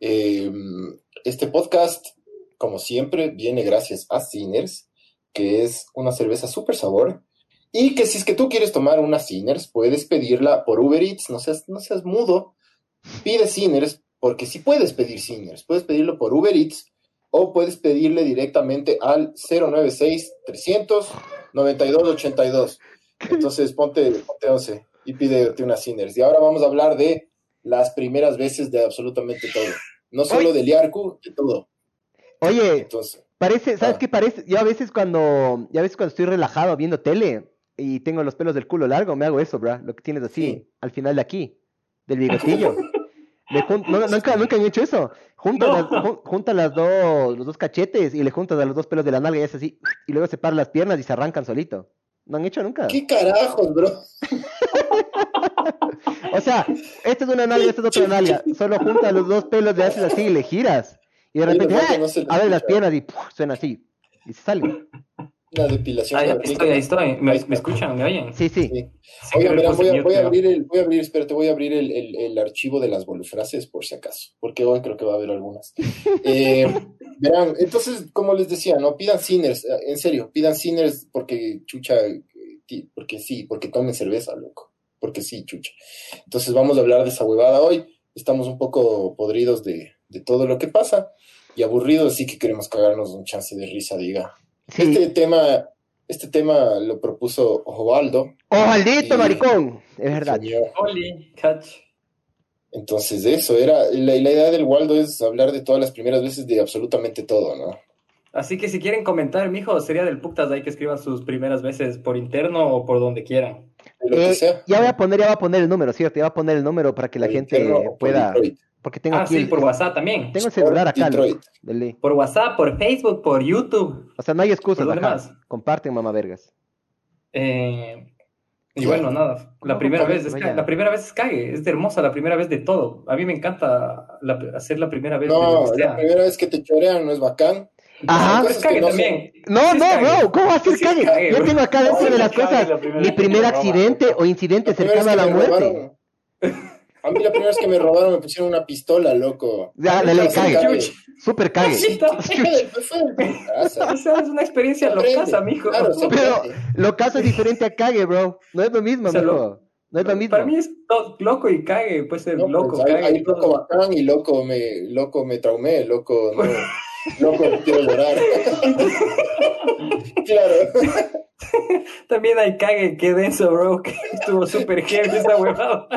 Eh, este podcast, como siempre, viene gracias a Sinners que es una cerveza súper sabor. Y que si es que tú quieres tomar una Sinners, puedes pedirla por Uber Eats, no seas, no seas mudo. Pide Sinners, porque si puedes pedir Sinners, puedes pedirlo por Uber Eats o puedes pedirle directamente al 096 300 9282. Entonces ponte, ponte 11 y pídete una Sinners. Y ahora vamos a hablar de las primeras veces de absolutamente todo. No solo del Yarku, de todo. Oye, Entonces, Parece, ¿sabes ah. qué parece? Yo a veces cuando, ya veces cuando estoy relajado viendo tele y tengo los pelos del culo largo, me hago eso, bro. Lo que tienes así, al final de aquí, del bigotillo. no, nunca, nunca han hecho eso. Juntas, las, las dos, los dos cachetes y le juntas a los dos pelos de la nalga y es así. Y luego separas las piernas y se arrancan solito. ¿No han hecho nunca? ¿Qué carajos, bro? o sea, esta es una nalga, esta es otra nalga. Solo juntas los dos pelos, le haces así y le giras. Y de repente, ¡ah! a ver las piernas y suena así. Y se sale. La depilación. ahí estoy, ahí estoy. ¿Me, escuchan? ¿Me oyen? Sí, sí. Oigan, voy, a, voy, a, abrir el, voy a abrir, espérate, voy a abrir el, el, el, archivo de las bolufrases por si acaso, porque hoy creo que va a haber algunas. Eh, verán, entonces, como les decía, no pidan sinners, eh, en serio, pidan sinners porque chucha, porque sí, porque tomen cerveza, loco, porque sí, chucha. Entonces vamos a hablar de esa huevada hoy. Estamos un poco podridos de, de todo lo que pasa y aburrido, así que queremos cagarnos un chance de risa, diga. Este tema, este tema lo propuso Osvaldo. Osvaldito, maricón, es verdad. catch. Entonces, eso era, la, la idea del Waldo es hablar de todas las primeras veces de absolutamente todo, ¿no? Así que si quieren comentar, mijo, sería del Puctas ahí que escriban sus primeras veces por interno o por donde quieran. Lo que eh, sea. Ya voy a poner, ya va a poner el número, ¿cierto? Ya va a poner el número para que la gente pueda. Porque tengo ah, aquí sí, por WhatsApp también. Tengo el celular acá. Por WhatsApp, por Facebook, por YouTube. O sea, no hay excusas acá. Comparten, mamá vergas. Eh, y bueno, nada. La primera vez, es la primera vez es cague. Es hermosa la primera vez de todo. A mí me encanta hacer la primera vez. No, la primera vez que te chorean no es bacán. Ajá. Es cague también. No, no, no, ¿cómo va a ser cague? Yo tengo acá dentro de las cosas mi primer accidente o incidente cercano a la muerte. A mí la primera vez que me robaron me pusieron una pistola, loco. Ya, dale, cague. Súper cague. Esa es una experiencia loca, mijo. Claro, Pero locazo es diferente a cague, bro. No es lo mismo, mijo. No es lo mismo. Para mí es loco y cague, puede ser loco, pues, cague. Hay, loco bacán y loco me, loco me traumé, loco no, loco quiero llorar. claro. También hay cague, qué denso, bro. estuvo súper heavy esa huevada.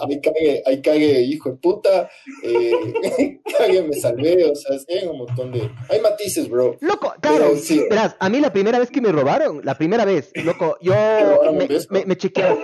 Hay cague, hay cague, hijo de puta. Eh, cague, me salvé. O sea, hay un montón de. Hay matices, bro. Loco, claro. sí. a mí la primera vez que me robaron, la primera vez, loco, yo me, me, me chequeé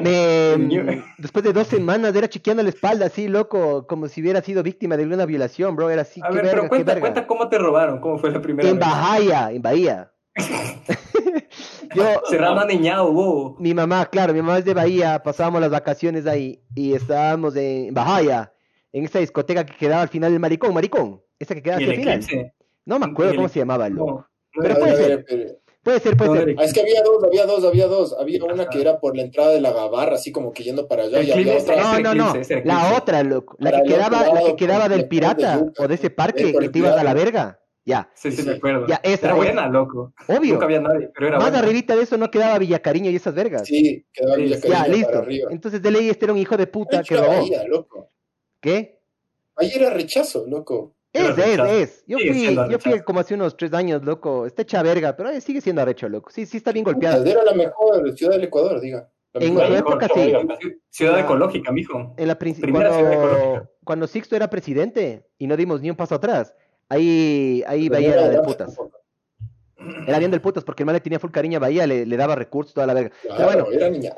me, después de dos semanas era chequeando la espalda así, loco, como si hubiera sido víctima de una violación, bro. Era así. A ver, pero cuenta, cuenta cómo te robaron, cómo fue la primera en vez. En Bahía, en Bahía. Yo, Cerrado niñado, wow. Mi mamá, claro, mi mamá es de Bahía, pasábamos las vacaciones ahí y estábamos en Bahía, en esa discoteca que quedaba al final del Maricón, Maricón, esa que quedaba al final. No me acuerdo cómo se llamaba, loco. pero puede ser. Puede ser, puede ser. Ah, es que había dos, había dos, había dos. Había una que era por la entrada de la gabarra, así como que yendo para allá. Y había otra. No, no, no. La otra, loco. La que, quedaba, la que quedaba del pirata o de ese parque que te ibas a la verga. Ya. Sí, sí, me acuerdo. Ya, esa, era buena, loco. Obvio. Nunca había nadie, pero era Más arribita de eso no quedaba Villacariño y esas vergas. Sí, quedaba Villacariño. Ya, listo. Entonces de ley este era un hijo de puta que robó. loco. ¿Qué? Ahí era rechazo, loco. Es, es, es. Yo fui, yo fui como hace unos tres años, loco. Está hecha verga, pero sigue siendo arrecho, loco. Sí, sí está bien golpeada. Era la mejor ciudad del Ecuador, diga. en su época sí. Ciudad ecológica, mijo. En la Primera cuando, cuando Sixto era presidente y no dimos ni un paso atrás, ahí, ahí Bahía era de putas. Era bien del putas porque el mal le tenía full cariño a Bahía, le, le daba recursos, toda la verga. pero bueno, era niña.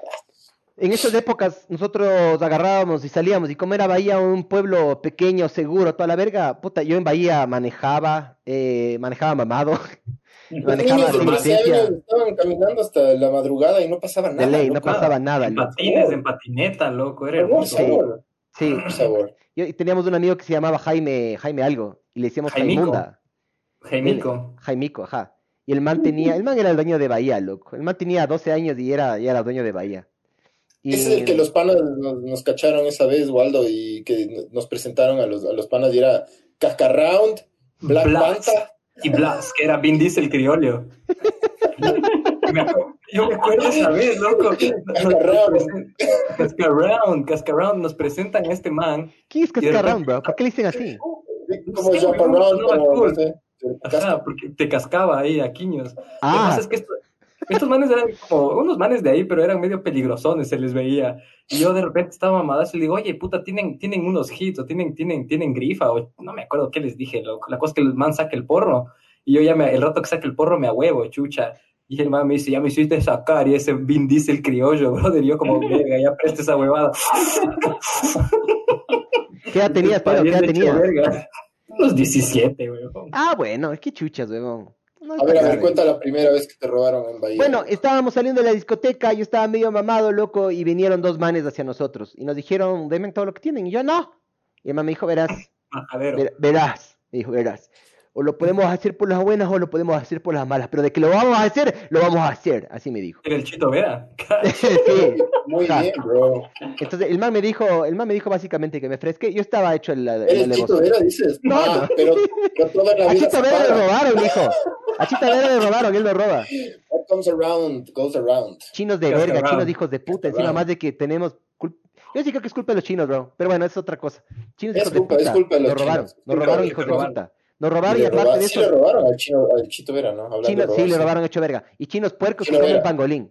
En esas épocas nosotros agarrábamos y salíamos y como era Bahía un pueblo pequeño, seguro, toda la verga, puta, yo en Bahía manejaba, eh, manejaba mamado. manejaba niños estaban caminando hasta la madrugada y no pasaba nada. De ley, no pasaba nada. En patines, en patineta, loco, era hermoso. Sí, sabor. Y teníamos un amigo que se llamaba Jaime, Jaime algo, y le decíamos Jaimunda. Jaimico. Jaimico, ajá. Y el man tenía, el man era el dueño de Bahía, loco. El man tenía 12 años y era, ya era dueño de Bahía. Ese es el que los panas nos, cacharon esa vez, Waldo, y que nos presentaron a los, a los panas y era Cascarround, Black Manta. Y Blas, que era Vin Diesel criollo. Yo me acuerdo esa vez, loco. Cascarround, Cascarround, nos presentan a este man. ¿Quién es Cascarround, bro? ¿Por qué le dicen así? Como Japaround, Ajá, porque te cascaba ahí a quiños. Ah. Lo que pasa ah. es que esto, estos manes eran como unos manes de ahí, pero eran medio peligrosones, se les veía. Y yo de repente estaba mamada y le digo, oye, puta, tienen, tienen unos hits, o tienen, tienen, tienen grifa, o no me acuerdo qué les dije. La cosa es que el man saque el porro. Y yo ya me, el rato que saque el porro me huevo, chucha. Y el man me dice, ya me hiciste sacar, y ese Vin el criollo, brother. yo como, verga, ya preste esa huevada. ¿Qué edad tenías, pero? ¿Qué edad tenías? Unos 17, weón. Ah, bueno, es que chuchas, weón a ver, a ver, cuenta la primera vez que te robaron en Bahía. Bueno, estábamos saliendo de la discoteca, yo estaba medio mamado, loco, y vinieron dos manes hacia nosotros. Y nos dijeron, denme todo lo que tienen. Y yo, no. Y mi mamá me dijo, verás, verás, me dijo, verás o lo podemos hacer por las buenas o lo podemos hacer por las malas, pero de que lo vamos a hacer, lo vamos a hacer, así me dijo. Era el Chito Vera. sí. Muy bien, bro. Entonces el man me dijo, el man me dijo básicamente que me fresque, yo estaba hecho el, el, el Chito Vera dices? No, ah, pero, toda la vida A Chito Vera le robaron, hijo. A Chito Vera le robaron, él lo roba. What comes around goes around. Chinos de verga, chinos de hijos de puta, encima más de que tenemos yo sí creo que es culpa de los chinos, bro. Pero bueno, es otra cosa. Chinos es hijos culpa, de puta. Es culpa de los nos robaron, nos robaron hijos de puta. Nos robaron y, aparte de eso. Sí, le robaron al, chino, al Chito Vera, ¿no? sí, le robaron hecho verga. Y chinos puercos que el pangolín.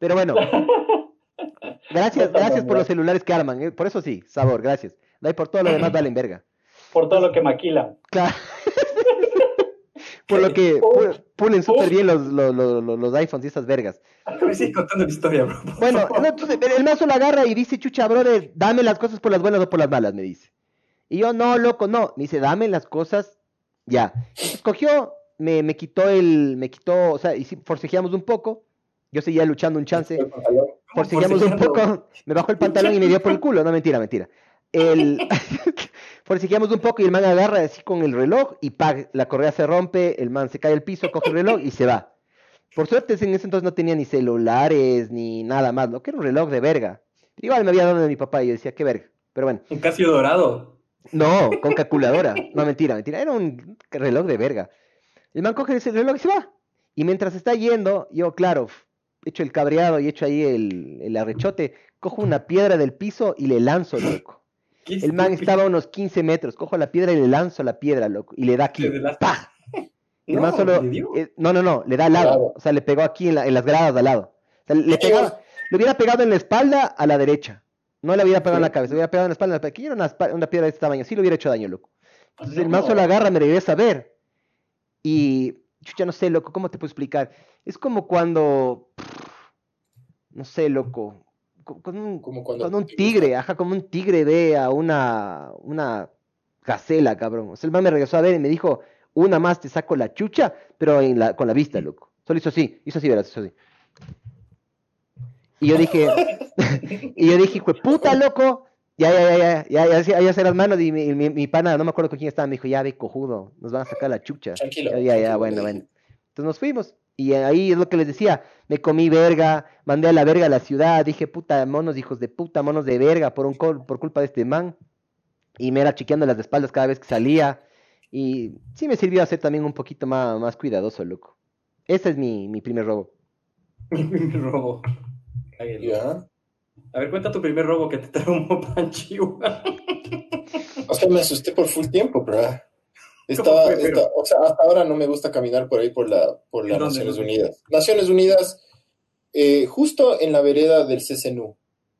Pero bueno. gracias, gracias por los celulares que arman. ¿eh? Por eso sí, sabor, gracias. Da por todo lo demás valen verga. Por todo lo que maquilan. Claro. por lo que ponen súper bien los, los, los, los, iPhones y esas vergas. Me sigue contando la historia, bro. Bueno, entonces el mazo la agarra y dice, chucha, brother, dame las cosas por las buenas o por las malas, me dice. Y yo, no, loco, no. Me dice, dame las cosas ya. Escogió, me, me quitó el, me quitó, o sea, y forcejeamos un poco. Yo seguía luchando un chance. Forcejeamos un poco, me bajó el pantalón y me dio por el culo. No, mentira, mentira. El... forcejeamos un poco y el man agarra así con el reloj y ¡pag! la correa se rompe, el man se cae al piso, coge el reloj y se va. Por suerte en ese entonces no tenía ni celulares ni nada más, lo que era un reloj de verga. Igual me había dado de mi papá y yo decía, qué verga. Pero bueno. Un Casio dorado. No, con calculadora. No, mentira, mentira. Era un reloj de verga. El man coge ese reloj y se va. Y mientras está yendo, yo, claro, hecho el cabreado y hecho ahí el, el arrechote, cojo una piedra del piso y le lanzo, loco. El man estaba a unos 15 metros. Cojo la piedra y le lanzo la piedra, loco. Y le da aquí. ¡Pah! El man solo. Eh, no, no, no, le da al lado. O sea, le pegó aquí en, las gradas al lado. O sea, le, pegaba, le hubiera pegado en la espalda a la derecha. No le había pegado en la cabeza, le había pegado en la espalda. Aquí era una, una, piedra de este tamaño, sí le hubiera hecho daño, loco. Entonces el mazo la agarra, me regresa a ver. Y yo ya no sé, loco, ¿cómo te puedo explicar? Es como cuando. No sé, loco. Con un, con un tigre, ajá, como un tigre ve a una, una gacela, cabrón. O sea, el man me regresó a ver y me dijo, una más te saco la chucha, pero en la, con la vista, loco. Solo hizo así, hizo así, verás, hizo así. Y yo dije, Y yo dije, pues puta, loco. Ya, ya, ya, ya, ya, ya, ya, se las manos y mi, mi, mi, pana, no me acuerdo con quién estaba, me dijo, ya ve cojudo, nos van a sacar la chucha. Tranquilo. Ya, ya, ya, bueno, bueno. Entonces nos fuimos. Y ahí es lo que les decía, me comí verga, mandé a la verga a la ciudad, dije puta, monos hijos de puta, monos de verga, por, un por culpa de este man. Y me era chequeando las espaldas cada vez que salía. Y sí me sirvió a ser también un poquito más, más cuidadoso, loco. Ese es mi, mi primer robo. Mi primer robo. ¿Ya? A ver, cuenta tu primer robo que te traumó Panchi, O sea, me asusté por full tiempo, bro. Estaba, o sea, hasta ahora no me gusta caminar por ahí por la por las Naciones Unidas. Naciones Unidas, eh, justo en la vereda del CCNU,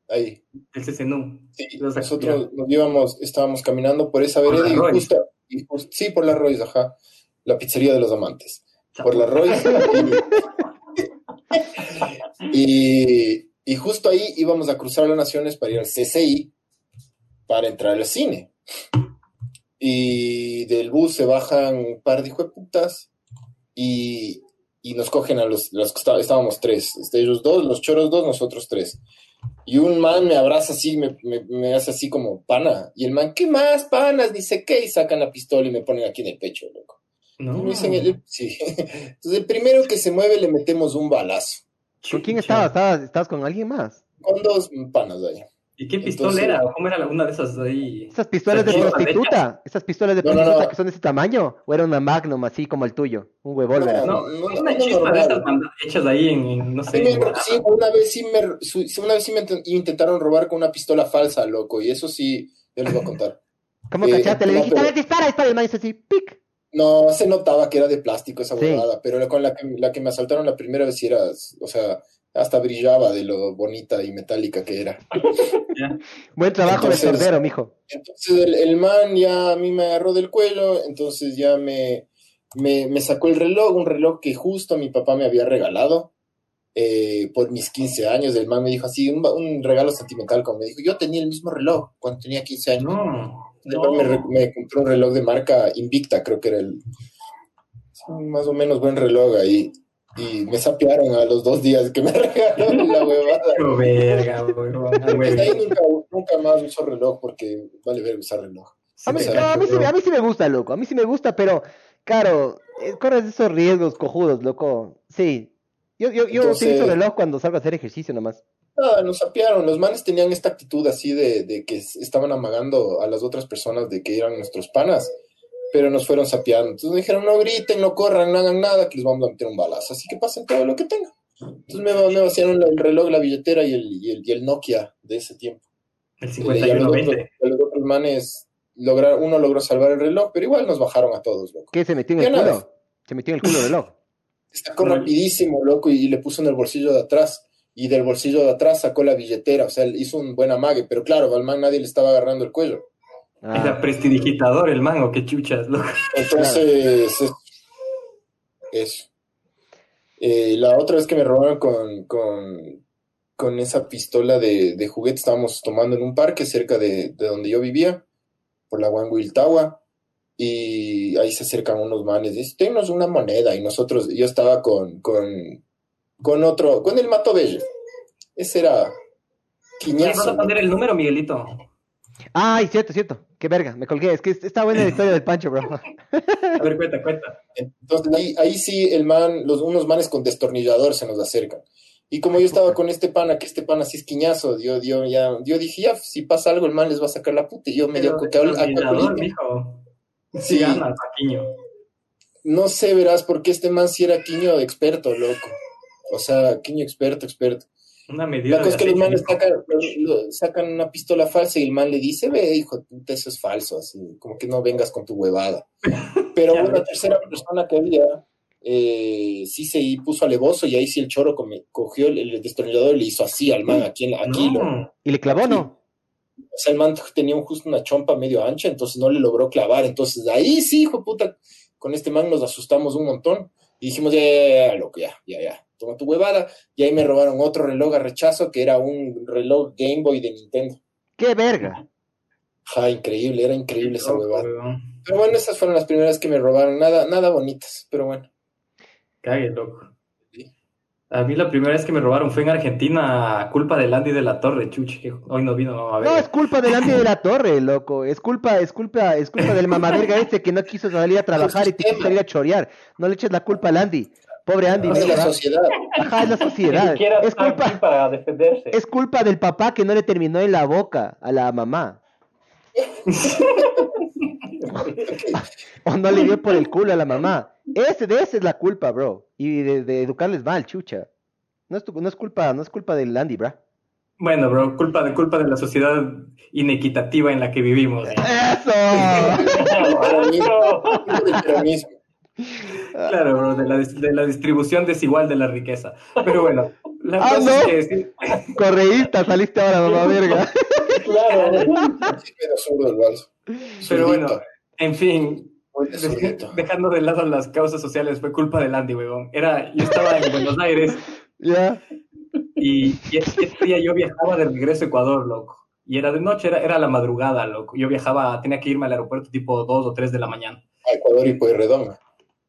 ahí. El CCNU. Sí, nosotros nos íbamos, estábamos caminando por esa vereda y justo, y sí, por la Royce, ajá, la pizzería de los amantes. Por la Royce. y, Y justo ahí íbamos a cruzar las naciones para ir al CCI para entrar al cine. Y del bus se bajan un par de hijo de putas y, y nos cogen a los, los que estábamos tres. Este, ellos dos, los choros dos, nosotros tres. Y un man me abraza así, me, me, hace así como pana. Y el man, ¿qué más, panas? Dice, ¿qué? Y sacan la pistola y me ponen aquí en el pecho, loco. No. dicen, sí. Entonces, el primero que se mueve le metemos un balazo. ¿Con quién estabas? ¿Estabas, ¿Estabas con alguien más? Con dos panas ahí. ¿Y qué pistola era? ¿Cómo era una de esas ahí? ¿Esas pistolas de prostituta? ¿Esas pistolas de prostituta que son de ese tamaño? ¿O era una Magnum así como el tuyo? Un huevón. No, no, no, una chispa de esas hechas ahí en, no sé. sí, una vez sí me, una vez sí me intentaron robar con una pistola falsa, loco, y eso sí, yo les voy a contar. ¿Cómo eh, cachaste? Le dijiste, a ver, dispara, dispara, y el man así, pic. No, se notaba que era de plástico esa huevada, pero con la que, la que me asaltaron la primera vez sí era, o sea, hasta brillaba de lo bonita y metálica que era. Buen trabajo de sordero, mijo. Entonces el, man ya a mí me agarró del cuello, entonces ya me, me, sacó el reloj, un reloj que justo mi papá me había regalado eh, por mis 15 años. El man me dijo así, un, regalo sentimental, como me dijo, yo tenía el mismo reloj cuando tenía 15 años. No, Me, me, compró un reloj de marca Invicta, creo que era el más o menos buen reloj ahí y me sapearon a los dos días que me regalaron la huevada. verga, ahí nunca, nunca, más uso reloj porque vale ver usar reloj. A mí, a, mí sí, me gusta, loco. A mí sí me gusta, pero, claro, eh, corres esos riesgos cojudos, loco. Sí. Yo, yo, yo utilizo reloj cuando salgo a hacer ejercicio nomás. Ah, nos sapearon. Los manes tenían esta actitud así de, de que estaban amagando a las otras personas de que eran nuestros panas pero nos fueron sapeando. Entonces me dijeron, no griten, no corran, no hagan nada, que les vamos a meter un balazo. Así que pasen todo lo que tengan. Entonces me, me vaciaron el reloj, la billetera y el, y el, y el Nokia de ese tiempo. El 5120. Eh, los, los otros manes, lograron, uno logró salvar el reloj, pero igual nos bajaron a todos, loco. ¿Qué se metió en el culo? Se metió en el culo del reloj. Sacó rapidísimo, loco, y, le puso en el bolsillo de atrás. Y del bolsillo de atrás sacó la billetera, o sea, hizo un buen amague, pero claro, al man nadie le estaba agarrando el cuello. Ah. Era prestidigitador el mango, qué chuchas, loco. Entonces, eso. Eh, la otra vez que me robaron con, con, con esa pistola de, de, juguete, estábamos tomando en un parque cerca de, de donde yo vivía, por la Tawa, y ahí se acercan unos manes, dicen, una moneda, y nosotros, yo estaba con, con, con otro, con el Mato Bello. Ese era Quiñazo. ¿Vas a poner el número, Miguelito? Ay, cierto, cierto. Qué verga, me colgué. Es que está buena la historia del Pancho, bro. A ver, cuenta, cuenta. Entonces ahí, ahí sí el man, los, unos manes con destornillador se nos acercan. Y como yo estaba con este pana, que este pana así es quiñazo, yo, yo, ya, yo dije, ya, si pasa algo, el man les va a sacar la puta. Y yo medio que Sí. No sé, verás, porque este man sí era quiño experto, loco. O sea, quiño experto, experto. Una medida. La cosa es que los manes sacan, una pistola falsa y el man le dice, ve, hijo, eso es falso, así, como que no vengas con tu huevada. Pero una tercera persona que había, eh, sí se puso alevoso y ahí sí el choro cogió el, destornillador y le hizo así al man, aquí, aquí ¿Y le clavó no? O sea, el man tenía justo una chompa medio ancha, entonces no le logró clavar. Entonces, ahí sí, hijo puta, con este man nos asustamos un montón. Y dijimos, ya, ya, ya, loco, ya, ya, ya toma tu huevada. Y ahí me robaron otro reloj a rechazo que era un reloj Game Boy de Nintendo. ¡Qué verga! Ja, increíble, era increíble esa huevada. Pero bueno, esas fueron las primeras que me robaron. Nada, nada bonitas, pero bueno. Cague, loco. A mí la primera vez que me robaron fue en Argentina, culpa de Andy de la Torre, chuchi, que hoy no vino a ver. No, es culpa de Andy de la Torre, loco. Es culpa, es culpa, es culpa del mamaderga este que no quiso salir a trabajar y te quiso salir a chorear. No le eches la culpa al Andy. Pobre Andy. es la sociedad. Ajá, es la sociedad. es culpa, para defenderse. Es culpa del papá que no le terminó en la boca a la mamá. o no le dio por el culo a la mamá. Ese, de ese es la culpa, bro. Y de, educarles mal, chucha. No es, no es culpa, no es culpa del Andy, bro. Bueno, bro, culpa de culpa de la sociedad inequitativa en la que vivimos. ¡Eso! Claro, bro, de la, de la, distribución desigual de la riqueza. Pero bueno, la ah, cosa es que... Correísta, saliste ahora, mamá verga. claro. Pero bueno, en fin, dejando de lado las causas sociales, fue culpa del Andy, weón. Era, yo estaba en Buenos Aires. Ya. Y, ese día yo viajaba de regreso a Ecuador, loco. Y era de noche, era, era la madrugada, loco. Yo viajaba, tenía que irme al aeropuerto tipo 2 o 3 de la mañana. A Ecuador y Pueyrredón.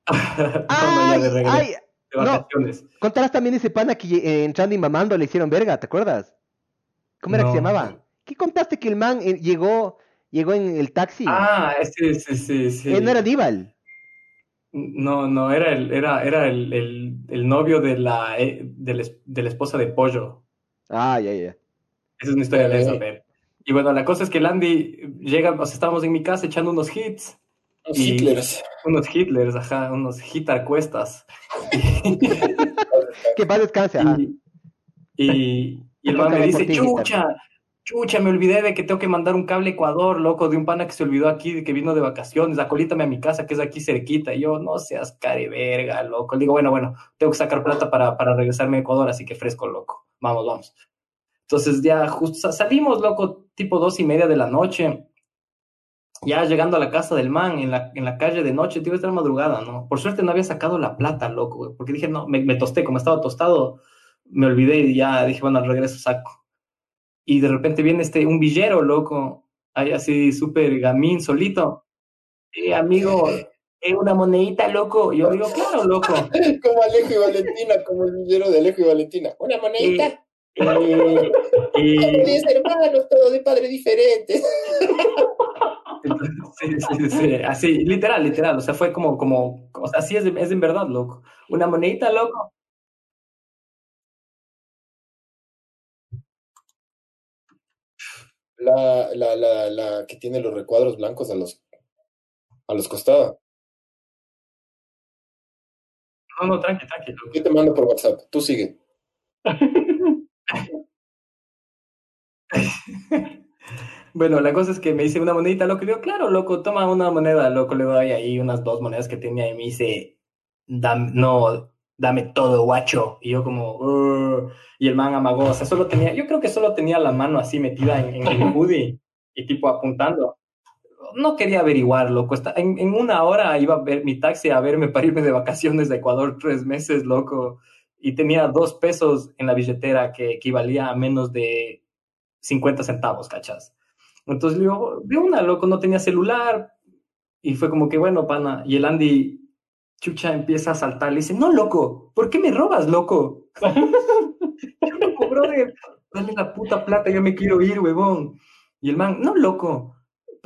ay, de regreso. Ay, de vacaciones. contarás también ese pana que eh, entrando y mamando le hicieron verga, ¿te acuerdas? ¿Cómo era que se llamaba? ¿Qué contaste que el man eh, llegó, llegó en el taxi? Ah, sí, sí, sí. sí. Él no era Díbal. No, no, era el, era, era el, el, el novio de la, eh, de la, de la esposa de Pollo. Ah, ya, ya. Esa es una historia de esa, ver. Y bueno, la cosa es que el Andy llega, o sea, estábamos en mi casa echando unos hits. Unos Hitlers. Unos Hitlers, ajá, unos hitarcuestas. que paz descanse, ajá. Y, y, y el man me dice, chucha, chucha, me olvidé de que tengo que mandar un cable Ecuador, loco, de un pana que se olvidó aquí, de que vino de vacaciones, acolítame a mi casa, que es aquí cerquita. Y yo, no seas care verga, loco. Le digo, bueno, bueno, tengo que sacar plata para, para regresarme a Ecuador, así que fresco, loco. Vamos, vamos. Entonces ya justo salimos, loco, tipo dos y media de la noche. Ya llegando a la casa del man, en la, en la calle de noche, tío, esta madrugada, ¿no? Por suerte no había sacado la plata, loco, porque dije, no, me, me tosté, como estaba tostado, me olvidé y ya dije, bueno, al regreso saco y de repente viene este, un villero, loco, ahí así súper gamín, solito. Eh, amigo, es una monedita, loco. Yo digo, claro, loco. como Alejo y Valentina, como el villero de Alejo y Valentina. Una monedita. Eh, eh, eh hermanos, todos de padres diferentes. Sí, sí, sí, así, literal, literal, o sea, fue como, como, o sea, así es, es en verdad, loco. Una monedita, loco, la, la, la, la que tiene los recuadros blancos a los, a los costados. No, no, tranqui, tranqui. Yo te mando por WhatsApp, tú sigue. bueno, la cosa es que me dice una monedita, loco, le digo, claro, loco, toma una moneda, loco, le doy ahí unas dos monedas que tenía y me dice, no, dame todo, guacho. Y yo como, y el man amagó, o sea, solo tenía, yo creo que solo tenía la mano así metida en, el hoodie y tipo apuntando. No quería averiguar, loco. En, en, una hora iba a ver mi taxi a verme para irme de vacaciones de Ecuador tres meses, loco. Y tenía dos pesos en la billetera que equivalía a menos de 50 centavos, ¿cachas? Entonces le digo, de una, loco, no tenía celular. Y fue como que, bueno, pana. Y el Andy Chucha empieza a saltar, le dice, no, loco, ¿por qué me robas, loco? yo, loco, brother, dale la puta plata, yo me quiero ir, huevón. Y el man, no, loco.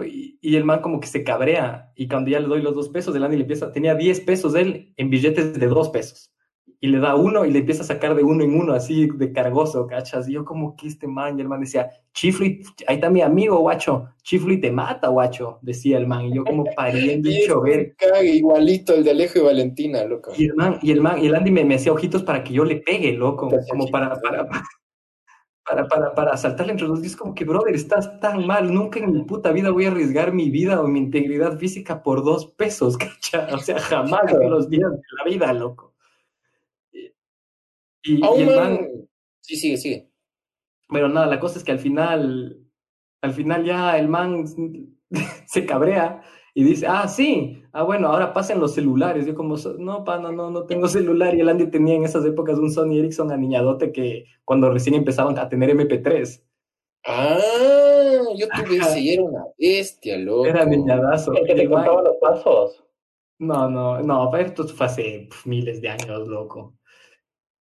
Y, el man como que se cabrea, y cuando ya le doy los dos pesos, el Andy le empieza, tenía 10 pesos él en billetes de dos pesos y le da uno y le empieza a sacar de uno en uno, así de cargoso, ¿cachas? Y yo como que este man, y el man decía, Chifli, ahí está mi amigo, guacho, Chifli te mata, guacho, decía el man, y yo como pariendo y chover. Igualito el de Alejo y Valentina, loco. Y el man, y el man, y el Andy me, me hacía ojitos para que yo le pegue, loco, como para, para, para, para, para saltarle entre los días, como que, brother, estás tan mal, nunca en mi puta vida voy a arriesgar mi vida o mi integridad física por dos pesos, ¿cachas? O sea, jamás en los días de la vida, loco. Y, el man... Sí, sigue, sigue. Bueno, nada, la cosa es que al final, al final ya el man se cabrea y dice, ah, sí, ah, bueno, ahora pasen los celulares. Yo como, no, pana, no, no tengo celular. Y el Andy tenía en esas épocas un Sony Ericsson aniñadote que cuando recién empezaban a tener MP3. Ah, yo tuve ese y era una bestia, loco. Era niñadazo. El que te contaba los pasos. No, no, no, esto fue hace miles de años, loco.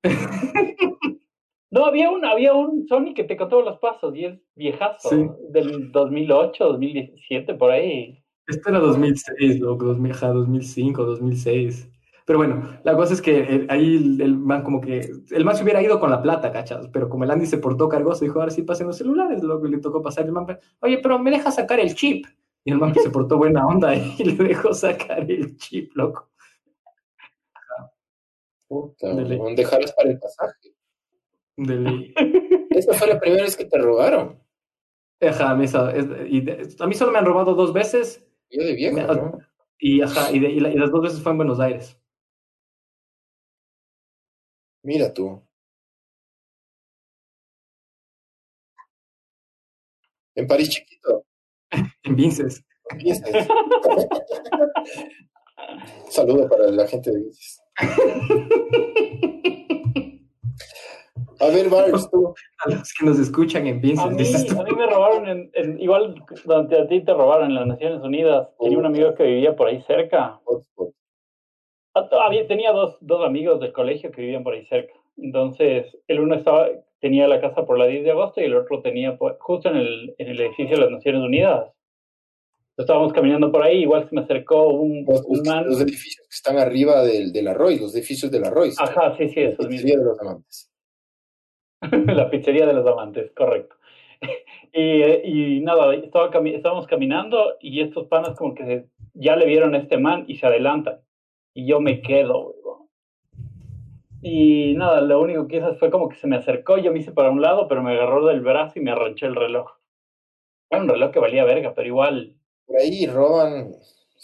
No, había un, había un Sony que te contaba los pasos y es viejazo, del 2008, 2017, por ahí. Esto era 2006, loco, 2005, 2006. Pero bueno, la cosa es que eh, ahí el, man como que, el man se hubiera ido con la plata, ¿cachas? Pero como el Andy se portó cargoso, dijo, ahora sí pasen los celulares, loco, y le tocó pasar el man, oye, pero me deja sacar el chip. Y el man se portó buena onda y le dejó sacar el chip, loco. Puta, dejarlas para el pasaje. De ley. Esa fue la primera vez que te robaron. Ajá, a mí, a mí solo me han robado dos veces. Yo de viejo, ¿no? Y, ajá, y, y, las dos veces fue en Buenos Aires. Mira tú. En París chiquito. en Vinces. En Vinces. Saludo para la gente de Vinces. A ver, Barbs, tú. A los que nos escuchan en Vincent. A mí, a mí me robaron, en, igual donde a ti te robaron en las Naciones Unidas. Tenía un amigo que vivía por ahí cerca. Ah, tenía dos, dos amigos del colegio que vivían por ahí cerca. Entonces, el uno estaba, tenía la casa por la 10 de agosto y el otro tenía justo en el, en el edificio de las Naciones Unidas. Estábamos caminando por ahí, igual se me acercó un, los, man. Los edificios que están arriba del, del Arroy, los edificios del Arroy. Ajá, sí, sí, eso La pizzería de los amantes. la pizzería de los amantes, correcto. y, y, nada, estaba estábamos caminando y estos panas como que ya le vieron a este man y se adelantan. Y yo me quedo, Y nada, lo único que hice fue como que se me acercó, yo me hice para un lado, pero me agarró del brazo y me arranchó el reloj. Era un reloj que valía verga, pero igual por ahí roban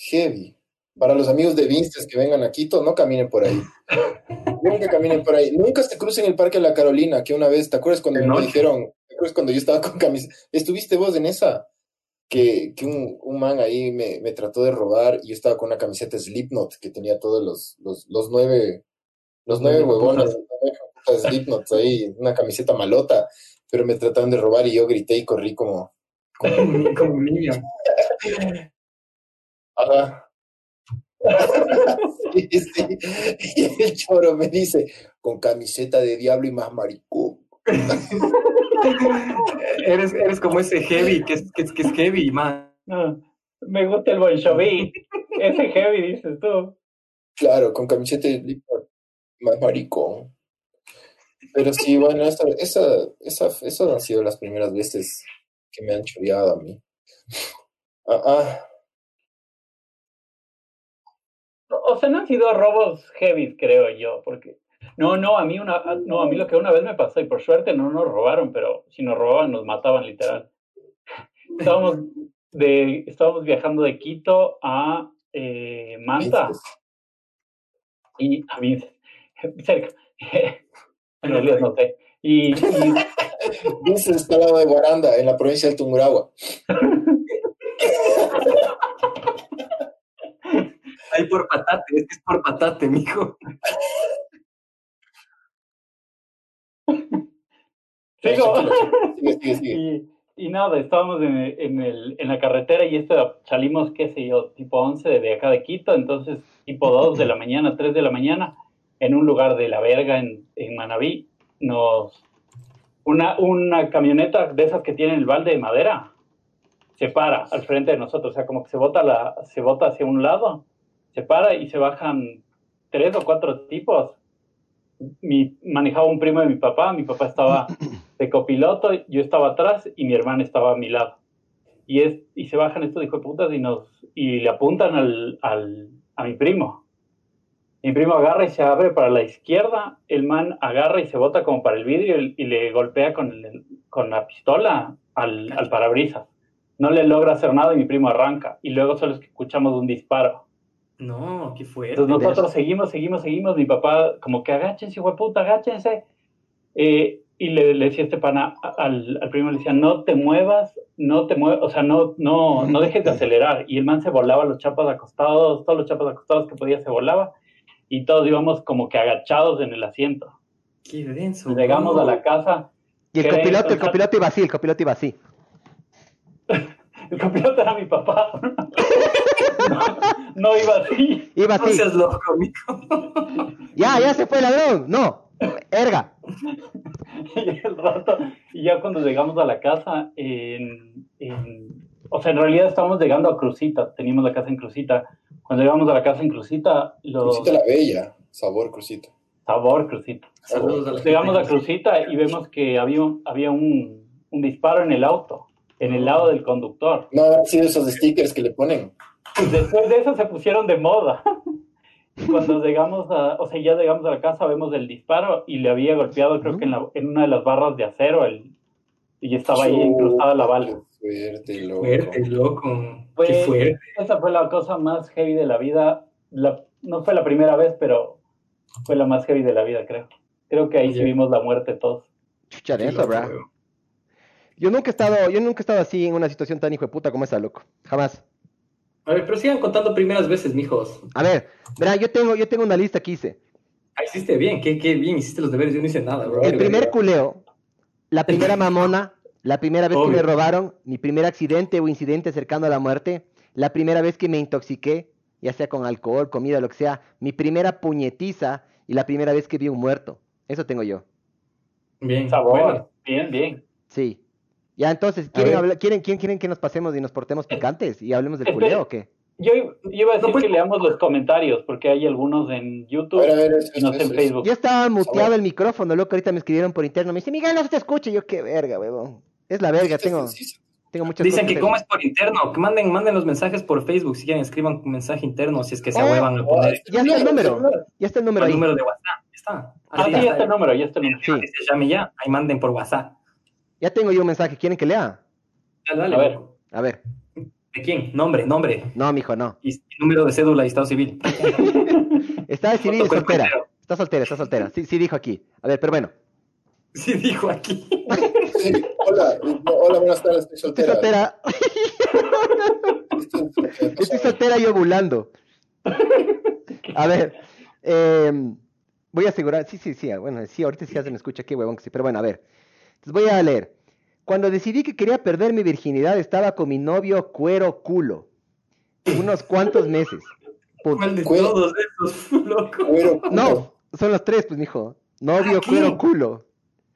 heavy. Para los amigos de Vinstes que vengan a Quito, no caminen por ahí. Nunca caminen por ahí. Nunca se crucen el Parque de la Carolina, que una vez, ¿te acuerdas cuando me dijeron, ¿te acuerdas cuando yo estaba con camiseta? ¿Estuviste vos en esa? Que, que un, un, man ahí me, me, trató de robar y yo estaba con una camiseta Slipknot que tenía todos los, los, los nueve, los nueve huevones, Slipknot ahí, una camiseta malota, pero me trataron de robar y yo grité y corrí como, como, un niño. Ajá. sí, sí. Y el choro me dice, con camiseta de diablo y más maricón. eres, eres como ese heavy, que es, que es, que es heavy, man. me gusta el bolshoví. ese heavy, dices tú. Claro, con camiseta de diablo más maricón. Pero sí, bueno, esa, esa, esa, esas han sido las primeras veces que me han choreado a mí. Ah, ah. O sea, no han sido robos heavy, creo yo, porque no, no, a mí una, no, a mí lo que una vez me pasó y por suerte no nos robaron, pero si nos robaban nos mataban literal. Estábamos de, estábamos viajando de Quito a eh, Manta y a mí cerca. en realidad no sé. Y, y está al lado de Guaranda, en la provincia del Tungurahua. Por patate, es que es por patate, mijo. Sigo. Y, nada, estábamos en, en, el, en la carretera y esto salimos, qué sé yo, tipo 11 de acá de Quito, entonces tipo 2 de la mañana, 3 de la mañana, en un lugar de la verga en, en Manabí, nos, una, una camioneta de esas que tienen el balde de madera se para al frente de nosotros, o sea, como que se bota, la, se bota hacia un lado, se para y se bajan tres o cuatro tipos. Mi, manejaba un primo de mi papá, mi papá estaba de copiloto, yo estaba atrás y mi hermana estaba a mi lado. Y, es, y se bajan estos hijos de putas y, nos, y le apuntan al, al, a mi primo. Mi primo agarra y se abre para la izquierda, el man agarra y se bota como para el vidrio y, le golpea con, con la pistola al, al, parabrisas. No le logra hacer nada y mi primo arranca. Y luego solo escuchamos un disparo. No, qué fue. Entonces nosotros seguimos, seguimos, seguimos. Mi papá, como que agáchense, hijo de puta, agáchense. Eh, y le, le, decía este pana al, al, primo, le decía, no te muevas, no te muevas, o sea, no, no, no dejes de acelerar. Y el man se volaba los chapas acostados, todos los chapas acostados que podía se volaba y todos íbamos como que agachados en el asiento. Qué denso. Llegamos a la casa. Y el copiloto, el copiloto iba así, el copiloto iba así. el copiloto era mi papá. no, iba así. Iba así. No seas loco, ya, ya se fue el ladrón. No, erga. y el rato, y ya cuando llegamos a la casa, en, en, o sea, en realidad estábamos llegando a Crucita, teníamos la casa en Crucita, cuando llegamos a la casa en Crucita, los... Crucita la Bella, sabor Crucita. Sabor Crucita. llegamos a Crucita y vemos que había, había un, un disparo en el auto, en el lado del conductor. No, han sido esos stickers que le ponen. Después de eso se pusieron de moda. Cuando llegamos a, o sea, ya llegamos a la casa, vemos el disparo y le había golpeado, creo que en, la, en una de las barras de acero, el, y estaba ahí incrustada la bala. Fuerte, loco. Fuerte, loco. Qué fuerte. Esa fue la cosa más heavy de la vida. La, no fue la primera vez, pero fue la más heavy de la vida, creo. Creo que ahí sí vimos la muerte todos. Chucha eso, bro. Yo nunca he estado, yo nunca he estado así en una situación tan hijo de puta como esa, loco. Jamás. A ver, pero sigan contando primeras veces, mijos. A ver, verá, yo tengo, yo tengo una lista que hice. Ah, hiciste bien, qué, qué bien hiciste los deberes, yo no hice nada, bro. El primer culeo, la primera mamona, la primera vez que me robaron, mi primer accidente o incidente cercano a la muerte, la primera vez que me intoxiqué, ya sea con alcohol, comida, lo que sea, mi primera puñetiza y la primera vez que vi un muerto. Eso tengo yo. Bien, sabor. Bien, bien. Sí. Ya, entonces, ¿quieren, hablar, ¿quieren, quieren que nos pasemos y nos portemos picantes y hablemos del culeo o qué? Yo iba a decir pues que leamos los comentarios, porque hay algunos en YouTube y no en Facebook. Yo estaba muteado el micrófono, loco, ahorita me escribieron por interno, me dice, Miguel, no se te escucha, yo qué verga, huevón. Es la verga, tengo, tengo muchas Dicen que cómo es por interno, que manden, manden los mensajes por Facebook, si quieren escriban un mensaje interno, si es que se ahuevan a poner. Ya está el número, ya está el número ahí. El número de WhatsApp, ya está. Ah, sí, ya está el número, ya está el número. Sí. Se llame ya, ahí manden por WhatsApp. Ya tengo yo un mensaje, ¿quieren que lea? Dale, a ver. A ver. ¿De quién? Nombre, nombre. No, mijo, no. Y número de cédula y estado civil. está de civil soltera. Está soltera, está soltera. Sí, sí dijo aquí. A ver, pero bueno. Sí dijo aquí. hola, hola, buenas tardes, estoy soltera. Estoy soltera. estoy soltera y ovulando. A ver, em, voy a asegurar, sí, sí, sí, bueno, sí, ahorita sí ya se me escucha, qué huevón que sí, pero bueno, a ver. Entonces voy a leer. Cuando decidí que quería perder mi virginidad, estaba con mi novio cuero culo. Unos cuantos meses. ¿Cuál de todos esos, loco? No, son los tres, pues, mijo. Novio, cuero, culo.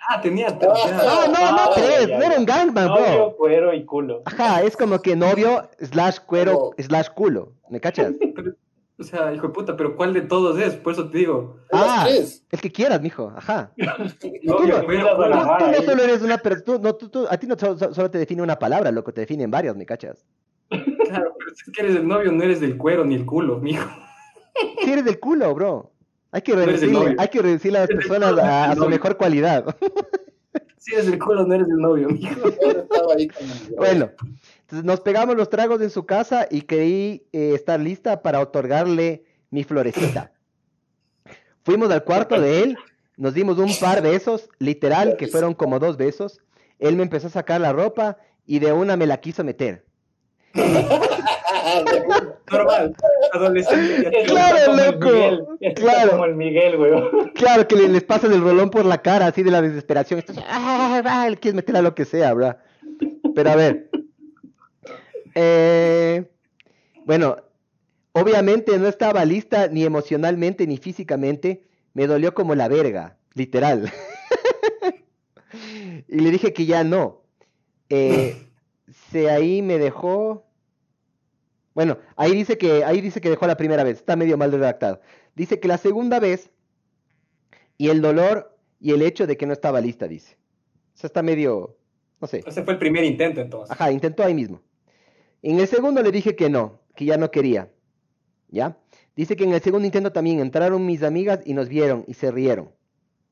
Ah, tenía tres. No, no, no, tres. No era un gangbang, bro. Novio, cuero y culo. Ajá, es como que novio, slash, cuero, slash, culo. ¿Me cachas? O sea, hijo de puta, pero ¿cuál de todos es? Por eso te digo. Ah, el que quieras, mijo. Ajá. no, tú, no, tú, no solo eres una persona, no, tú, a ti no solo, te define una palabra, loco, te definen varias, ¿me cachas? Claro, pero si es que eres el novio, no eres del cuero ni el culo, mijo. Sí, eres del culo, bro. Hay que reducirle, hay que reducirle a las personas a, su mejor cualidad. Si eres del culo, no eres el novio, mijo. bueno, entonces nos pegamos los tragos en su casa y creí eh, estar lista para otorgarle mi florecita. Fuimos al cuarto de él, nos dimos un par de besos, literal, que fueron como dos besos. Él me empezó a sacar la ropa y de una me la quiso meter. Normal, adolescente. Claro, loco. claro. Como el Miguel, güey. Claro, que les pasa el rolón por la cara, así de la desesperación. Esto, ah, él quiere meterle a lo que sea, bro. Pero a ver, eh, bueno, obviamente no estaba lista ni emocionalmente ni físicamente. Me dolió como la verga, literal. y le dije que ya no. Eh, se ahí me dejó. Bueno, ahí dice que ahí dice que dejó la primera vez. Está medio mal redactado. Dice que la segunda vez y el dolor y el hecho de que no estaba lista, dice. O sea, está medio, no sé. Ese fue el primer intento entonces. Ajá, intentó ahí mismo. En el segundo le dije que no, que ya no quería. ¿Ya? Dice que en el segundo intento también entraron mis amigas y nos vieron y se rieron.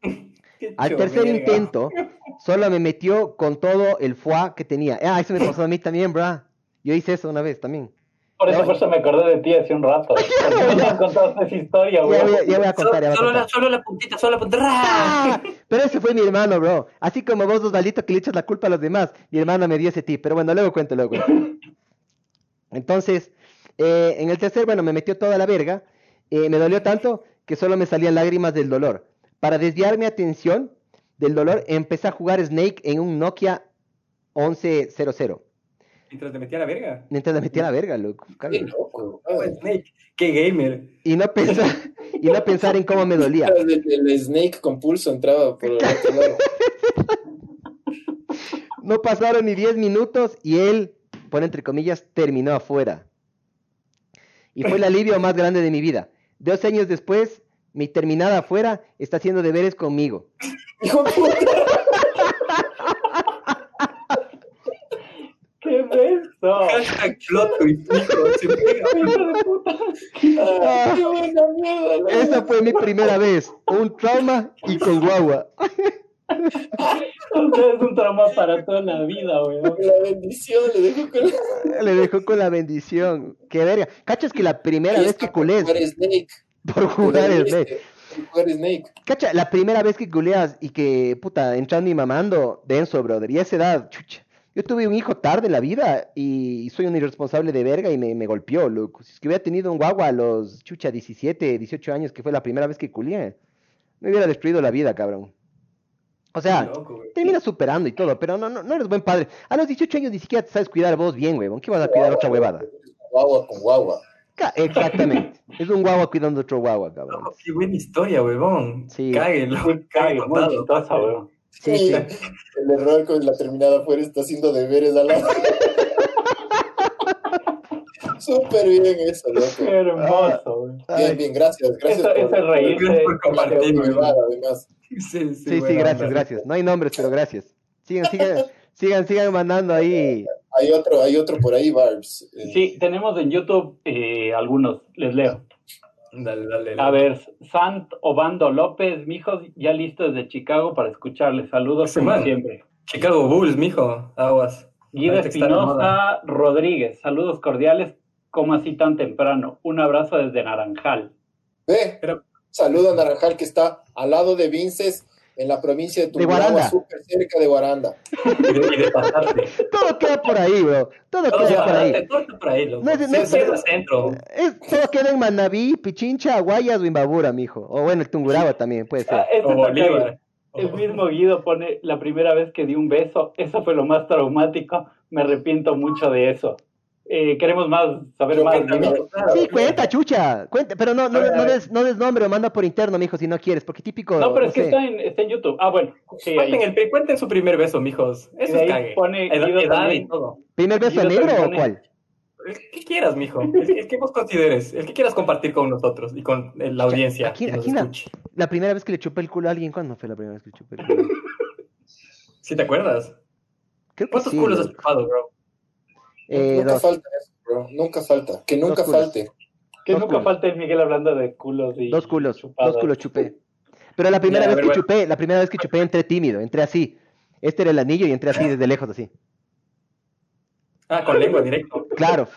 Al tercer intento, solo me metió con todo el foie que tenía. Ah, eso me pasó a mí también, bra. Yo hice eso una vez también. Por eso, por eso me acordé de ti hace un rato. Porque no contaste esa historia, güey. Ya, voy a contar, ya solo, La, solo la puntita, solo la puntita. ¡Ah! Pero ese fue mi hermano, bro. Así como vos, Osvaldito, que le echas la culpa a los demás, mi hermano me dio ese tip. Pero bueno, luego cuento, luego cuento. Entonces, eh, en el tercer, bueno, me metió toda la verga. Eh, me dolió tanto que solo me salían lágrimas del dolor. Para desviar mi atención del dolor, empecé a jugar Snake en un Nokia 1100. Mientras te metía la verga. Mientras te metía la verga, loco. Qué loco. Oh, Snake. Qué gamer. Y no pensar, y no pensar en cómo me dolía. El, Snake con pulso entraba por el otro lado. No pasaron ni 10 minutos y él pone entre comillas, terminó afuera. Y fue el alivio más grande de mi vida. Dos años después, mi terminada afuera está haciendo deberes conmigo. ¡Qué beso! Hashtag plot Esa fue mi primera vez. Un trauma y con guagua. es un trauma para toda la vida, güey. La bendición, le dejó con la... Le dejó con la bendición. Qué verga. Cachas que la primera vez que culés. Por Snake. Por jugar Snake. Por jugar Snake. Cacha, la primera vez que culeas y que, puta, entrando y mamando, denso, brother. Y a esa edad, chucha. Yo tuve un hijo tarde en la vida y soy un irresponsable de verga y me, me golpeó, loco. Si es que hubiera tenido un guagua a los, chucha, 17, 18 años, que fue la primera vez que culié Me hubiera destruido la vida, cabrón. O sea, termina superando y todo, pero no, no, no eres buen padre. A los 18 años ni siquiera te sabes cuidar vos bien, huevón. ¿Qué vas a cuidar otra huevada? Guagua con guagua. Exactamente. es un guagua cuidando otro guagua, cabrón. qué buena historia, huevón. Sí. Cáguelo. Cáguelo, muy chistosa, huevón. Sí, sí. El error con la terminada afuera está haciendo deberes al lado. Súper bien eso, loco. Qué hermoso, güey. bien, bien, gracias. Gracias por, ese reír por compartir. Además. Sí, sí, sí, gracias, gracias. No hay nombres, pero gracias. Sigan, sigan, sigan, sigan mandando ahí. Hay otro, hay otro por ahí, Barbs. Eh, sí, tenemos en YouTube eh, algunos, les leo. Dale, dale, A ver, Sant Obando López, mijos, ya listo desde Chicago para escucharles. Saludos como siempre. Chicago Bulls, mijo, aguas. Guido Espinosa Rodríguez, saludos cordiales, como así tan temprano? Un abrazo desde Naranjal. Ve, Pero, saludo a Naranjal que está al lado de Vinces en la provincia de Tungurahua, súper cerca de Guaranda. todo queda por ahí, bro. Todo, queda por ahí. Todo está por ahí, loco. No, es, no, es, centro. todo queda en Manabí, Pichincha, Guayas o Imbabura, mijo. O bueno, el Tungurahua también puede ser. Ah, o Bolívar. El mismo Guido pone la primera vez que di un beso, eso fue lo más traumático, me arrepiento mucho de eso. Eh, queremos más, saber más. Sí, cuenta, chucha, cuenta, pero no, no, no, des, no des nombre o manda por interno, mijo, si no quieres, porque típico. No, pero es que está en, está en YouTube. Ah, bueno. Sí, cuenten, el, cuenten su primer beso, mijos. Eso es cague. Pone edad, y todo. ¿Primer beso negro o cuál? El que quieras, mijo. El, que vos consideres. El que quieras compartir con nosotros y con la audiencia. Aquí, aquí la, la, primera vez que le chupé el culo a alguien, ¿cuándo fue la primera vez que le chupé el culo? ¿Sí te acuerdas? ¿Cuántos culos has chupado, bro? Eh, nunca falta eso, bro. Nunca falta. Que nunca falte. Que nunca falte Miguel hablando de culos y. Dos culos. Dos culos chupé. Pero la primera vez que chupé, la primera vez que chupé entré tímido, entré así. Este era el anillo y entré así desde lejos, así. Ah, con lengua directo. Claro.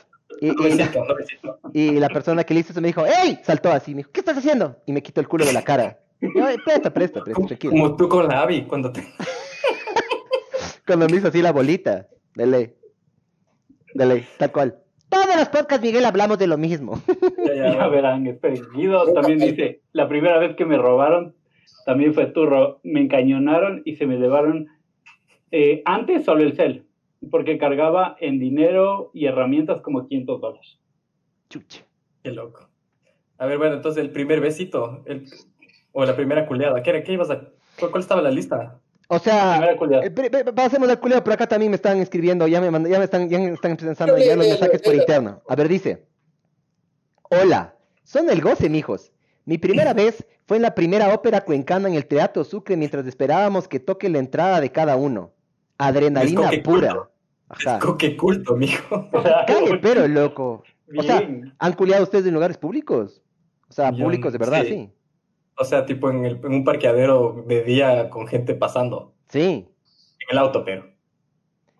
Y, la persona que le hizo eso me dijo, ¡Ey! Saltó así, me dijo, ¿qué estás haciendo? Y me quitó el culo de la cara. presta, presta, presta, tranquilo. Como tú con la Abby, cuando te... cuando me hizo así la bolita, de ley. De ley, tal cual. Todos los podcasts, Miguel, hablamos de lo mismo. Ya, verán, esperen. Guido también dice, la primera vez que me robaron, también fue turro. Me encañonaron y se me llevaron eh, antes solo el cel porque cargaba en dinero y herramientas como 500 dólares. Chucha. Qué loco. A ver, bueno, entonces el primer besito, el, o la primera culeada, ¿qué, qué ibas a, cuál, estaba la lista? O sea, eh, pasemos la culeada, por acá también me están escribiendo, ya me, ya me están, ya me están pensando ya los mensajes por interno. A ver, dice, hola, son el goce, mijos. Mi primera vez fue en la primera ópera cuencana en el Teatro Sucre mientras esperábamos que toque la entrada de cada uno. Adrenalina pura. Ajá. Es culto, mijo. Cague, pero loco. O sea, ¿han culiado ustedes en lugares públicos? O sea, públicos de verdad, sí. O sea, tipo en, el, en, un parqueadero de día con gente pasando. Sí. En el auto, pero.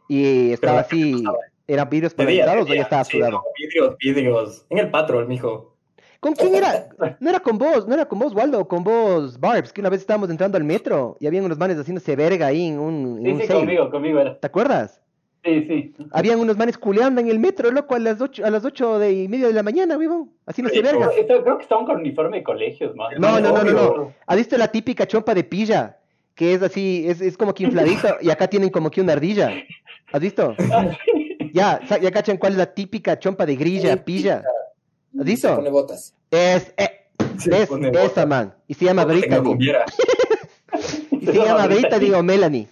Y estaba así. ¿Eran vidrios paralizados o ya estaba sudado? vidrios, vidrios. En el patrol, mijo. ¿Con quién era? No era con vos, no era con vos, Waldo, con vos, Barbs, que una vez estábamos entrando al metro y habían unos manes haciéndose verga ahí en un. En sí, sí, conmigo, conmigo era. ¿Te acuerdas? Sí, sí. Habían unos manes culeando en el metro, loco, a las ocho, a las ocho de y media de la mañana, weón. Haciéndose verga. Creo que estaban con uniforme de colegios, man. No, no, no, no, no. ¿Has visto la típica chompa de pilla? Que es así, es, es como que infladito y acá tienen como que una ardilla. ¿Has visto? Ah, ya, ya cachan cuál es la típica chompa de grilla, pilla. ¿Has visto? Se pone botas. Es, eh, es esa, man. Y se llama Brittany. y se llama Brittany o Melanie.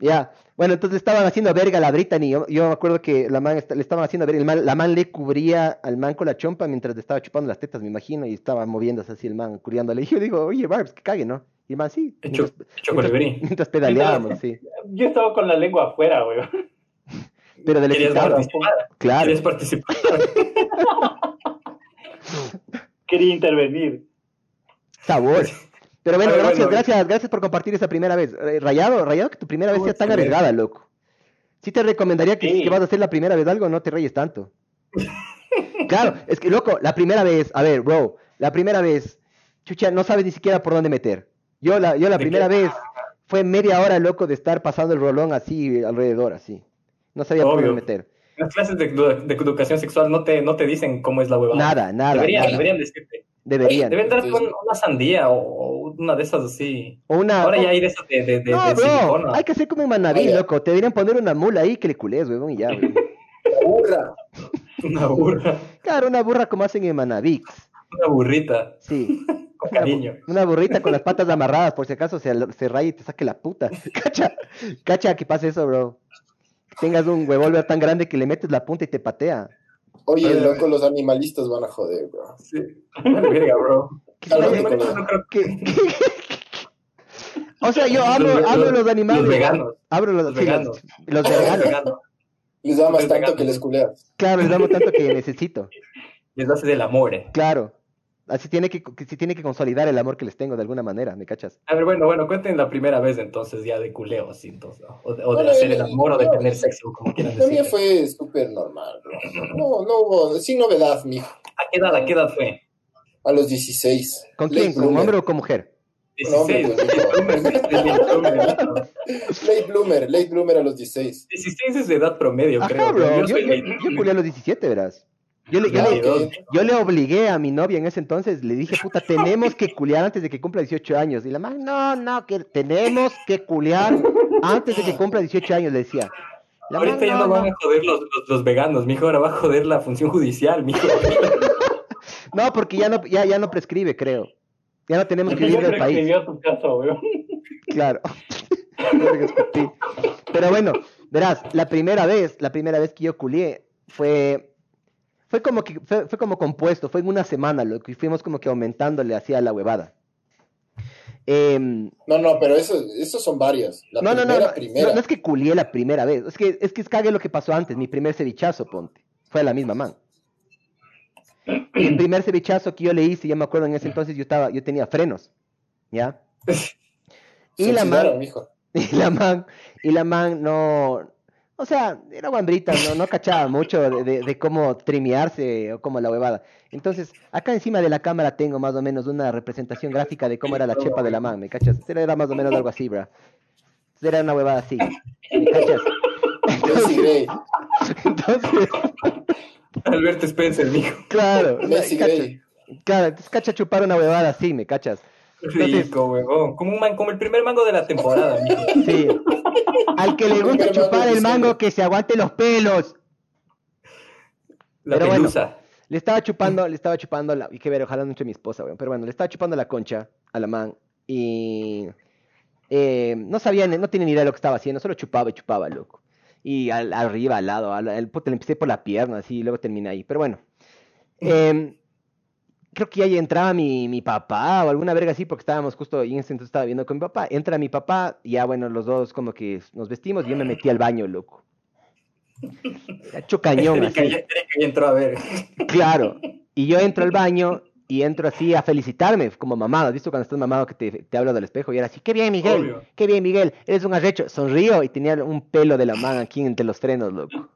Ya. Bueno, entonces estaban haciendo verga a la Brittany. Yo, yo me acuerdo que la man le estaban haciendo verga. la man le cubría al man con la chompa mientras le estaba chupando las tetas, me imagino, y estaba moviéndose así el man, curiándole. Y yo digo, oye, Barbs, que cague, ¿no? Y el man, sí. Hecho, mientras, mientras, mientras pedaleábamos, sí. Yo estaba con la lengua afuera, güey. Pero del ¿Querías participar? Claro. ¿Quieres participar? Quería intervenir. Sabor. Pero bueno, gracias, gracias, gracias por compartir esa primera vez. Eh, Rayado, Rayado, que tu primera vez sea tan arriesgada, loco. Sí te recomendaría que si vas a hacer la primera vez algo, no te rayes tanto. claro, es que, loco, la primera vez, a ver, bro, la primera vez, chucha, no sabes ni siquiera por dónde meter. Yo la, yo la primera vez fue media hora, loco, de estar pasando el rolón así alrededor, así. No sabía por dónde meter. Las clases de, educación sexual no te, no te dicen cómo es la huevada. Nada, nada. Deberían, deberían decirte. Deberían. Deben dar con una sandía o una de esas así. O una, Ahora ya hay de esas de, de, de, no, bro, Hay que hacer como en Manaví, loco. Te deberían poner una mula ahí que le culés, weón, y ya, Una burra. Una burra. Claro, una burra como hacen en Manaví. Una burrita. Sí. Con cariño. Una, burrita con las patas amarradas, por si acaso se, se raya y te saque la puta. Cacha, cacha que pase eso, bro. tengas un huevólver tan grande que le metes la punta y te patea. Oye, loco, los animalistas van a joder, bro. Sí. Verga, bro. o sea, yo hablo, hablo de los animales. Los veganos. Hablo los, los veganos. Los, veganos. Les damos tanto que les culeas. Claro, les damos tanto que necesito. Les hace del amor. Eh. Claro. Así tiene que, que, tiene que consolidar el amor que les tengo de alguna manera, ¿me cachas? A ver, bueno, bueno, cuenten la primera vez entonces ya de culeo, así, entonces, o, de, o de hacer el amor o de tener sexo, como quieran decir. Mía fue súper normal, bro. No, no hubo, sin novedad, mijo. ¿A qué edad, a qué edad fue? A los 16. ¿Con quién? ¿Con hombre o con mujer? 16. late bloomer, late bloomer a los 16. 16 es de edad promedio, Ajá, creo. Bro, yo, yo, yo, a los 17, verás. Yo le, yo, le, yo le, obligué a mi novia en ese entonces, le dije, puta, tenemos que culiar antes de que cumpla 18 años. Y la madre, no, no, que tenemos que culiar antes de que cumpla 18 años, le decía. La Ahorita ya no, no, van a joder los, los, los, veganos, mijo, ahora va a joder la función judicial, mijo. no, porque ya no, ya, ya no prescribe, creo. Ya no tenemos que vivir del país. Tu caso, claro. Pero bueno, verás, la primera vez, la primera vez que yo culié fue fue como que fue, como compuesto, fue en una semana lo que fuimos como que aumentándole hacia la huevada. Em, no, no, pero eso, eso son varias. La no, primera, no, no, primera. no, es que culié la primera vez, es que es que es cague lo que pasó antes, mi primer cevichazo, ponte, fue la misma man. el primer cevichazo que yo le hice, ya me acuerdo en ese entonces yo estaba, yo tenía frenos, ¿ya? Y la man, y la man, y la man no, o sea, era guambrita, no, no cachaba mucho de, de, cómo trimearse o cómo la huevada. Entonces, acá encima de la cámara tengo más o menos una representación gráfica de cómo era la chepa de la man, ¿me cachas? Era más o menos algo así, bro. Era una huevada así, ¿me cachas? Entonces, entonces Alberto Spencer, mijo. Claro, cacha, claro, entonces cacha chupar una huevada así, ¿me cachas? Rico, huevón. Como, un man, como el primer mango de la temporada. Sí. Al que le gusta chupar el mango, que se aguante los pelos. La pero pelusa. Bueno, le estaba chupando, le estaba chupando la, y que ver, ojalá no entre mi esposa, weón, pero bueno, le estaba chupando la concha a la man y eh, no sabía, no tenía ni idea de lo que estaba haciendo, solo chupaba y chupaba, loco. Y al, arriba, al lado, al, al, le empecé por la pierna, así, y luego terminé ahí, pero bueno. Eh, creo que ahí entraba mi, mi papá o alguna verga así, porque estábamos justo, y en ese entonces estaba viendo con mi papá. Entra mi papá, y ya bueno, los dos como que nos vestimos y yo me metí al baño, loco. Hecho cañón. así. entró a ver. Claro. Y yo entro al baño y entro así a felicitarme como mamado. ¿Has visto cuando estás mamado que te, te hablo del espejo? Y era así, qué bien, Miguel, Obvio. qué bien, Miguel, eres un arrecho. Sonrío y tenía un pelo de la mano aquí entre los frenos, loco.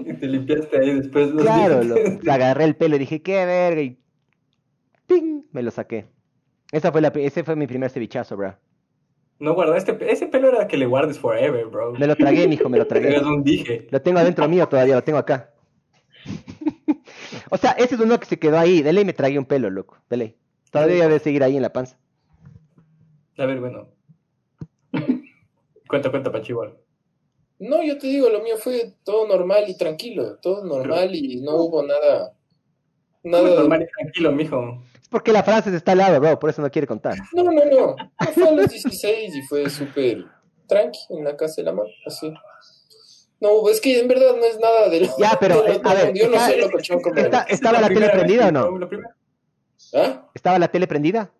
Y te limpiaste ahí después. Los claro, loco. agarré el pelo y dije, qué verga. Y ¡ping! Me lo saqué. Esa fue la, ese fue mi primer cevichazo, bro. No guarda, este, ese pelo era que le guardes forever, bro. Me lo tragué, mijo, me lo tragué. Eres un dije. Lo tengo adentro mío todavía, lo tengo acá. o sea, ese es uno que se quedó ahí. De ley me tragué un pelo, loco. De ley. Todavía debe seguir ahí en la panza. A ver, bueno. cuenta, cuenta, Pachihual. No, yo te digo, lo mío fue todo normal y tranquilo. Todo normal y no hubo nada. Nada normal y tranquilo, mijo. Es porque la Frances está al lado, bro, por eso no quiere contar. No, no, no. fue a los 16 y fue súper tranqui en la casa de la mamá, así. No, es que en verdad no es nada de lo Ya, pero, eh, a ver, yo no sé lo cochón como está, ¿Estaba la, la tele prendida o no? La primera. ¿Ah? ¿Estaba la tele prendida?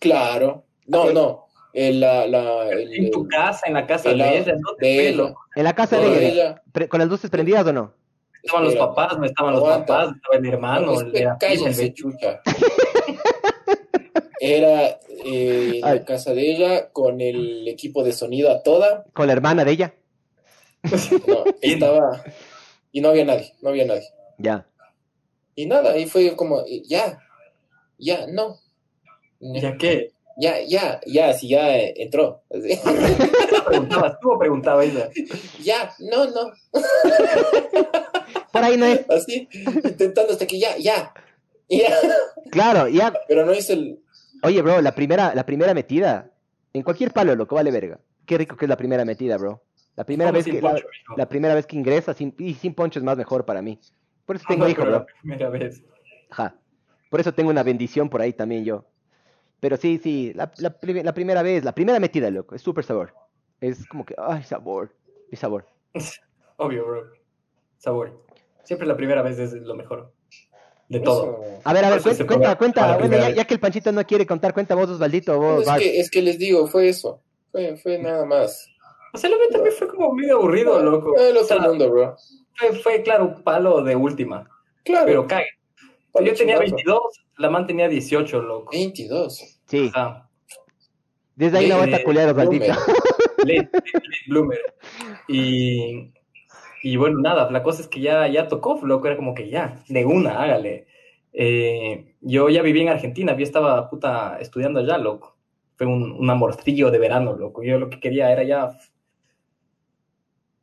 Claro. No, no. En, la, la, el, en tu casa, en la casa de, la, ella, no de ella. En la casa no, de, ella. ella. ¿Con las luces prendidas o no? Estaban los papás, no estaban los papás, estaba el hermano. No, el cállese, chucha. Era eh, la casa de ella con el equipo de sonido a toda. ¿Con la hermana de ella? No, estaba. Y no había nadie, no había nadie. Ya. Y nada, ahí fue como, ya, ya, no. ¿Ya qué? Ya, ya, ya, si ya entró. Preguntabas tú o preguntaba ella. Ya, no, no. Por ahí no es. Así, intentando hasta que ya, ya. Claro, ya. Pero no es el. Oye, bro, la primera, la primera metida. En cualquier palo, loco, vale verga. Qué rico que es la primera metida, bro. La primera vez que la, primera vez que ingresa sin, y sin poncho es más mejor para mí. Por eso tengo hijo, bro. La primera vez. Ajá. Por eso tengo una bendición por ahí también yo. Pero sí, sí, la, la, la primera vez, la primera metida, loco, es súper sabor. Es como que, ay, sabor, y sabor. Obvio, bro. Sabor. Siempre la primera vez es lo mejor. De todo. A ver, a ver, cuenta, cuenta, Bueno, ya, que el Panchito no quiere contar, cuenta vos, Osvaldito. Vos, es, que, es que les digo, fue eso. Fue, fue nada más. O sea, lo que también fue como medio aburrido, loco. El otro mundo, bro. Fue, fue, claro, un palo de última. Claro. Pero cague. Yo tenía 22, la man tenía 18, loco. 22. Sí. Desde ahí no va a estar culiado, Osvaldito. Late, bloomer. Y y bueno, nada, la cosa es que ya, ya tocó, loco, era como que ya, de una, hágale. Eh, yo ya viví en Argentina, yo estaba puta estudiando allá, loco. Fue un, un amorcillo de verano, loco. Yo lo que quería era ya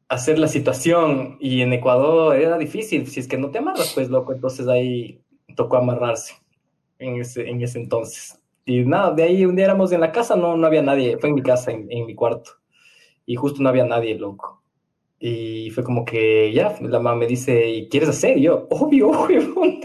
hacer la situación y en Ecuador era difícil, si es que no te amarras, pues, loco, entonces ahí tocó amarrarse en ese, en ese entonces. Y nada, de ahí un día éramos en la casa, no, no había nadie, fue en mi casa, en, en mi cuarto, y justo no había nadie, loco. Y fue como que, ya, la mamá me dice, ¿y quieres hacer? Y yo, obvio, huevón,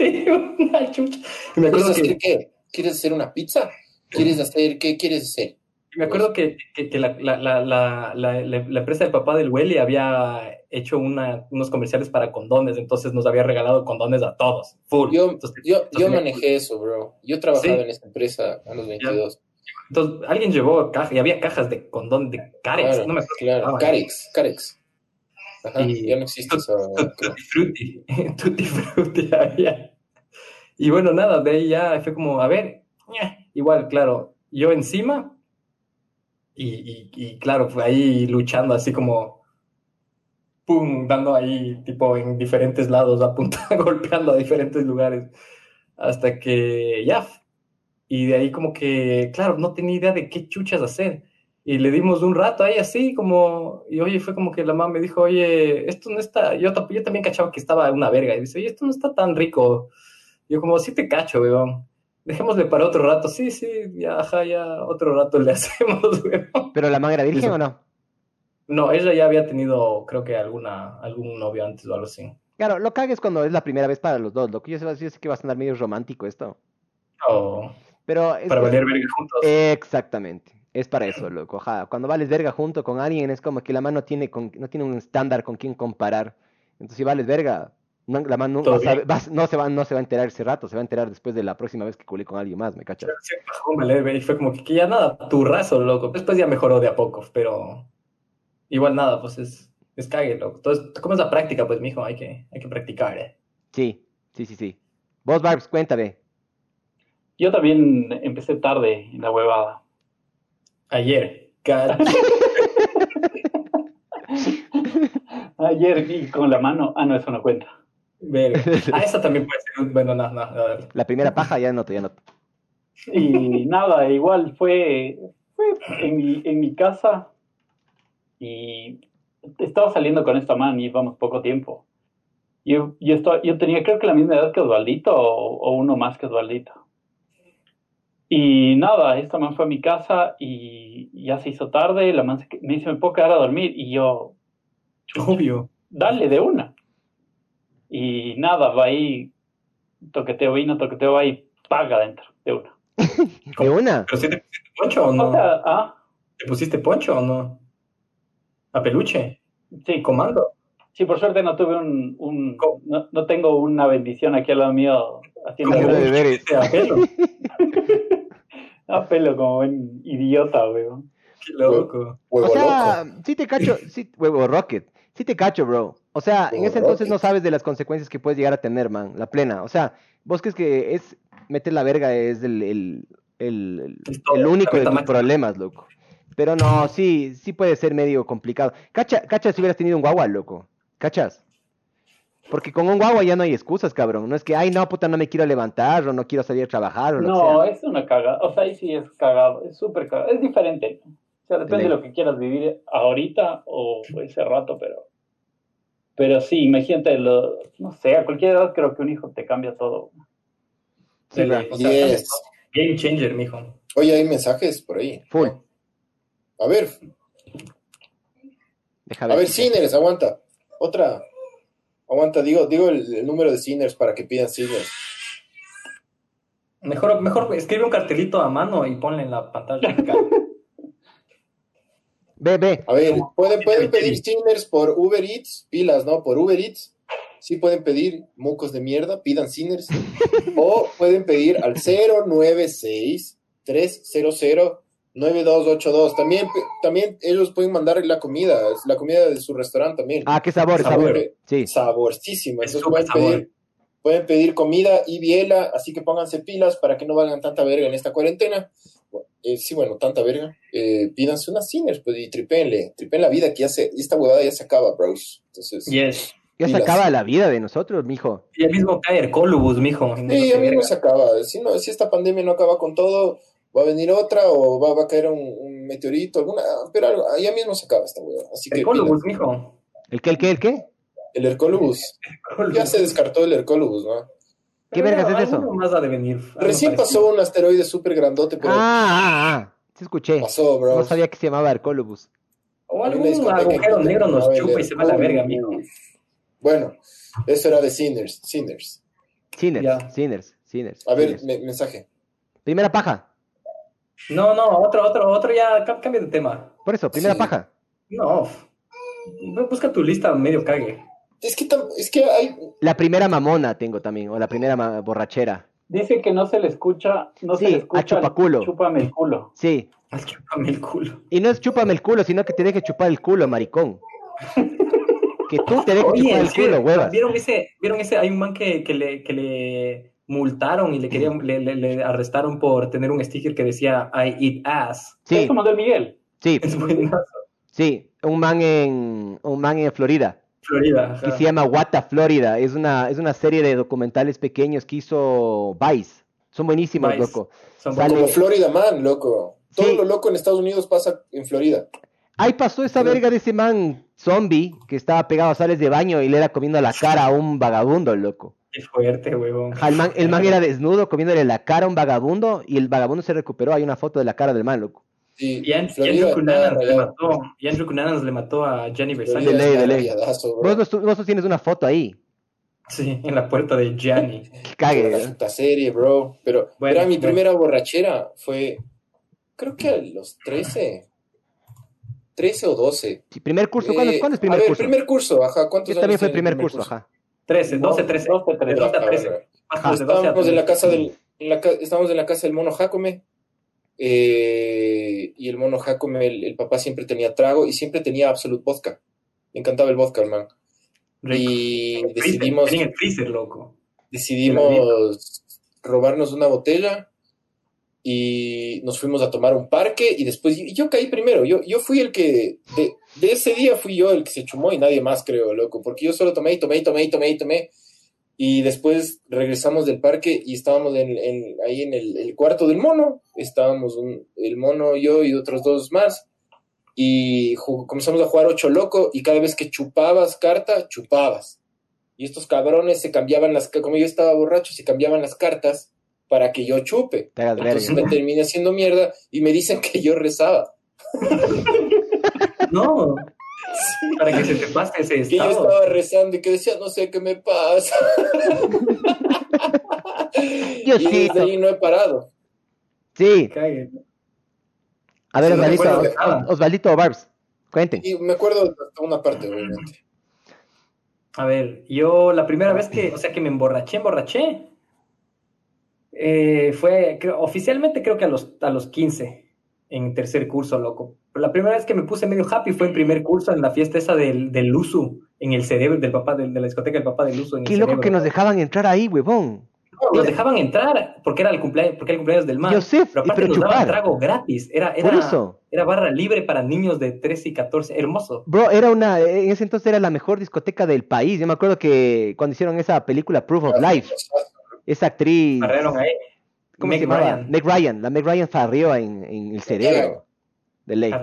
una chucha. me acuerdo ¿Quieres hacer qué? ¿Quieres hacer una pizza? ¿Quieres hacer qué quieres hacer? Me acuerdo que, que, la, la, la, la, empresa del papá del Welly había hecho una, unos comerciales para condones, entonces nos había regalado condones a todos, full. Yo, yo, yo manejé eso, bro. Yo trabajaba en esa empresa a los 22. Entonces, alguien llevó caja y había cajas de condón de Carex, no me acuerdo. Claro, Carex, Carex y, ya no existe eso. Tutti frutti, tutti frutti Y bueno, nada, de ahí ya fue como, a ver, igual, claro, yo encima y, y, claro, fue ahí luchando así como, pum, dando ahí tipo en diferentes lados, apuntando, golpeando a diferentes lugares, hasta que ya, y de ahí como que, claro, no tenía idea de qué chuchas hacer y le dimos un rato ahí así como, y oye, fue como que la mamá me dijo, oye, esto no está, yo, yo también cachaba que estaba una verga, y dice, oye, esto no está tan rico. yo como, sí te cacho, weón. Dejémosle para otro rato, sí, sí, ya, ajá, ya, otro rato le hacemos, weón. ¿Pero la mamá era virgen o no? No, ella ya había tenido, creo que alguna, algún novio antes o algo así. Claro, lo cagues cuando es la primera vez para los dos, lo que yo sé, sé que va a sonar medio romántico esto. Oh. Pero para valer verga juntos. Exactamente. Es para eso, loco. Cuando vales verga junto con alguien, es como que la mano no tiene, no tiene un estándar con quien comparar. Entonces, si vales verga, la mano no, no, se va, no se va a enterar ese rato, se va a enterar después de la próxima vez que culé con alguien más, ¿me cachas? Y fue como que, ya nada, tu raso, loco. Después ya mejoró de a poco, pero igual nada, pues es, es cague, loco. Entonces, ¿cómo es la práctica? Pues, mijo, hay que, hay que practicar, ¿eh? Sí, sí, sí, sí. Vos, Barbs, cuéntame. Yo también empecé tarde en la huevada. Ayer. Ayer vi con la mano. Ah, no, eso no cuenta. Ah, esa también puede ser. Bueno, no, no. La primera paja ya no, ya no. Y nada, igual fue, fue en, mi, en mi casa y estaba saliendo con esta man y íbamos poco tiempo. Yo, yo, yo tenía creo que la misma edad que Osvaldito o, o uno más que Osvaldito. Y nada, esta man fue a mi casa y ya se hizo tarde, la man me dice, ¿me puedo quedar a dormir? Y yo, obvio, dale de una. Y nada, va ahí, toqueteo vino, toqueteo va y paga adentro, de una. ¿De una? ¿Pero si te pusiste poncho o no? ¿ah? ¿Te pusiste poncho o no? ¿A peluche? Sí. ¿Comando? Sí, por suerte no tuve un, un no, no, tengo una bendición aquí al lado mío haciendo... a pelo. A pelo como un idiota, weón. Qué loco. o sea, sí te cacho, sí, huevo Rocket, sí te cacho, bro. O sea, en ese entonces no sabes de las consecuencias que puedes llegar a tener, man, la plena. O sea, vos crees que es meter la verga es el, el, el, el único de tus problemas, loco. Pero no, sí, sí puede ser medio complicado. Cacha, cacha si hubieras tenido un guagua, loco. ¿Cachas? Porque con un guagua ya no hay excusas, cabrón. No es que, ay, no, puta, no me quiero levantar o no quiero salir a trabajar o lo No, que sea. es una cagada. O sea, ahí sí es cagado. Es súper cagado. Es diferente. O sea, depende de lo que quieras vivir ahorita o ese rato, pero... Pero sí, imagínate, lo, no sé, a cualquier edad creo que un hijo te cambia todo. Game changer, mijo. Oye, hay mensajes por ahí. Full. A ver. a ver, Sinners, aguanta. Otra. Aguanta, digo, digo el, número de Sinners para que pidan Sinners. Mejor, mejor escribe un cartelito a mano y ponle en la pantalla. ve, ve. A ver, pueden, pueden pedir Sinners por Uber Eats, pilas, ¿no? Por Uber Eats. Sí pueden pedir mucos de mierda, pidan Sinners. o pueden pedir al 096 300 9282. También, también ellos pueden mandar la comida, la comida de su restaurante también. Ah, qué sabor, sabor. Sí. Saborísimo. Entonces pueden pedir, pueden pedir comida y biela, así que pónganse pilas para que no valgan tanta verga en esta cuarentena. Eh, sí, bueno, tanta verga. Eh, pídanse unas sinners pues, y tripenle, tripen la vida que ya se, esta huevada ya se acaba, bros. Entonces, yes. Ya se acaba la vida de nosotros, mijo. Y el mismo cae el colubus, mijo. Sí, a mí se acaba. Si, no, si esta pandemia no acaba con todo, va a venir otra o va, a caer un, meteorito, alguna, pero allá mismo se acaba esta hueá. Así el Hercolubus, mijo. ¿El qué, el qué, el qué? El Hercolubus. ya se descartó el Hercolubus, ¿no? ¿Qué vergas es eso? Más ha de venir, Recién pasó un asteroide súper grandote, pero... Ah, ah, ah, sí escuché. Pasó, bro. No sabía que se llamaba Hercolubus. O algún agujero negro nos chupa y se va a la verga, mijo. Bueno, eso era de Sinners, Sinners. Sinners, Sinners, Sinners. A ver, mensaje. Primera paja. No, no, otro, otro, otro ya cambia de tema. Por eso, primera paja. No, busca tu lista medio cague. Es que, es que hay... La primera mamona tengo también, o la primera borrachera. Dice que no se le escucha, no se le escucha. A chupaculo. Chúpame el culo. Sí. Al chúpame el culo. Y no es chúpame el culo, sino que te deje chupar el culo, maricón. que tú te dejes chupar el culo, huevas. ¿Vieron ese, vieron ese, hay un man que, que le, que le multaron y le querían, le, le, arrestaron por tener un sticker que decía I eat ass. Sí. Es como del Miguel. Sí. sí, un man en un man en Florida. Florida. Que se llama Wata Florida. Es una, es una serie de documentales pequeños que hizo Vice. Son buenísimos, loco. Son como Florida Man, loco. Todo lo loco en Estados Unidos pasa en Florida. Ahí pasó esa verga de ese man zombie que estaba pegado a sales de baño y le era comiendo la cara a un vagabundo, loco. Qué fuerte, huevón. El man, el man era desnudo comiéndole la cara a un vagabundo y el vagabundo se recuperó. Hay una foto de la cara del man, loco. Sí, y, Andrew Cunanan le mató, y Andrew Cunanan le mató a Gianni Versailles. De ley, de ley. Vos, vos, tienes una foto ahí. Sí, en la puerta de Gianni. Cague. La puta serie, bro. Pero era mi primera borrachera. Fue, creo que a los 13. 13 o 12. Sí, primer curso, ¿cuándo, ¿cuándo es primer a ver, curso? primer curso, ajá. ¿Cuántos Yo también fue primer curso, ajá. 13, 12, 13. 12, 13. 12 13. estábamos, en la casa del, en la, estábamos en la casa del mono Jacome. Eh, y el mono Jacome, el, papá siempre tenía trago y siempre tenía Absolute Vodka. Me encantaba el vodka, hermano. Y decidimos. En el freezer, loco. Decidimos robarnos una botella y nos fuimos a tomar un parque y después yo caí primero, yo, yo fui el que, de, de, ese día fui yo el que se chumó y nadie más creo, loco, porque yo solo tomé y tomé y tomé y tomé y tomé y después regresamos del parque y estábamos en, ahí en el, cuarto del mono, estábamos el mono, yo y otros dos más y comenzamos a jugar ocho loco y cada vez que chupabas carta, chupabas. Y estos cabrones se cambiaban las, como yo estaba borracho, se cambiaban las cartas para que yo chupe. Entonces me terminé haciendo mierda y me dicen que yo rezaba. No. Para que se te pase ese estado. Que yo estaba rezando y que decía, no sé qué me pasa. y desde ahí no he parado. Sí. A ver, Osvaldito, Osvaldito Barbs, cuenten. Y me acuerdo de una parte, obviamente. A ver, yo la primera vez que, o sea, que me emborraché, emborraché, eh, fue, creo, oficialmente creo que a los, a los 15, en tercer curso, loco. Pero la primera vez que me puse medio happy fue en primer curso, en la fiesta esa del, del Luzu, en el cerebro del papá, de, la discoteca del papá del Luzu. Qué loco que nos dejaban entrar ahí, huevón. No, nos dejaban entrar porque era el cumpleaños, porque era el cumpleaños del mar. Yo sé, pero aparte nos daban trago gratis. Era, era, era barra libre para niños de 13 y 14. Hermoso. Bro, era una, en ese entonces era la mejor discoteca del país. Yo me acuerdo que cuando hicieron esa película Proof of Life, esa actriz. ahí. ¿Cómo se Ryan. Meg Ryan. La Meg Ryan farrió en, en el cerebro. De ley.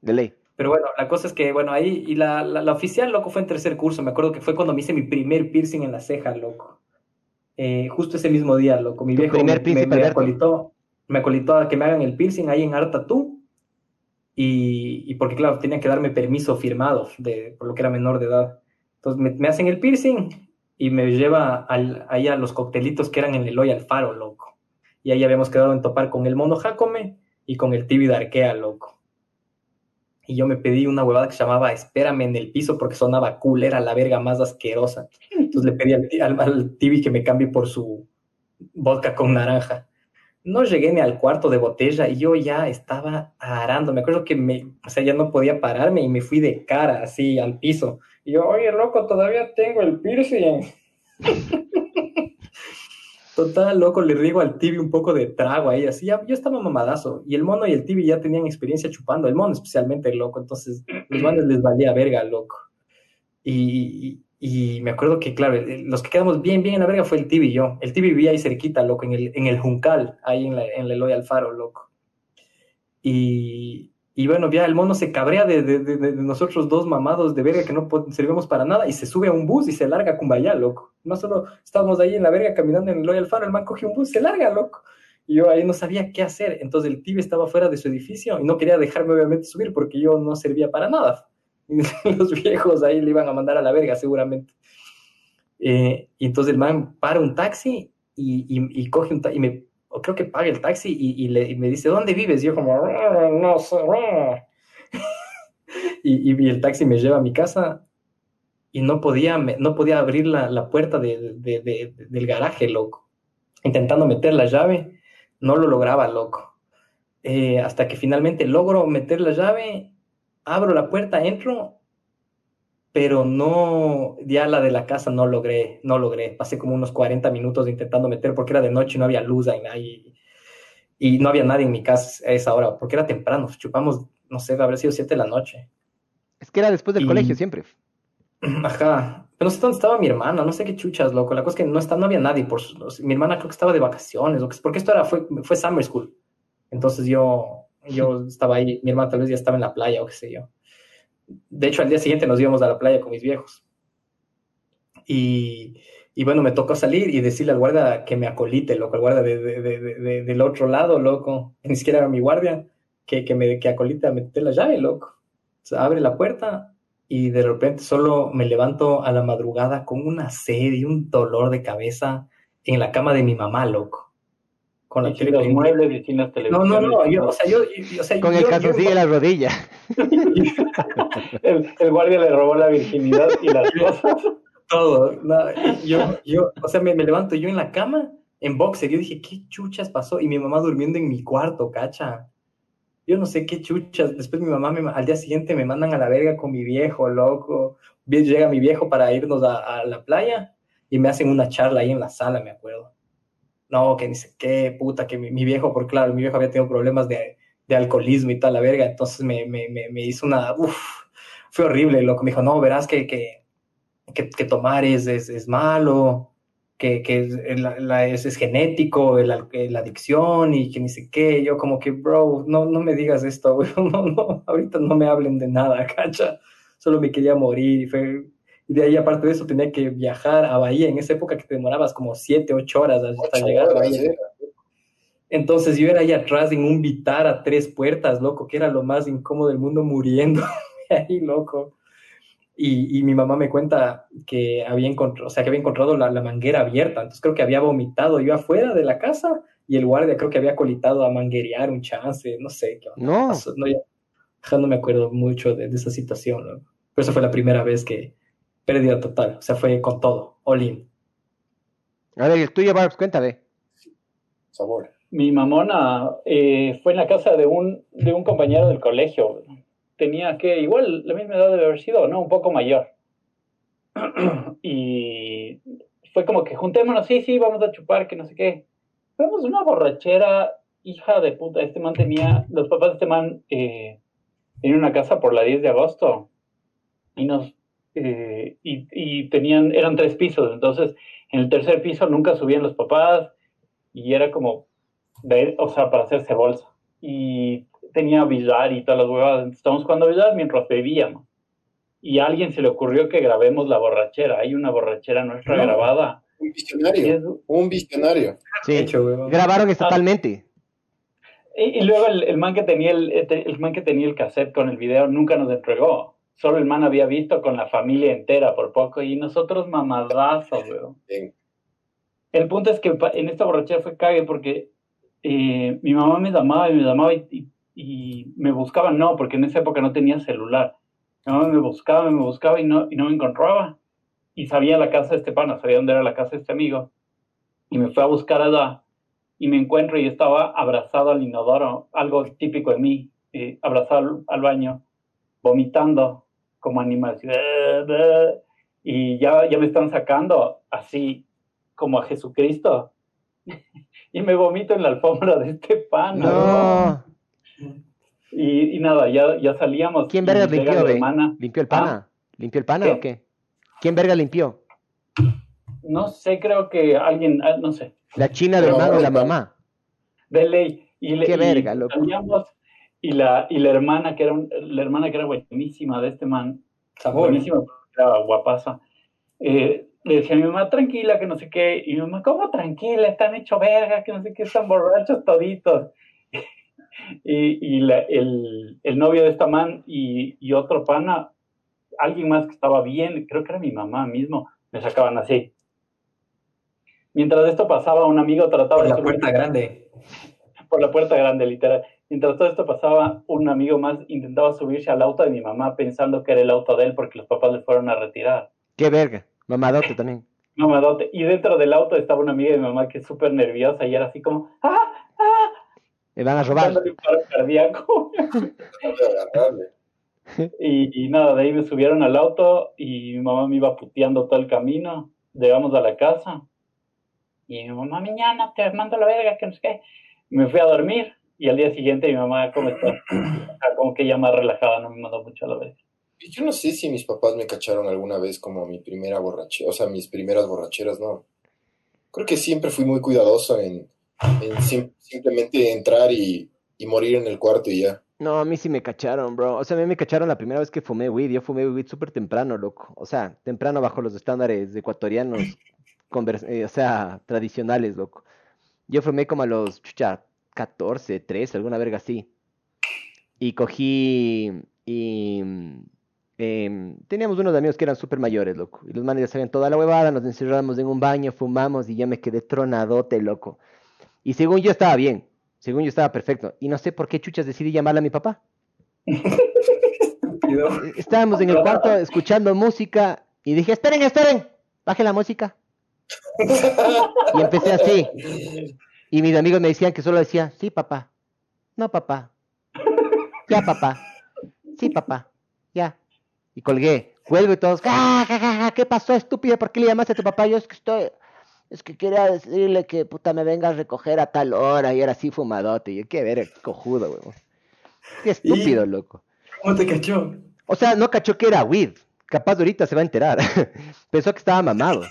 De ley. Pero bueno, la cosa es que, bueno, ahí, y la, la, oficial, loco, fue en tercer curso. Me acuerdo que fue cuando me hice mi primer piercing en la ceja, loco. eh, justo ese mismo día, loco. Mi viejo me, me, acolitó, me acolitó a que me hagan el piercing ahí en Artatú. Y, y porque, claro, tenía que darme permiso firmado de, por lo que era menor de edad. Entonces me, hacen el piercing y me lleva al, ahí a los coctelitos que eran en el Hoy Alfaro, loco. Y ahí habíamos quedado en topar con el mono Jacome y con el Tibi de Arkea, loco. Y yo me pedí una huevada que se llamaba Espérame en el piso porque sonaba cool, era la verga más asquerosa. Entonces le pedí al, al, Tibi que me cambie por su vodka con naranja. No llegué ni al cuarto de botella y yo ya estaba arando. Me acuerdo que me, o sea, ya no podía pararme y me fui de cara así al piso. Y yo, oye, loco, todavía tengo el piercing. Total, loco, le digo al Tibi un poco de trago ahí, así, ya, yo estaba mamadazo, y el mono y el Tibi ya tenían experiencia chupando, el mono especialmente, loco, entonces los manes les valía verga, loco. Y, y, me acuerdo que, claro, los que quedamos bien, bien en la verga fue el Tibi y yo. El Tibi vivía ahí cerquita, loco, en el, en el Juncal, ahí en, la, en el Eloy Alfaro, loco. Y, y bueno, ya el mono se cabrea de, de, nosotros dos mamados de verga que no servimos para nada y se sube a un bus y se larga a Cumbayá, loco. No solo estábamos ahí en la verga caminando en el Loyal Faro, el man coge un bus se larga, loco. Y yo ahí no sabía qué hacer. Entonces el tibio estaba fuera de su edificio y no quería dejarme obviamente subir porque yo no servía para nada. Y los viejos ahí le iban a mandar a la verga seguramente. Eh, y entonces el man para un taxi y, y, y coge un taxi y me creo que paga el taxi y, le, me dice, ¿dónde vives? Y yo como, ah, no sé. y, el taxi me lleva a mi casa y no podía, no podía abrir la, puerta del garaje, loco. Intentando meter la llave, no lo lograba, loco. Eh, hasta que finalmente logro meter la llave, abro la puerta, entro pero no, ya la de la casa no logré, no logré. Pasé como unos 40 minutos intentando meter porque era de noche y no había luz ahí, y, no había nadie en mi casa a esa hora, porque era temprano, chupamos, no sé, habría sido 7 de la noche. Es que era después del colegio siempre. Ajá, pero no sé dónde estaba mi hermana, no sé qué chuchas, loco. La cosa es que no, está, no había nadie, por, mi hermana creo que estaba de vacaciones, porque esto era, fue, fue summer school. Entonces yo, yo estaba ahí, mi hermana tal vez ya estaba en la playa o qué sé yo. De hecho, al día siguiente nos íbamos a la playa con mis viejos. Y, y bueno, me tocó salir y decirle al guardia que me acolite, loco, al guardia de, de, del otro lado, loco. Ni siquiera era mi guardia, que, que me que acolite a meter la llave, loco. O abre la puerta y de repente solo me levanto a la madrugada con una sed y un dolor de cabeza en la cama de mi mamá, loco con la tele los muebles, distintas televisiones. No, no, no, yo, o sea, yo, o sea, con el calzoncillo en la rodilla. el, el, guardia le robó la virginidad y las cosas. Todo. No, yo, yo, o sea, me, me, levanto yo en la cama, en boxer, yo dije, ¿qué chuchas pasó? Y mi mamá durmiendo en mi cuarto, cacha. Yo no sé qué chuchas. Después mi mamá me, al día siguiente me mandan a la verga con mi viejo, loco. Llega mi viejo para irnos a, a la playa y me hacen una charla ahí en la sala, me acuerdo no, que sé qué, puta, que mi, viejo, por claro, mi viejo había tenido problemas de, alcoholismo y tal, la verga, entonces me, hizo una, uff, fue horrible, loco, me dijo, no, verás que, que, que, tomar es, es, malo, que, que la, es, es, genético, la, adicción y que ni sé qué, yo como que, bro, no, no me digas esto, no, no, ahorita no me hablen de nada, cacha, solo me quería morir, fue y de ahí, aparte de eso, tenía que viajar a Bahía. En esa época que te demorabas como 7, 8 horas hasta llegar a Bahía. Entonces yo era ahí atrás en un Vitar a tres puertas, loco, que era lo más incómodo del mundo, muriendo ahí, loco. Y, y, mi mamá me cuenta que había encontrado, o sea, que había encontrado la, la, manguera abierta. Entonces creo que había vomitado yo afuera de la casa y el guardia creo que había colitado a manguerear un chance, no sé qué. No. no, ya, no me acuerdo mucho de, esa situación, Pero esa fue la primera vez que, pérdida total. O sea, fue con todo, all in. A ver, el tuyo, Barbs, cuéntame. Sabor. Mi mamona eh, fue en la casa de un, de un compañero del colegio. Tenía que, igual, la misma edad de haber sido, ¿no? Un poco mayor. y fue como que juntémonos, sí, sí, vamos a chupar, que no sé qué. Fuimos una borrachera, hija de puta. Este man tenía, los papás de este man eh, tenían una casa por la 10 de agosto y nos eh, y, tenían, eran tres pisos, entonces en el tercer piso nunca subían los papás y era como, o sea, para hacerse bolsa. Y tenía billar y todas las huevas, estábamos jugando billar mientras bebíamos. y a alguien se le ocurrió que grabemos la borrachera. Hay una borrachera nuestra grabada. Un visionario. Un visionario. Sí, grabaron estatalmente. Y, luego el, man que tenía el, el man que tenía el cassette con el video nunca nos entregó. Solo el man había visto con la familia entera por poco y nosotros mamadazos, weón. El punto es que en esta borrachera fue cague porque eh, mi mamá me llamaba y me llamaba y, y, me buscaba, no, porque en esa época no tenía celular. Mi mamá me buscaba, me buscaba y no, y no me encontraba. Y sabía la casa de este pana, sabía dónde era la casa de este amigo. Y me fue a buscar allá y me encuentro y estaba abrazado al inodoro, algo típico de mí, eh, abrazado al, baño, vomitando como animal. y ya, ya me están sacando así como a Jesucristo. y me vomito en la alfombra de este pan. No. Y, nada, ya, ya salíamos. ¿Quién verga limpió, ¿Limpió el pana? ¿Ah? ¿Limpió el pana o qué? ¿Quién verga limpió? No sé, creo que alguien, ah, no sé. La china del hermano de la mamá. De ley. Y Qué verga, loco. Y la, y la hermana que era la hermana que era buenísima de este man, buenísima, era guapaza. Eh, le decía a mi mamá, tranquila, que no sé qué. Y mi mamá, ¿cómo tranquila? Están hecho verga, que no sé qué, están borrachos toditos. y, y el, el, novio de esta man y, y, otro pana, alguien más que estaba bien, creo que era mi mamá mismo, me sacaban así. Mientras esto pasaba, un amigo trataba Por la puerta grande. Por la puerta grande, literal. Mientras todo esto pasaba, un amigo más intentaba subirse al auto de mi mamá pensando que era el auto de él porque los papás le fueron a retirar. ¡Qué verga! Mamadote también. Mamadote. Y dentro del auto estaba una amiga de mi mamá que es súper nerviosa y era así como, ¡ah! ¡ah! Me van a robar. cardíaco. y, y, nada, de ahí me subieron al auto y mi mamá me iba puteando todo el camino. Llegamos a la casa y mi mamá, mañana te mando la verga, que no sé qué. Me fui a dormir y al día siguiente mi mamá, ¿cómo está? Como que ya más relajada, no me mandó mucho a la verga. Yo no sé si mis papás me cacharon alguna vez como mi primera borrachera, o sea, mis primeras borracheras, no. Creo que siempre fui muy cuidadoso en, simplemente entrar y, morir en el cuarto y ya. No, a mí sí me cacharon, bro. O sea, a mí me cacharon la primera vez que fumé weed. Yo fumé weed súper temprano, loco. O sea, temprano bajo los estándares ecuatorianos, eh, o sea, tradicionales, loco. Yo fumé como a los, chucha, 14, 13, alguna verga así. Y cogí y Em, teníamos unos amigos que eran súper mayores, loco. Y los manes ya sabían toda la huevada, nos encerramos en un baño, fumamos y ya me quedé tronadote, loco. Y según yo estaba bien, según yo estaba perfecto. Y no sé por qué chuchas decidí llamarle a mi papá. Estábamos en el cuarto escuchando música y dije, esperen, esperen, baje la música. y empecé así. Y mis amigos me decían que solo decía, sí, papá. No, papá. Ya, papá. Sí, papá. Ya. Y colgué. Cuelgo y todos, ¿qué pasó, estúpido? ¿Por qué le llamaste a tu papá? Yo es que estoy, es que quería decirle que puta me venga a recoger a tal hora y era así fumadote. Y yo, qué ver, cojudo, weón. Qué estúpido, loco. ¿Cómo te cachó? O sea, no cachó que era weed. Capaz de ahorita se va a enterar. Pensó que estaba mamado.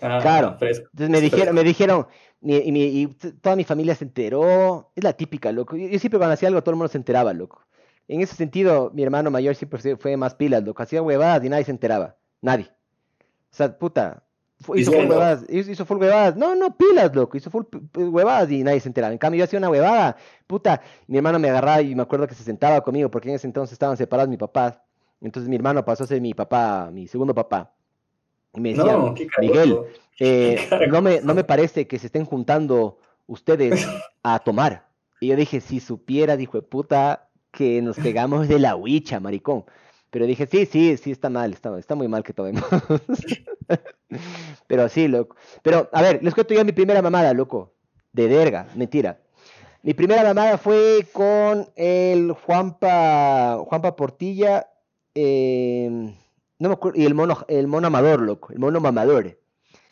Ah, claro. Entonces me dijeron, me dijeron, y, toda mi familia se enteró. Es la típica, loco. Yo, yo siempre cuando hacía algo todo el mundo se enteraba, loco. En ese sentido, mi hermano mayor siempre fue más pilas, lo que hacía huevadas y nadie se enteraba. Nadie. O sea, puta, hizo full huevadas, hizo full huevadas. No, no, pilas, loco, hizo full huevadas y nadie se enteraba. En cambio, yo hacía una huevada, puta, mi hermano me agarraba y me acuerdo que se sentaba conmigo, porque en ese entonces estaban separados mis papás. Entonces mi hermano pasó a ser mi papá, mi segundo papá. Y me decía, Miguel, eh, no, me, no me parece que se estén juntando ustedes a tomar. Y yo dije, si supiera, dijo, puta, que nos pegamos de la huicha, maricón. Pero dije, sí, sí, sí, está mal, está, está muy mal que tomemos. Pero sí, loco. Pero, a ver, les cuento yo mi primera mamada, loco. De verga, mentira. Mi primera mamada fue con el Juanpa, Juanpa Portilla, em, no me acuerdo, y el mono, el mono amador, loco, el mono mamador.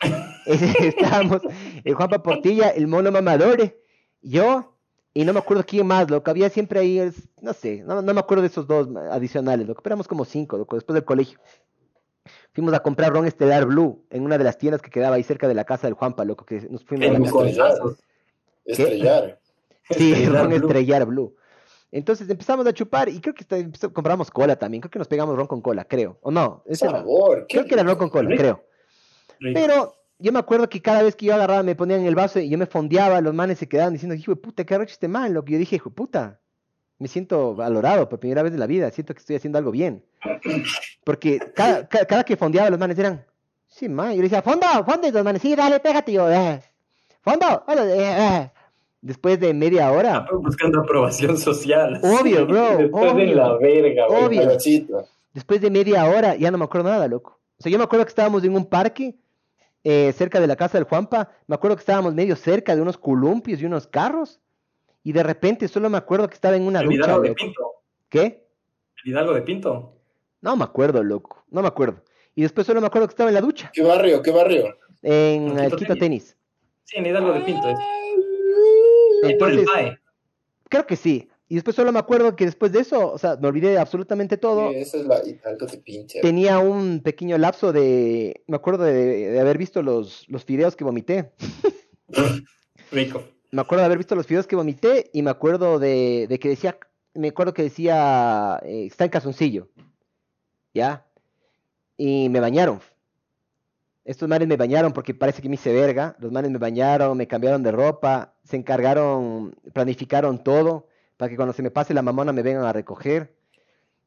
Estábamos, el Juanpa Portilla, el mono mamador, yo, y no me acuerdo quién más, lo que había siempre ahí, no sé, no, me acuerdo de esos dos adicionales, lo que éramos como cinco, loco, después del colegio. Fuimos a comprar ron estelar blue en una de las tiendas que quedaba ahí cerca de la casa del Juanpa, loco, que nos fuimos a Estrellar. Estrellar. Sí, ron estrellar blue. Entonces empezamos a chupar y creo que compramos cola también. Creo que nos pegamos ron con cola, creo. O no. Ese Sabor, creo que era ron con cola, creo. Pero yo me acuerdo que cada vez que yo agarraba me ponía en el vaso y yo me fondeaba, los manes se quedaban diciendo, hijo de puta, qué arrecho este mal. Lo que yo dije, hijo de puta, me siento valorado por primera vez en la vida, siento que estoy haciendo algo bien. Porque cada, cada, que fondeaba los manes eran, sí, man, yo le decía, fondo, fondo, y los manes, sí, dale, pégate, yo, eh. fondo, eh, eh. Después de media hora. Buscando aprobación social. Obvio, bro. Después de la verga, Obvio. Después de media hora ya no me acuerdo nada, loco. O sea, yo me acuerdo que estábamos en un parque eh, cerca de la casa del Juanpa. Me acuerdo que estábamos medio cerca de unos columpios y unos carros. Y de repente solo me acuerdo que estaba en una ¿El Hidalgo de Pinto? ¿Qué? ¿El Hidalgo de Pinto? No me acuerdo, loco. No me acuerdo. Y después solo me acuerdo que estaba en la ducha. ¿Qué barrio? ¿Qué barrio? En el Quito Tenis. Sí, en Hidalgo de Pinto. Entonces, creo que sí. Y después solo me acuerdo que después de eso, o sea, me olvidé de absolutamente todo. Sí, esa es la Hidalgo de pinche. Tenía un pequeño lapso de. Me acuerdo de, haber visto los, los fideos que vomité. Rico. Me acuerdo de haber visto los fideos que vomité y me acuerdo de, de que decía. Me acuerdo que decía. Eh, está en casoncillo. ¿Ya? Y me bañaron. Estos manes me bañaron porque parece que me hice verga. Los manes me bañaron, me cambiaron de ropa, se encargaron, planificaron todo para que cuando se me pase la mamona me vengan a recoger.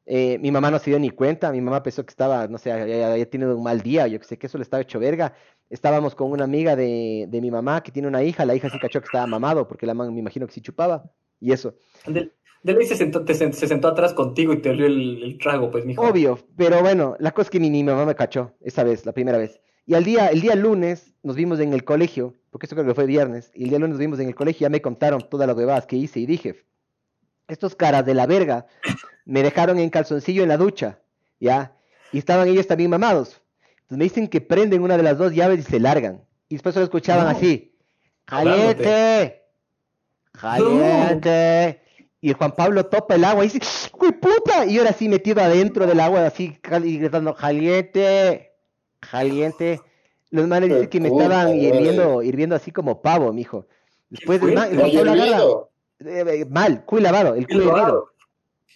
Eh, mi mamá no se dio ni cuenta, mi mamá pensó que estaba, no sé, había, tenido un mal día, yo que sé que eso le estaba hecho verga. Estábamos con una amiga de, de, mi mamá que tiene una hija, la hija sí cachó que estaba mamado, porque la mamá me imagino que sí chupaba, y eso. De, de se sentó, se, sentó atrás contigo y te olió el, trago, pues, mijo. Obvio, pero bueno, la cosa es que ni mi mamá me cachó, esa vez, la primera vez. Y al día, el día lunes nos vimos en el colegio, porque eso creo que fue viernes, y el día lunes nos vimos en el colegio, ya me contaron todas las huevadas que hice y dije, estos caras de la verga me dejaron en calzoncillo en la ducha, ¿ya? Y estaban ellos también mamados. Entonces me dicen que prenden una de las dos llaves y se largan. Y después solo escuchaban así, ¡Caliente! ¡Caliente! Y Juan Pablo topa el agua y dice, ¡Uy, puta! Y ahora sí metido adentro del agua, así gritando, ¡Caliente! Caliente. Los manes dicen que me estaban hirviendo, hirviendo así como pavo, mijo. Después del man, eh, eh, mal, cuy lavado, el cuy hervido.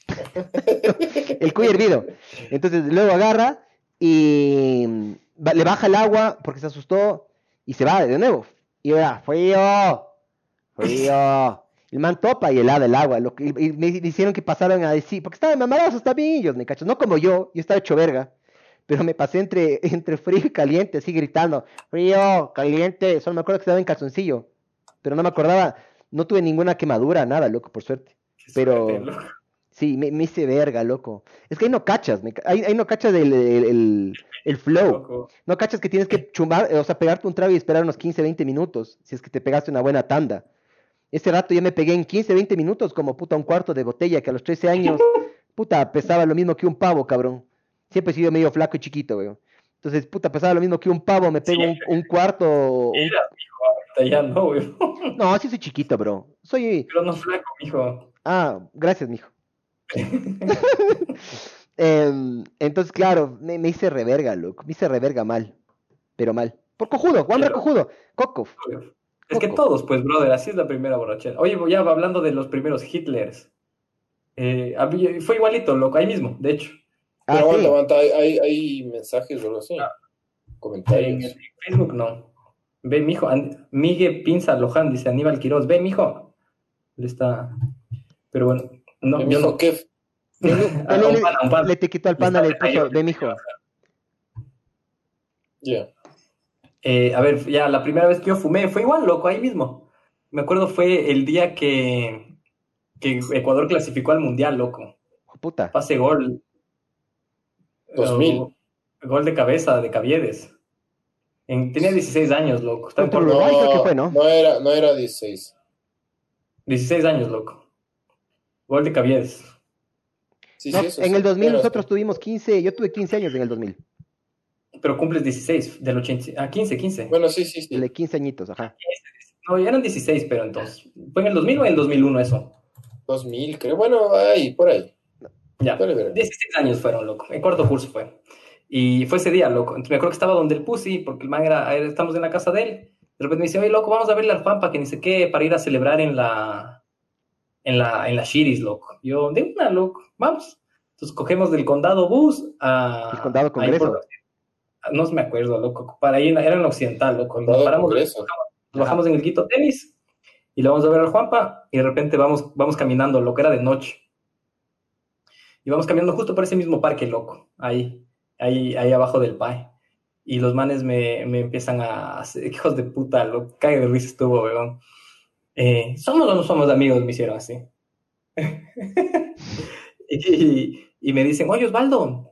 el cuy hervido. Entonces luego agarra y le baja el agua porque se asustó y se va de nuevo. Y ahora, frío, frío. El man topa y helada el agua. Lo que, y me hicieron que pasaran a decir, porque estaban mamados también ellos, me cacho. No como yo, yo estaba hecho verga pero me pasé entre, entre frío y caliente, así gritando, frío, caliente, solo me acuerdo que estaba en calzoncillo, pero no me acordaba, no tuve ninguna quemadura, nada, loco, por suerte. Pero sí, me, hice verga, loco. Es que ahí no cachas, ahí, no cachas el, el, flow. No cachas que tienes que chumbar, o sea, pegarte un trago y esperar unos 15, 20 minutos, si es que te pegaste una buena tanda. Ese rato ya me pegué en 15, 20 minutos como puta un cuarto de botella que a los 13 años, puta, pesaba lo mismo que un pavo, cabrón. Siempre he sido medio flaco y chiquito, güey. Entonces, puta, pasaba lo mismo que un pavo, me pego un, cuarto. Era, mijo, ya no, güey. No, sí soy chiquito, bro. Soy. Pero no flaco, mijo. Ah, gracias, mijo. Em, entonces, claro, me, hice reverga, loco. Me hice reverga mal. Pero mal. Por cojudo, Juan cojudo. Coco. Es que todos, pues, brother, así es la primera borrachera. Oye, ya hablando de los primeros Hitlers. Eh, fue igualito, loco, ahí mismo, de hecho. Ah, Pero aguanta, aguanta, hay, hay, mensajes o algo así. Ah. Comentarios. En Facebook no. Ve, mijo, Miguel Pinza Loján dice Aníbal Quiroz, ve, mijo. Le está. Pero bueno, no, yo no. ¿Qué? Ah, le, le, te quitó al panda, le puso, ve, mijo. Ya. Eh, a ver, ya la primera vez que yo fumé fue igual, loco, ahí mismo. Me acuerdo fue el día que, que Ecuador clasificó al Mundial, loco. Puta. Pase gol 2000. Gol de cabeza de Caviedes. tenía 16 años, loco. no, ¿no? era, no era 16. 16 años, loco. Gol de Caviedes. en el 2000 nosotros tuvimos 15, yo tuve 15 años en el 2000. Pero cumples 16, del 80, ah, 15, 15. Bueno, sí, sí, sí. De 15 añitos, ajá. No, ya eran 16, pero entonces. ¿Fue en el 2000 o en el 2001 eso? 2000, creo. Bueno, ahí, por ahí. Ya, 16 años fueron, loco. En cuarto curso fue. Y fue ese día, loco. Entonces me acuerdo que estaba donde el Pussy, porque el man era, estamos en la casa de él. De repente me dice, oye, loco, vamos a verle al Juanpa, que ni sé qué, para ir a celebrar en la, en la, en la Shiris, loco. Yo, de una, loco, vamos. Entonces cogemos del condado bus a... El condado Congreso. no me acuerdo, loco. Para ir, era en Occidental, loco. Nos paramos, bajamos, en el Quito Tenis y le vamos a ver al Juanpa y de repente vamos, vamos caminando, lo que era de noche. Y vamos caminando justo por ese mismo parque, loco, ahí, ahí, ahí abajo del PAE. Y los manes me, me empiezan a hacer, hijos de puta, lo cae de risa estuvo, weón. Eh, ¿Somos o no somos amigos? Me hicieron así. y, y, me dicen, oye, Osvaldo,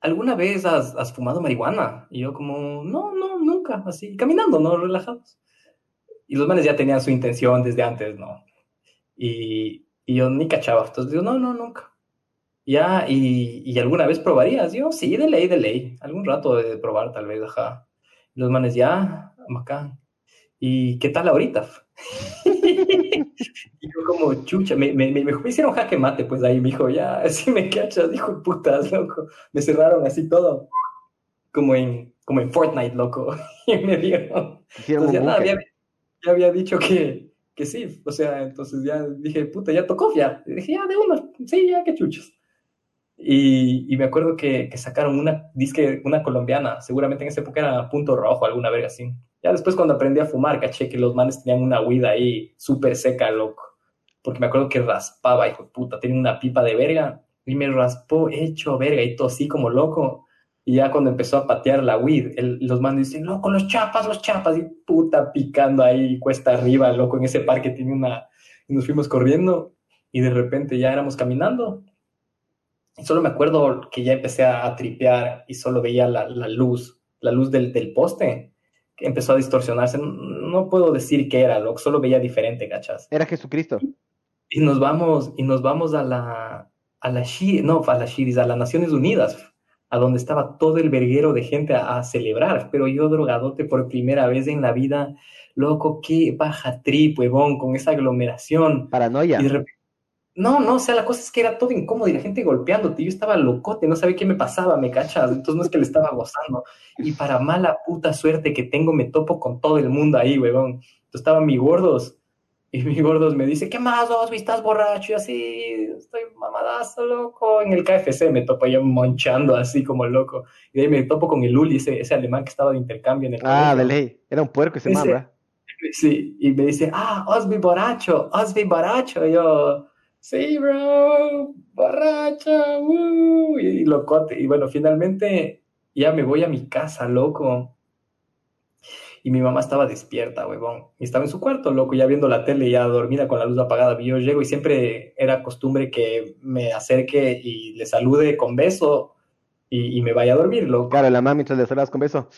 ¿alguna vez has, has, fumado marihuana? Y yo como, no, no, nunca, así, caminando, ¿no? Relajados. Y los manes ya tenían su intención desde antes, ¿no? Y, y yo ni cachaba. Entonces digo, no, no, nunca. Ya, y, y, alguna vez probarías. Yo, sí, de ley, de ley. Algún rato de probar, tal vez, ajá. Los manes, ya, acá. ¿Y qué tal ahorita? y yo como, chucha, me, me, me, me, hicieron jaque mate, pues ahí me dijo, ya, así me cachas, dijo, putas, loco. Me cerraron así todo, como en, como en Fortnite, loco. y me dieron. Entonces, ya, nada, había, ya había dicho que, que sí, o sea, entonces ya dije, puta, ya tocó ya. Y dije, ya, de una, sí, ya, qué chuchos. Y, me acuerdo que, sacaron una disque, una colombiana, seguramente en esa época era punto rojo, alguna verga así. Ya después cuando aprendí a fumar, caché que los manes tenían una huida ahí súper seca, loco. Porque me acuerdo que raspaba, hijo de puta, tenía una pipa de verga y me raspó hecho verga y todo así como loco. Y ya cuando empezó a patear la weed, los manes dicen, loco, los chapas, los chapas, y puta picando ahí cuesta arriba, loco, en ese parque tiene una... Y nos fuimos corriendo y de repente ya éramos caminando. Y solo me acuerdo que ya empecé a, tripear y solo veía la, la luz, la luz del, del, poste, que empezó a distorsionarse. No puedo decir qué era, loco, solo veía diferente, ¿cachas? Era Jesucristo. Y nos vamos, y nos vamos a la, a la, no, a la Shiris, a las Naciones Unidas a donde estaba todo el verguero de gente a, celebrar, pero yo drogadote por primera vez en la vida, loco, qué baja trip, huevón, con esa aglomeración. Paranoia. No, no, o sea, la cosa es que era todo incómodo y la gente golpeándote, yo estaba locote, no sabía qué me pasaba, me cachas, entonces no es que le estaba gozando. Y para mala puta suerte que tengo, me topo con todo el mundo ahí, huevón. Entonces estaban mis gordos, y mi gordos me dice, ¿qué más, Osby? ¿Estás borracho? Y así, estoy mamadazo, loco. En el KFC me topo yo monchando así como loco. Y de ahí me topo con el Uli, ese, ese alemán que estaba de intercambio en el Ah, de ley. Era un puerco ese man, Sí, y me dice, ah, Osby borracho, Osby borracho. Y yo, sí, bro, borracho, uh", y locote. Y bueno, finalmente ya me voy a mi casa, loco y mi mamá estaba despierta, huevón. Y estaba en su cuarto, loco, ya viendo la tele, ya dormida con la luz apagada. Y yo llego y siempre era costumbre que me acerque y le salude con beso y, me vaya a dormir, loco. Claro, la mamá mientras le saludas con beso.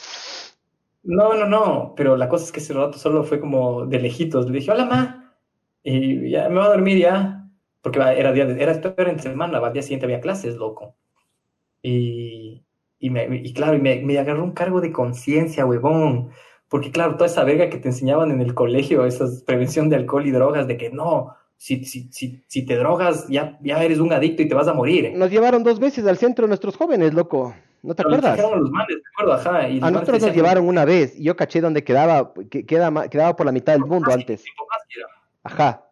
No, no, no, pero la cosa es que ese rato solo fue como de lejitos. Le dije, hola, ma. Y ya me voy a dormir ya. Porque era día de, era, entre semana, al día siguiente había clases, loco. Y, y, me, y claro, y me, me agarró un cargo de conciencia, huevón porque claro, toda esa verga que te enseñaban en el colegio, esa prevención de alcohol y drogas, de que no, si, si, si, si te drogas ya, ya eres un adicto y te vas a morir. Nos llevaron dos veces al centro nuestros jóvenes, loco. ¿No te acuerdas? Los manes, acuerdo, ajá. a nosotros nos llevaron una vez y yo caché donde quedaba, que, quedaba, quedaba por la mitad del mundo antes. Ajá,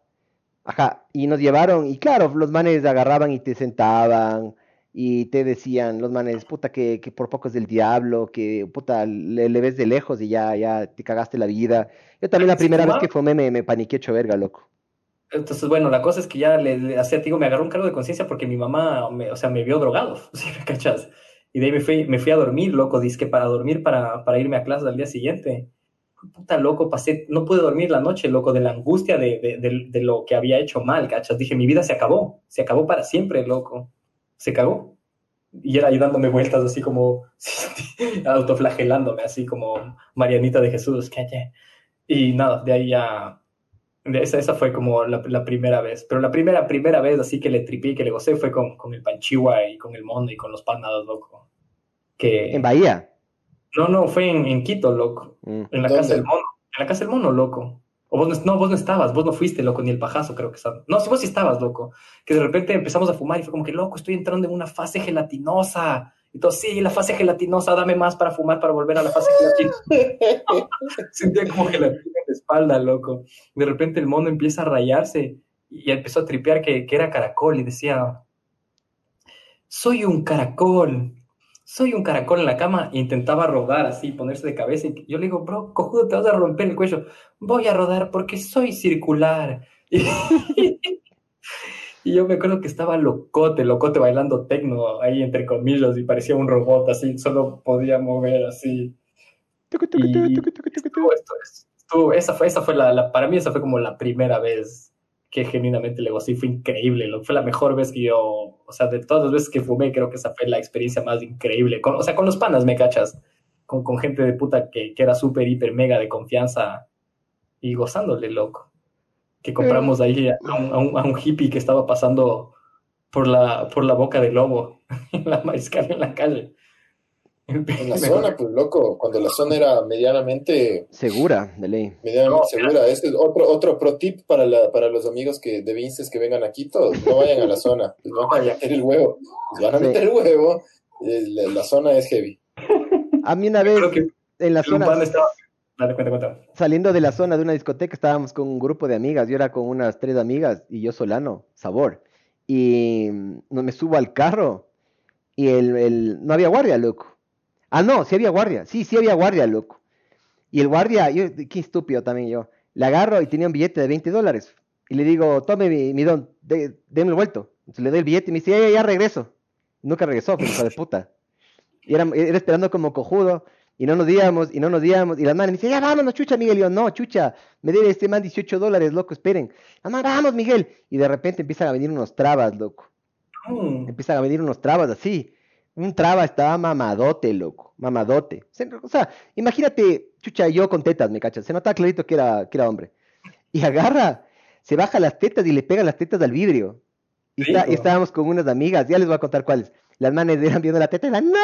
ajá. Y nos llevaron, y claro, los manes agarraban y te sentaban, y te decían los manes, puta, que, que por poco es del diablo, que puta, le, ves de lejos y ya, ya te cagaste la vida. Yo también la primera vez que fumé me, me paniqué hecho verga, loco. Entonces, bueno, la cosa es que ya le, le hacía, digo, me agarró un cargo de conciencia porque mi mamá, me, o sea, me vio drogado, ¿sí me cachas? Y de ahí me fui, me fui a dormir, loco, que para dormir, para, para irme a clase al día siguiente. Puta, loco, pasé, no pude dormir la noche, loco, de la angustia de, de, de, de lo que había hecho mal, cachas. Dije, mi vida se acabó, se acabó para siempre, loco se cagó. Y era ahí dándome vueltas así como autoflagelándome, así como Marianita de Jesús. Y nada, de ahí ya... Esa, esa fue como la, la, primera vez. Pero la primera, primera vez así que le tripé y que le gocé fue con, con el Panchiwa y con el Mono y con los panados, loco. Que... ¿En Bahía? No, no, fue en, en Quito, loco. Mm. En la casa del mono. En la casa del mono, loco. O vos no, vos no estabas, vos no fuiste, loco, ni el pajazo creo que estabas. No, si vos sí estabas, loco. Que de repente empezamos a fumar y fue como que, loco, estoy entrando en una fase gelatinosa. Y todo, sí, la fase gelatinosa, dame más para fumar, para volver a la fase gelatinosa. Sentía como gelatina en la espalda, loco. De repente el mono empieza a rayarse y empezó a tripear que, que era caracol y decía, soy un caracol, soy un caracol en la cama, e intentaba rodar así, ponerse de cabeza, y yo le digo, bro, cojudo, te vas a romper el cuello, voy a rodar porque soy circular. Y, yo me acuerdo que estaba locote, locote bailando tecno ahí entre comillas y parecía un robot así, solo podía mover así. esa fue, esa fue la, para mí esa fue como la primera vez que genuinamente le gocé, fue increíble, fue la mejor vez que yo, o sea, de todas las veces que fumé, creo que esa fue la experiencia más increíble, o sea, con los panas, ¿me cachas? Con, con gente de puta que, que era súper, hiper, mega de confianza y gozándole, loco. Que compramos ahí a un, a un, hippie que estaba pasando por la, por la boca del lobo, en la mariscal en la calle. En la zona, pues loco, cuando la zona era medianamente segura, de ley. Medianamente segura. Este es otro, otro pro tip para, la, para los amigos que de Vinces que vengan a Quito, no vayan a la zona, les van a meter el huevo, les van a meter el huevo, eh, la, zona es heavy. A mí una vez en la zona saliendo de la zona de una discoteca estábamos con un grupo de amigas, yo era con unas tres amigas y yo solano, sabor, y no me subo al carro y el, el no había guardia, loco Ah, no, sí había guardia. Sí, sí había guardia, loco. Y el guardia, yo, qué estúpido también yo. Le agarro y tenía un billete de 20 dólares. Y le digo, tome mi, don, déme el vuelto. Entonces le doy el billete y me dice, ya, ya, regreso. Nunca regresó, pues, hijo de puta. Y era, esperando como cojudo. Y no nos díamos, y no nos díamos. Y la madre me dice, ya vámonos, chucha, Miguel. Y yo, no, chucha, me debe este man 18 dólares, loco, esperen. La madre, vamos, Miguel. Y de repente empiezan a venir unos trabas, loco. Mm. Empiezan a venir unos trabas así. Un traba estaba mamadote, loco, mamadote. O sea, imagínate, chucha, yo con tetas, me cachas. Se notaba clarito que era, que era hombre. Y agarra, se baja las tetas y le pega las tetas al vidrio. Y, estábamos con unas amigas, ya les voy a contar cuáles. Las manes eran viendo la teta y la ¡No!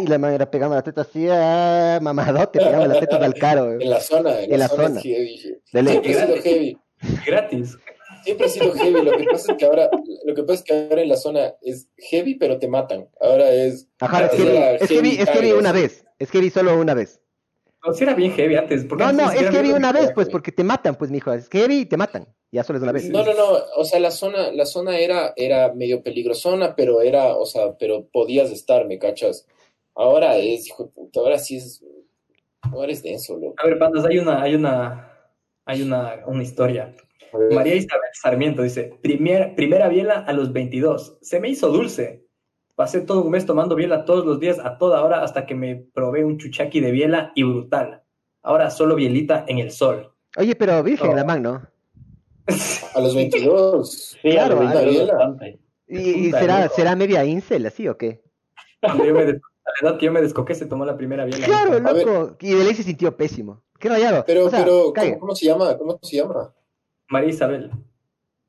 Y la man era pegando la teta así, ah, mamadote, pegando las tetas al caro. En la zona, en, la, zona. Heavy. Gratis siempre ha sido heavy. Lo que pasa es que ahora, lo que pasa es que ahora en la zona es heavy, pero te matan. Ahora es. Ajá, es heavy, es heavy, una vez. Es heavy solo una vez. No, si era bien heavy antes. No, no, es heavy una vez, pues, porque te matan, pues, mijo. Es heavy y te matan. Ya solo es una vez. No, no, no. O sea, la zona, la zona era, era medio peligrosona, pero era, o sea, pero podías estar, ¿me cachas? Ahora es, hijo de puta, ahora sí es. Ahora es denso, loco. A ver, pandas, hay una, hay una, hay una, una historia. María Isabel Sarmiento dice, primera biela a los 22. Se me hizo dulce. Pasé todo un mes tomando biela todos los días a toda hora hasta que me probé un chuchaqui de biela y brutal. Ahora solo bielita en el sol. Oye, pero virgen la man, ¿no? A los 22. Sí, claro, a los ¿Y, y será, será media incel así o qué? Cuando yo me, a la edad que yo me descoqué se tomó la primera biela. Claro, loco. Y de ley se sintió pésimo. Qué rayado. Pero, pero, ¿cómo, se llama? ¿Cómo se llama? María Isabel.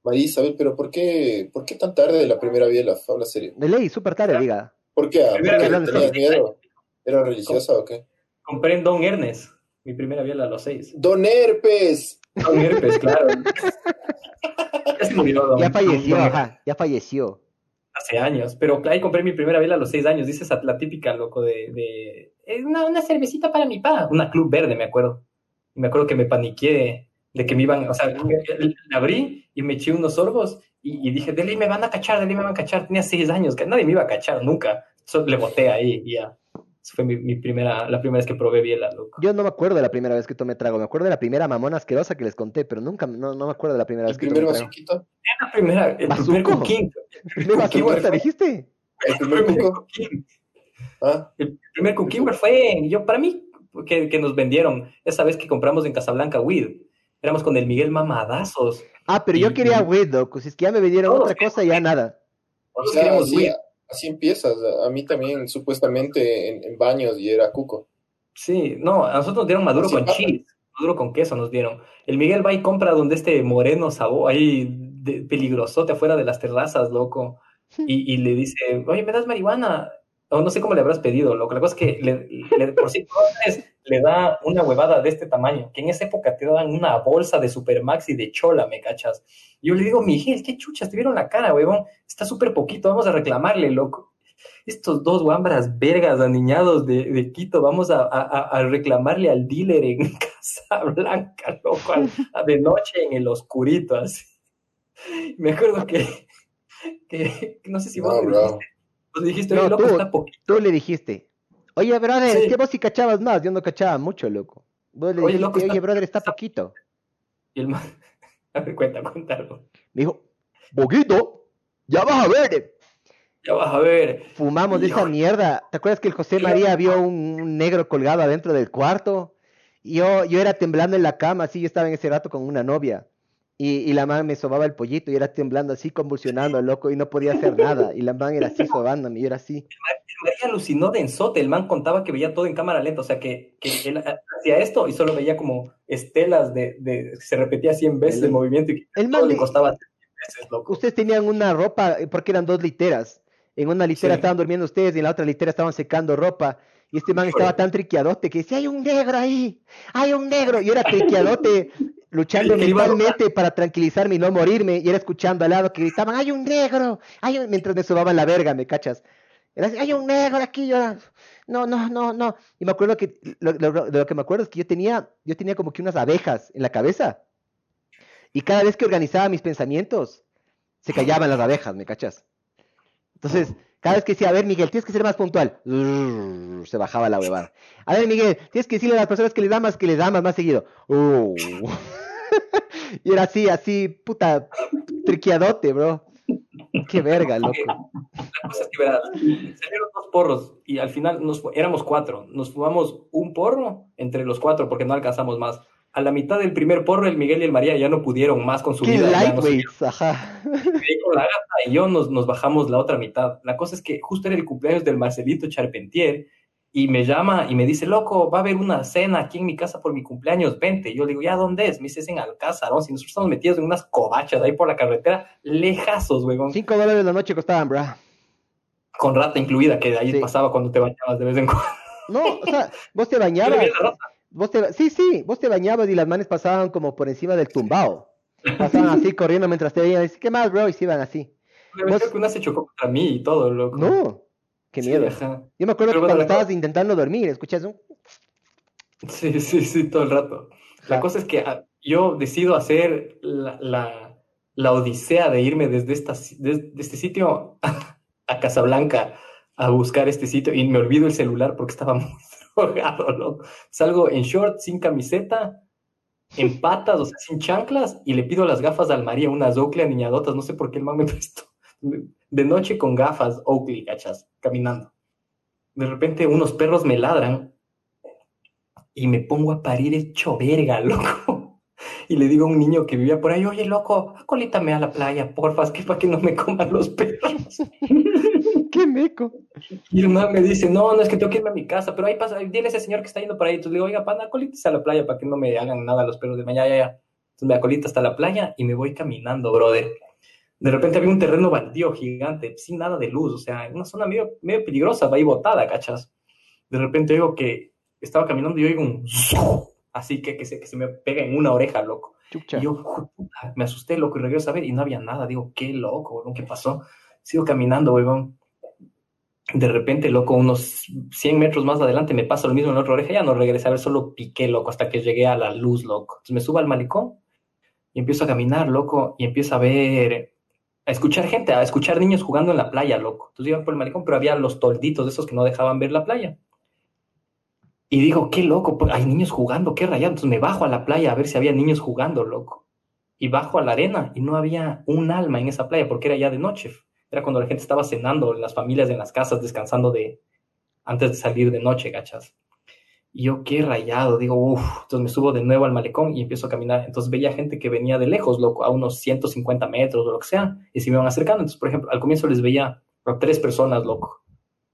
María Isabel, pero ¿por qué, por qué tan tarde la primera biela? Habla serio. De ley, súper tarde, diga. ¿Por qué? ¿Tenías miedo? ¿Era religiosa o qué? Compré en Don Ernest, mi primera biela a los seis. ¡Don Herpes! Don Herpes, claro. ya se murió, don, Ya falleció, ajá, ya falleció. Hace años, pero ahí compré mi primera biela a los seis años. Dices la típica, loco, de... de una, una cervecita para mi pa. Una club verde, me acuerdo. Y me acuerdo que me paniqué de que me iban, o sea, la abrí y me eché unos sorbos y, dije, Dele, me van a cachar, Dele, me van a cachar. Tenía seis años, que nadie me iba a cachar nunca. le boté ahí y ya. Esa fue mi, primera, la primera vez que probé biela, loco. Yo no me acuerdo de la primera vez que tomé trago. Me acuerdo de la primera mamona asquerosa que les conté, pero nunca, no, no me acuerdo de la primera vez que tomé trago. ¿El primer La primera, el primer cooking. ¿El primer dijiste? El primer cooking. ¿Ah? El primer cooking fue, yo, para mí, que, que nos vendieron esa vez que compramos en Casablanca weed éramos con el Miguel Mamadazos. Ah, pero yo quería weed, loco. Si es que ya me vendieron otra cosa, ya nada. O sea, así, así, empiezas. A mí también, supuestamente, en, baños y era cuco. Sí, no, a nosotros nos dieron maduro con cheese, maduro con queso nos dieron. El Miguel va y compra donde este moreno sabor, ahí de, peligrosote afuera de las terrazas, loco. Y, y le dice, oye, ¿me das marihuana? No sé cómo le habrás pedido, loco. La cosa es que le, por si le da una huevada de este tamaño, que en esa época te daban una bolsa de Supermax y de chola, ¿me cachas? Y yo le digo, Miguel, qué chuchas, te vieron la cara, huevón, está súper poquito, vamos a reclamarle, loco. Estos dos guambras vergas aniñados de, Quito, vamos a, reclamarle al dealer en Casa Blanca, loco, de noche en el oscurito, así. Me acuerdo que, que no sé si vos dijiste, no, loco, tú, está poquito. Tú le dijiste, oye, brother, es que vos sí cachabas más, yo no cachaba mucho, loco. Vos le oye, dijiste, loco, oye, brother, está poquito. Y el man, a ver, cuenta, cuéntalo. Me dijo, poquito, ya vas a ver. Ya vas a ver. Fumamos de esa mierda. ¿Te acuerdas que el José María vio un negro colgado adentro del cuarto? Y yo, yo era temblando en la cama, así, yo estaba en ese rato con una novia. Y, y, la man me sobaba el pollito y era temblando así, convulsionando, loco, y no podía hacer nada. Y la man era así sobándome, y era así. El María alucinó de ensote, el man contaba que veía todo en cámara lenta, o sea, que, que él hacía esto y solo veía como estelas de, de se repetía 100 veces el, movimiento y el man le costaba veces, loco. Ustedes tenían una ropa, porque eran dos literas. En una litera estaban durmiendo ustedes y en la otra litera estaban secando ropa. Y este man estaba tan triquiadote que decía, hay un negro ahí, hay un negro. Y era triquiadote luchando mentalmente para tranquilizarme y no morirme. Y era escuchando al lado que gritaban, hay un negro, hay mientras me sobaban la verga, ¿me cachas? Era así, hay un negro aquí, yo, no, no, no, no. Y me acuerdo que, lo, de lo que me acuerdo es que yo tenía, yo tenía como que unas abejas en la cabeza. Y cada vez que organizaba mis pensamientos, se callaban las abejas, ¿me cachas? Entonces, cada vez que decía, a ver, Miguel, tienes que ser más puntual, se bajaba la huevada. A ver, Miguel, tienes que decirle a las personas que les da más, que les da más, más seguido. Uh. y era así, así, puta, triquiadote, bro. Qué verga, loco. La cosa es que, verás, salieron dos porros y al final nos, éramos cuatro. Nos fumamos un porro entre los cuatro porque no alcanzamos más a la mitad del primer porro, el Miguel y el María ya no pudieron más con su vida. Lightweights, ajá. Con la gata y yo nos, nos, bajamos la otra mitad. La cosa es que justo era el cumpleaños del Marcelito Charpentier y me llama y me dice, loco, va a haber una cena aquí en mi casa por mi cumpleaños, vente. Y yo le digo, ¿ya dónde es? Me dice, es en Alcázar, ¿no? Si nosotros estamos metidos en unas covachas ahí por la carretera, lejazos, weón. Cinco dólares la noche costaban, bro. Con rata incluida, que de ahí pasaba cuando te bañabas de vez en cuando. No, o sea, vos te bañabas. Vos te, sí, sí, vos te bañabas y las manes pasaban como por encima del tumbao. Pasaban así corriendo mientras te veían. ¿Qué más, bro? Y se iban así. Vos... que una se chocó contra mí y todo, loco. No, qué miedo. Yo me acuerdo que cuando estabas intentando dormir, escuchas un... Sí, sí, sí, todo el rato. La cosa es que ah, yo decido hacer la, la, la odisea de irme desde, esta, desde este sitio a, a Casablanca a buscar este sitio y me olvido el celular porque estaba muy Salgo en short, sin camiseta, en patas, o sea, sin chanclas, y le pido las gafas al María, unas Oakley niñadotas, no sé por qué el man me prestó. De noche con gafas Oakley, cachas, caminando. De repente unos perros me ladran y me pongo a parir hecho verga, loco. Y le digo a un niño que vivía por ahí, oye, loco, acolítame a la playa, porfa, que para que no me coman los perros. ¡Qué meco! Y el man me dice, no, no, es que tengo que irme a mi casa, pero ahí pasa, dile a ese señor que está yendo por ahí. Entonces le digo, oiga, pana, colítese a la playa para que no me hagan nada los perros de mañana, ya, ya. Entonces me acolita hasta la playa y me voy caminando, brother. De repente había un terreno baldío gigante, sin nada de luz, o sea, una zona medio, medio peligrosa, va ahí botada, cachas. De repente oigo que estaba caminando y oigo un... Así que, que, se, que se me pega en una oreja, loco. Y yo me asusté, loco, y regreso a ver y no había nada. Digo, qué loco, ¿qué pasó? Sigo caminando, weón de repente, loco, unos 100 metros más adelante me pasa lo mismo en la otra oreja, ya no regresé a ver, solo piqué, loco, hasta que llegué a la luz, loco. Entonces me subo al malecón y empiezo a caminar, loco, y empiezo a ver, a escuchar gente, a escuchar niños jugando en la playa, loco. Entonces iba por el malecón, pero había los tolditos de esos que no dejaban ver la playa. Y digo, qué loco, hay niños jugando, qué rayado. Entonces me bajo a la playa a ver si había niños jugando, loco. Y bajo a la arena y no había un alma en esa playa porque era ya de noche era cuando la gente estaba cenando, las familias en las casas, descansando de antes de salir de noche, gachas. Y yo qué rayado, digo, uff, entonces me subo de nuevo al malecón y empiezo a caminar. Entonces veía gente que venía de lejos, loco, a unos 150 metros o lo que sea, y se me iban acercando. Entonces, por ejemplo, al comienzo les veía a tres personas, loco,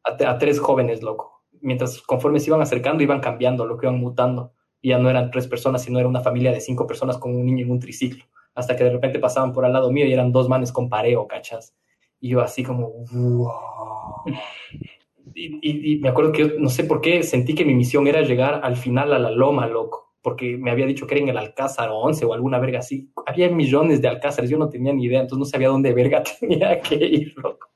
a, tres jóvenes, loco. Mientras conforme se iban acercando, iban cambiando, lo que iban mutando. Y ya no eran tres personas, sino era una familia de cinco personas con un niño en un triciclo. Hasta que de repente pasaban por al lado mío y eran dos manes con pareo, cachas. Y yo así como, wow. Y, me acuerdo que no sé por qué sentí que mi misión era llegar al final a la loma, loco, porque me había dicho que era en el Alcázar 11 o alguna verga así. Había millones de Alcázares, yo no tenía ni idea, entonces no sabía dónde verga tenía que ir, loco.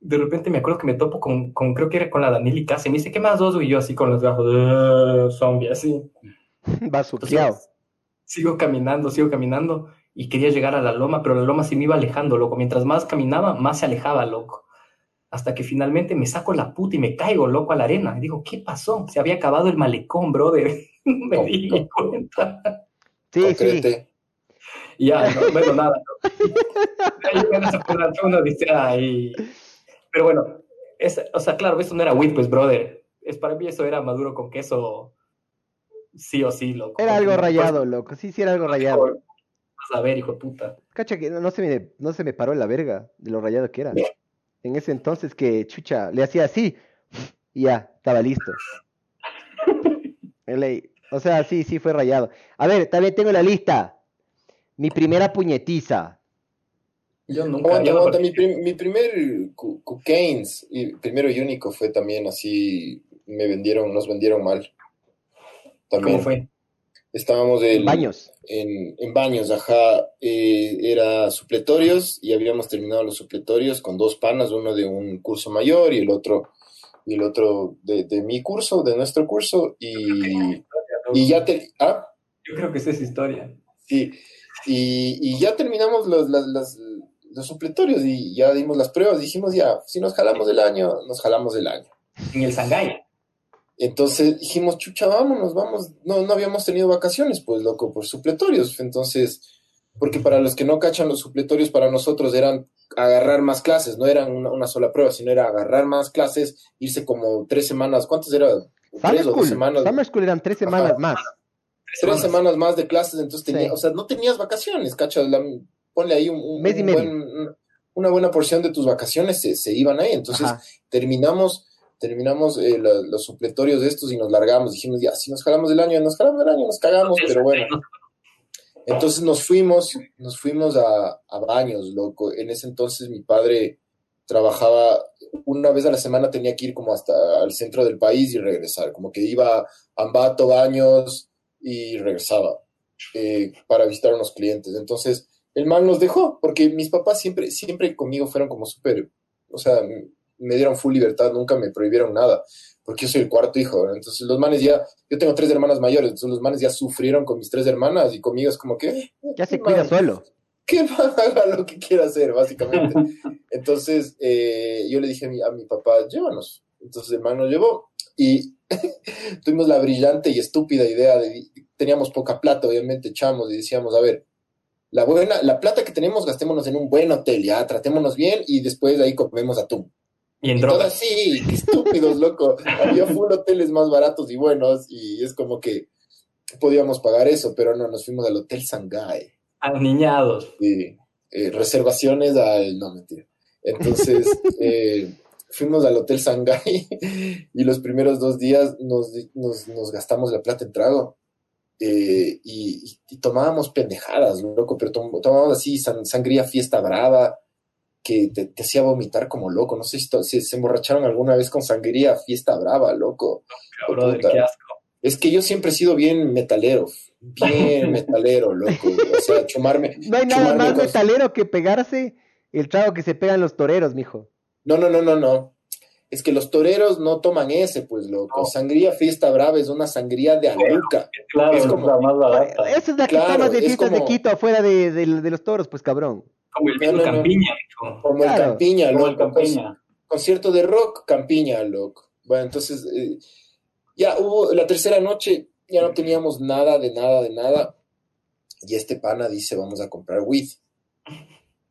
De repente me acuerdo que me topo con, con creo que era con la Daniela Casa y me dice, ¿qué más dos? Y yo así con los gafos, uh, zombie, así. Va Sigo caminando, sigo caminando y quería llegar a la loma, pero la loma se me iba alejando, loco. Mientras más caminaba, más se alejaba, loco. Hasta que finalmente me saco la puta y me caigo, loco, a la arena. Y digo, ¿qué pasó? Se había acabado el malecón, brother. me di cuenta. Sí, sí. ya, no, bueno, nada. No. ahí. Pero bueno, es, o sea, claro, eso no era weed, pues, brother. Es, para mí eso era maduro con queso sí o sí, loco. Era algo rayado, loco. Sí, sí, era algo rayado. Vas a ver, hijo de puta. Cacha que no, se me, no se me paró la verga de lo rayado que era. En ese entonces que chucha le hacía así y ya, estaba listo. O sea, sí, sí fue rayado. A ver, también tengo la lista. Mi primera puñetiza. Yo nunca. mi, mi, primer cocaines, y primero y único fue también así, me vendieron, nos vendieron mal. ¿Cómo fue? Estábamos en baños. En, baños, ajá. Eh, era supletorios y habíamos terminado los supletorios con dos panas, uno de un curso mayor y el otro, y el otro de, mi curso, de nuestro curso. Y, y ya te. ¿ah? Yo creo que esa es historia. Sí. Y, ya terminamos los, los supletorios y ya dimos las pruebas. Dijimos, ya, si nos jalamos del año, nos jalamos del año. En el Shanghai. Entonces dijimos, chucha, vámonos, vamos. No, no habíamos tenido vacaciones, pues, loco, por supletorios. Entonces, porque para los que no cachan los supletorios, para nosotros eran agarrar más clases, no eran una, sola prueba, sino era agarrar más clases, irse como tres semanas. ¿Cuántas era? Tres o dos semanas. Summer School eran tres semanas más. Tres semanas. más de clases, entonces tenía, o sea, no tenías vacaciones, cachas. ponle ahí un, mes y una buena porción de tus vacaciones se, se iban ahí. Entonces terminamos terminamos eh, los supletorios de estos y nos largamos. Dijimos, ya, si nos jalamos del año, nos jalamos del año, nos cagamos, pero bueno. Entonces nos fuimos, nos fuimos a, baños, loco. En ese entonces mi padre trabajaba una vez a la semana, tenía que ir como hasta el centro del país y regresar. Como que iba a Ambato, baños y regresaba eh, para visitar a unos clientes. Entonces el man nos dejó, porque mis papás siempre, siempre conmigo fueron como súper, o sea, me dieron full libertad, nunca me prohibieron nada, porque yo soy el cuarto hijo, Entonces los manes ya, yo tengo tres hermanas mayores, entonces los manes ya sufrieron con mis tres hermanas y conmigo es como que... Eh, ya se cuida solo. Que haga lo que quiera hacer, básicamente. Entonces eh, yo le dije a mi, a mi papá, llévanos. Entonces el man nos llevó y tuvimos la brillante y estúpida idea de, teníamos poca plata, obviamente echamos y decíamos, a ver, la buena, la plata que tenemos gastémonos en un buen hotel, ya, tratémonos bien y después de ahí comemos atún. Y en drogas. Sí, estúpidos, loco. Había full hoteles más baratos y buenos y es como que podíamos pagar eso, pero no, nos fuimos al Hotel Shanghai. Aniñados. Sí. Eh, reservaciones al... No, mentira. Entonces, eh, fuimos al Hotel Shanghai y los primeros dos días nos, gastamos la plata en trago. Eh, y, tomábamos pendejadas, loco, pero tomábamos así sangría fiesta brava, que te, hacía vomitar como loco. No sé si, se emborracharon alguna vez con sangría, fiesta brava, loco. qué asco. Es que yo siempre he sido bien metalero, bien metalero, loco. O sea, chumarme. No hay nada más metalero que pegarse el trago que se pegan los toreros, mijo. No, no, no, no, no. Es que los toreros no toman ese, pues, loco. Sangría Fiesta Brava es una sangría de aluca. Claro, es como la más barata. Esa es la que tomas de fiestas de Quito afuera de, de, los toros, pues, cabrón. Como el no, Campiña, Como el Campiña, loco. el Campiña. Concierto de rock, Campiña, loco. Bueno, entonces, eh, ya hubo la tercera noche, ya no teníamos nada, de nada, de nada. Y este pana dice, vamos a comprar weed.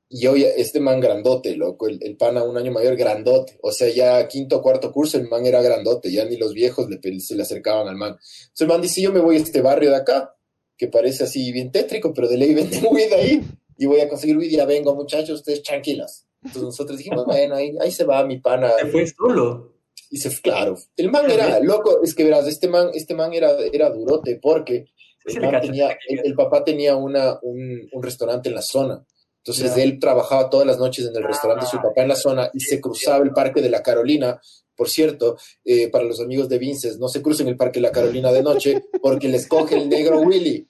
Y hoy este man grandote, loco, el, pana un año mayor, grandote. O sea, ya quinto o cuarto curso el man era grandote, ya ni los viejos le, se le acercaban al man. Entonces el man dice, yo me voy a este barrio de acá, que parece así bien tétrico, pero de ley vende weed ahí y voy a conseguir ya vengo muchachos, ustedes tranquilas. Entonces nosotros dijimos, bueno, ahí, ahí se va mi pana. Se fue solo. Y se claro, el man era loco, es que verás, este man, este man era, era durote porque el, tenía, el, papá tenía una, un, un, restaurante en la zona. Entonces él trabajaba todas las noches en el restaurante de su papá en la zona y se cruzaba el Parque de la Carolina. Por cierto, eh, para los amigos de Vinces, no se crucen el Parque de la Carolina de noche porque les coge el negro Willy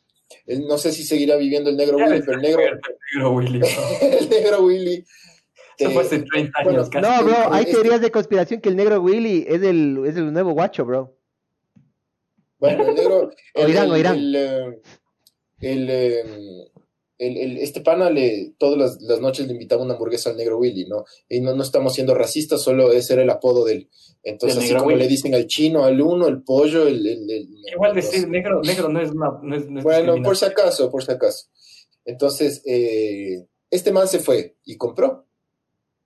no sé si seguirá viviendo el negro Willy, pero el negro, Willy. el negro Willy. Eso fue hace 30 años. no, bro, hay teorías de conspiración que el negro Willy es el, es el nuevo guacho, bro. Bueno, el negro. El, oirán, El, eh, el, este pana le, todas las, noches le invitaba una hamburguesa al negro Willy, ¿no? Y no, no estamos siendo racistas, solo ese era el apodo del. Entonces, así como le dicen al chino, al uno, el pollo, el. Igual decir negro, negro no es una. bueno, por si acaso, por si acaso. Entonces, eh, este man se fue y compró.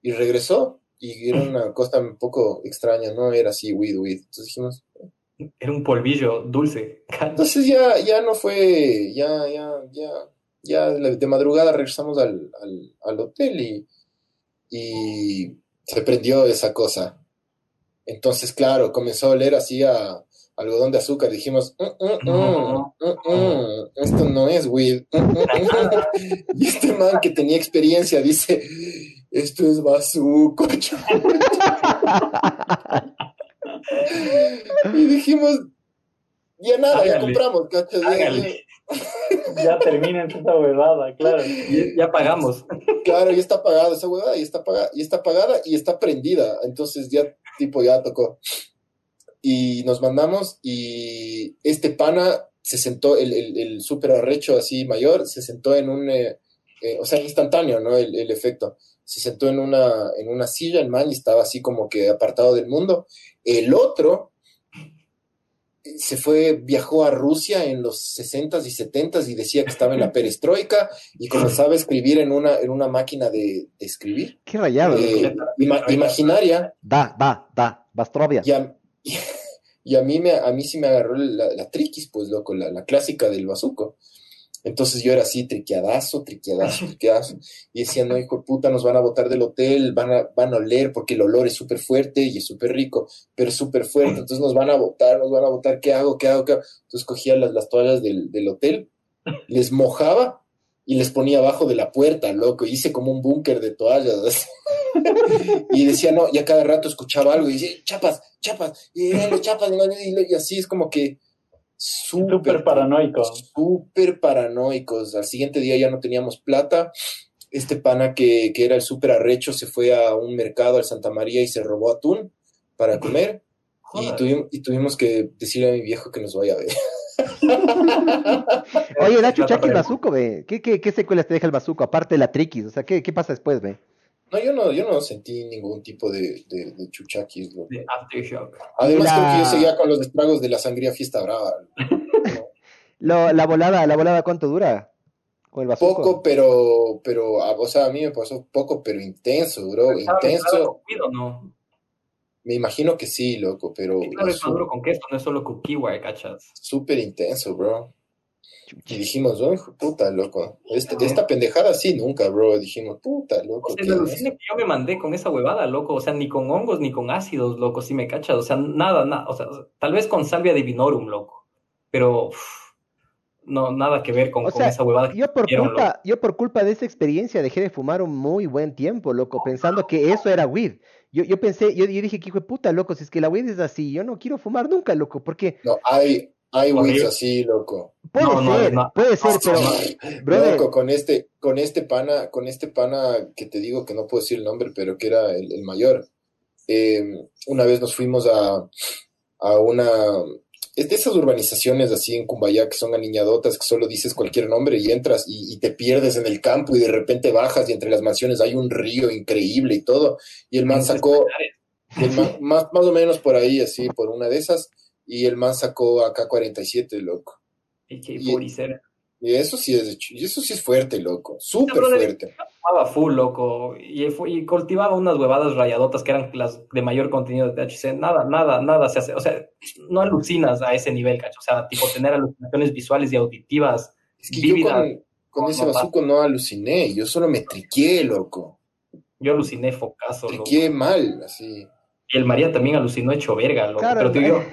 Y regresó. Y era una cosa un poco extraña, no era así, weed, weed. Entonces dijimos. Era un polvillo dulce. Entonces ya, ya no fue, ya, ya, ya ya de madrugada regresamos al, hotel y, se prendió esa cosa. Entonces, claro, comenzó a oler así a algodón de azúcar. Dijimos, mm, mm, mm, esto no es weed. y este man que tenía experiencia dice, esto es bazuco. y dijimos, ya nada, ya compramos ya termina esa huevada, claro. ya pagamos. Claro, ya está pagada esa huevada, y está pagada, y está pagada y está prendida. Entonces ya, tipo, ya tocó. Y nos mandamos y este pana se sentó, el, el, el súper arrecho así mayor, se sentó en un, eh, eh, o sea, instantáneo, ¿no? El, el, efecto. Se sentó en una, en una silla, el man, y estaba así como que apartado del mundo. El otro se fue, viajó a Rusia en los 60s y 70s y decía que estaba en la perestroika y comenzaba a escribir en una, en una máquina de, escribir. Qué rayado. Eh, imaginaria. Da, da, da, Bastrovia. Y a, y a, mí, me, a mí sí me agarró la, la triquis, pues, loco, la, la clásica del bazuco. Entonces yo era así, triqueadazo, triqueadazo, triqueadazo. Y decía, no, hijo de puta, nos van a botar del hotel, van a, van a oler porque el olor es súper fuerte y es súper rico, pero súper fuerte. Entonces nos van a botar, nos van a botar, ¿qué hago? ¿Qué hago? ¿Qué hago? Entonces cogía las, las toallas del, del hotel, les mojaba y les ponía abajo de la puerta, loco. Hice como un búnker de toallas. y decía, no, ya cada rato escuchaba algo y decía, chapas, chapas, y, chapas, y así es como que súper paranoicos. Súper paranoicos. Al siguiente día ya no teníamos plata. Este pana que, era el súper arrecho se fue a un mercado al Santa María y se robó atún para comer. Y tuvimos, y tuvimos que decirle a mi viejo que nos vaya a ver. Oye, Nacho, Chucky el bazuco, ve. ¿Qué, qué, secuelas te deja el bazuco? Aparte de la triquis, o sea, ¿qué, qué pasa después, ve? No, yo no, yo no sentí ningún tipo de, de, de chuchaquis. De aftershock. Además, creo que yo seguía con los estragos de la sangría fiesta brava. la volada, la volada, ¿cuánto dura? Con el poco, pero, pero, o sea, a mí me pasó poco, pero intenso, bro, intenso. no? Me imagino que sí, loco, pero... claro, es maduro con queso, no es solo con kiwi, ¿cachas? Súper intenso, bro. Y dijimos, oh, hijo puta, loco. Este, esta pendejada sí, nunca, bro. Dijimos, puta, loco. O sea, el que yo me mandé con esa huevada, loco. O sea, ni con hongos ni con ácidos, loco, si me cachas. O sea, nada, nada. O sea, tal vez con salvia divinorum, loco. Pero no, nada que ver con, esa huevada. yo, por culpa, yo por culpa de esa experiencia dejé de fumar un muy buen tiempo, loco, pensando que eso era weed. Yo, yo pensé, yo, yo dije, que hijo de puta, loco, si es que la weed es así, yo no quiero fumar nunca, loco, porque... No, hay, hay weeds así, loco. Puede ser, puede ser, pero. Loco, con este, con este pana, con este pana que te digo que no puedo decir el nombre, pero que era el, mayor. Em, una vez nos fuimos a, a una. Es de esas urbanizaciones así en Cumbayá que son aniñadotas, que solo dices cualquier nombre y entras y, te pierdes en el campo y de repente bajas y entre las mansiones hay un río increíble y todo. Y el man sacó, más, más o menos por ahí, así, por una de esas y el man sacó acá 47, loco. Y, y eso sí es, y eso sí es fuerte, loco, súper fuerte. Fumaba full, loco, y, y, cultivaba unas huevadas rayadotas que eran las de mayor contenido de THC. Nada, nada, nada se hace, o sea, no alucinas a ese nivel, cacho. O sea, tipo tener alucinaciones visuales y auditivas. Es que yo con, ese bazuco no aluciné, yo solo me triqué, loco. Yo aluciné focazo, Triqué mal, así. Y el María también alucinó hecho verga, loco. pero, tío,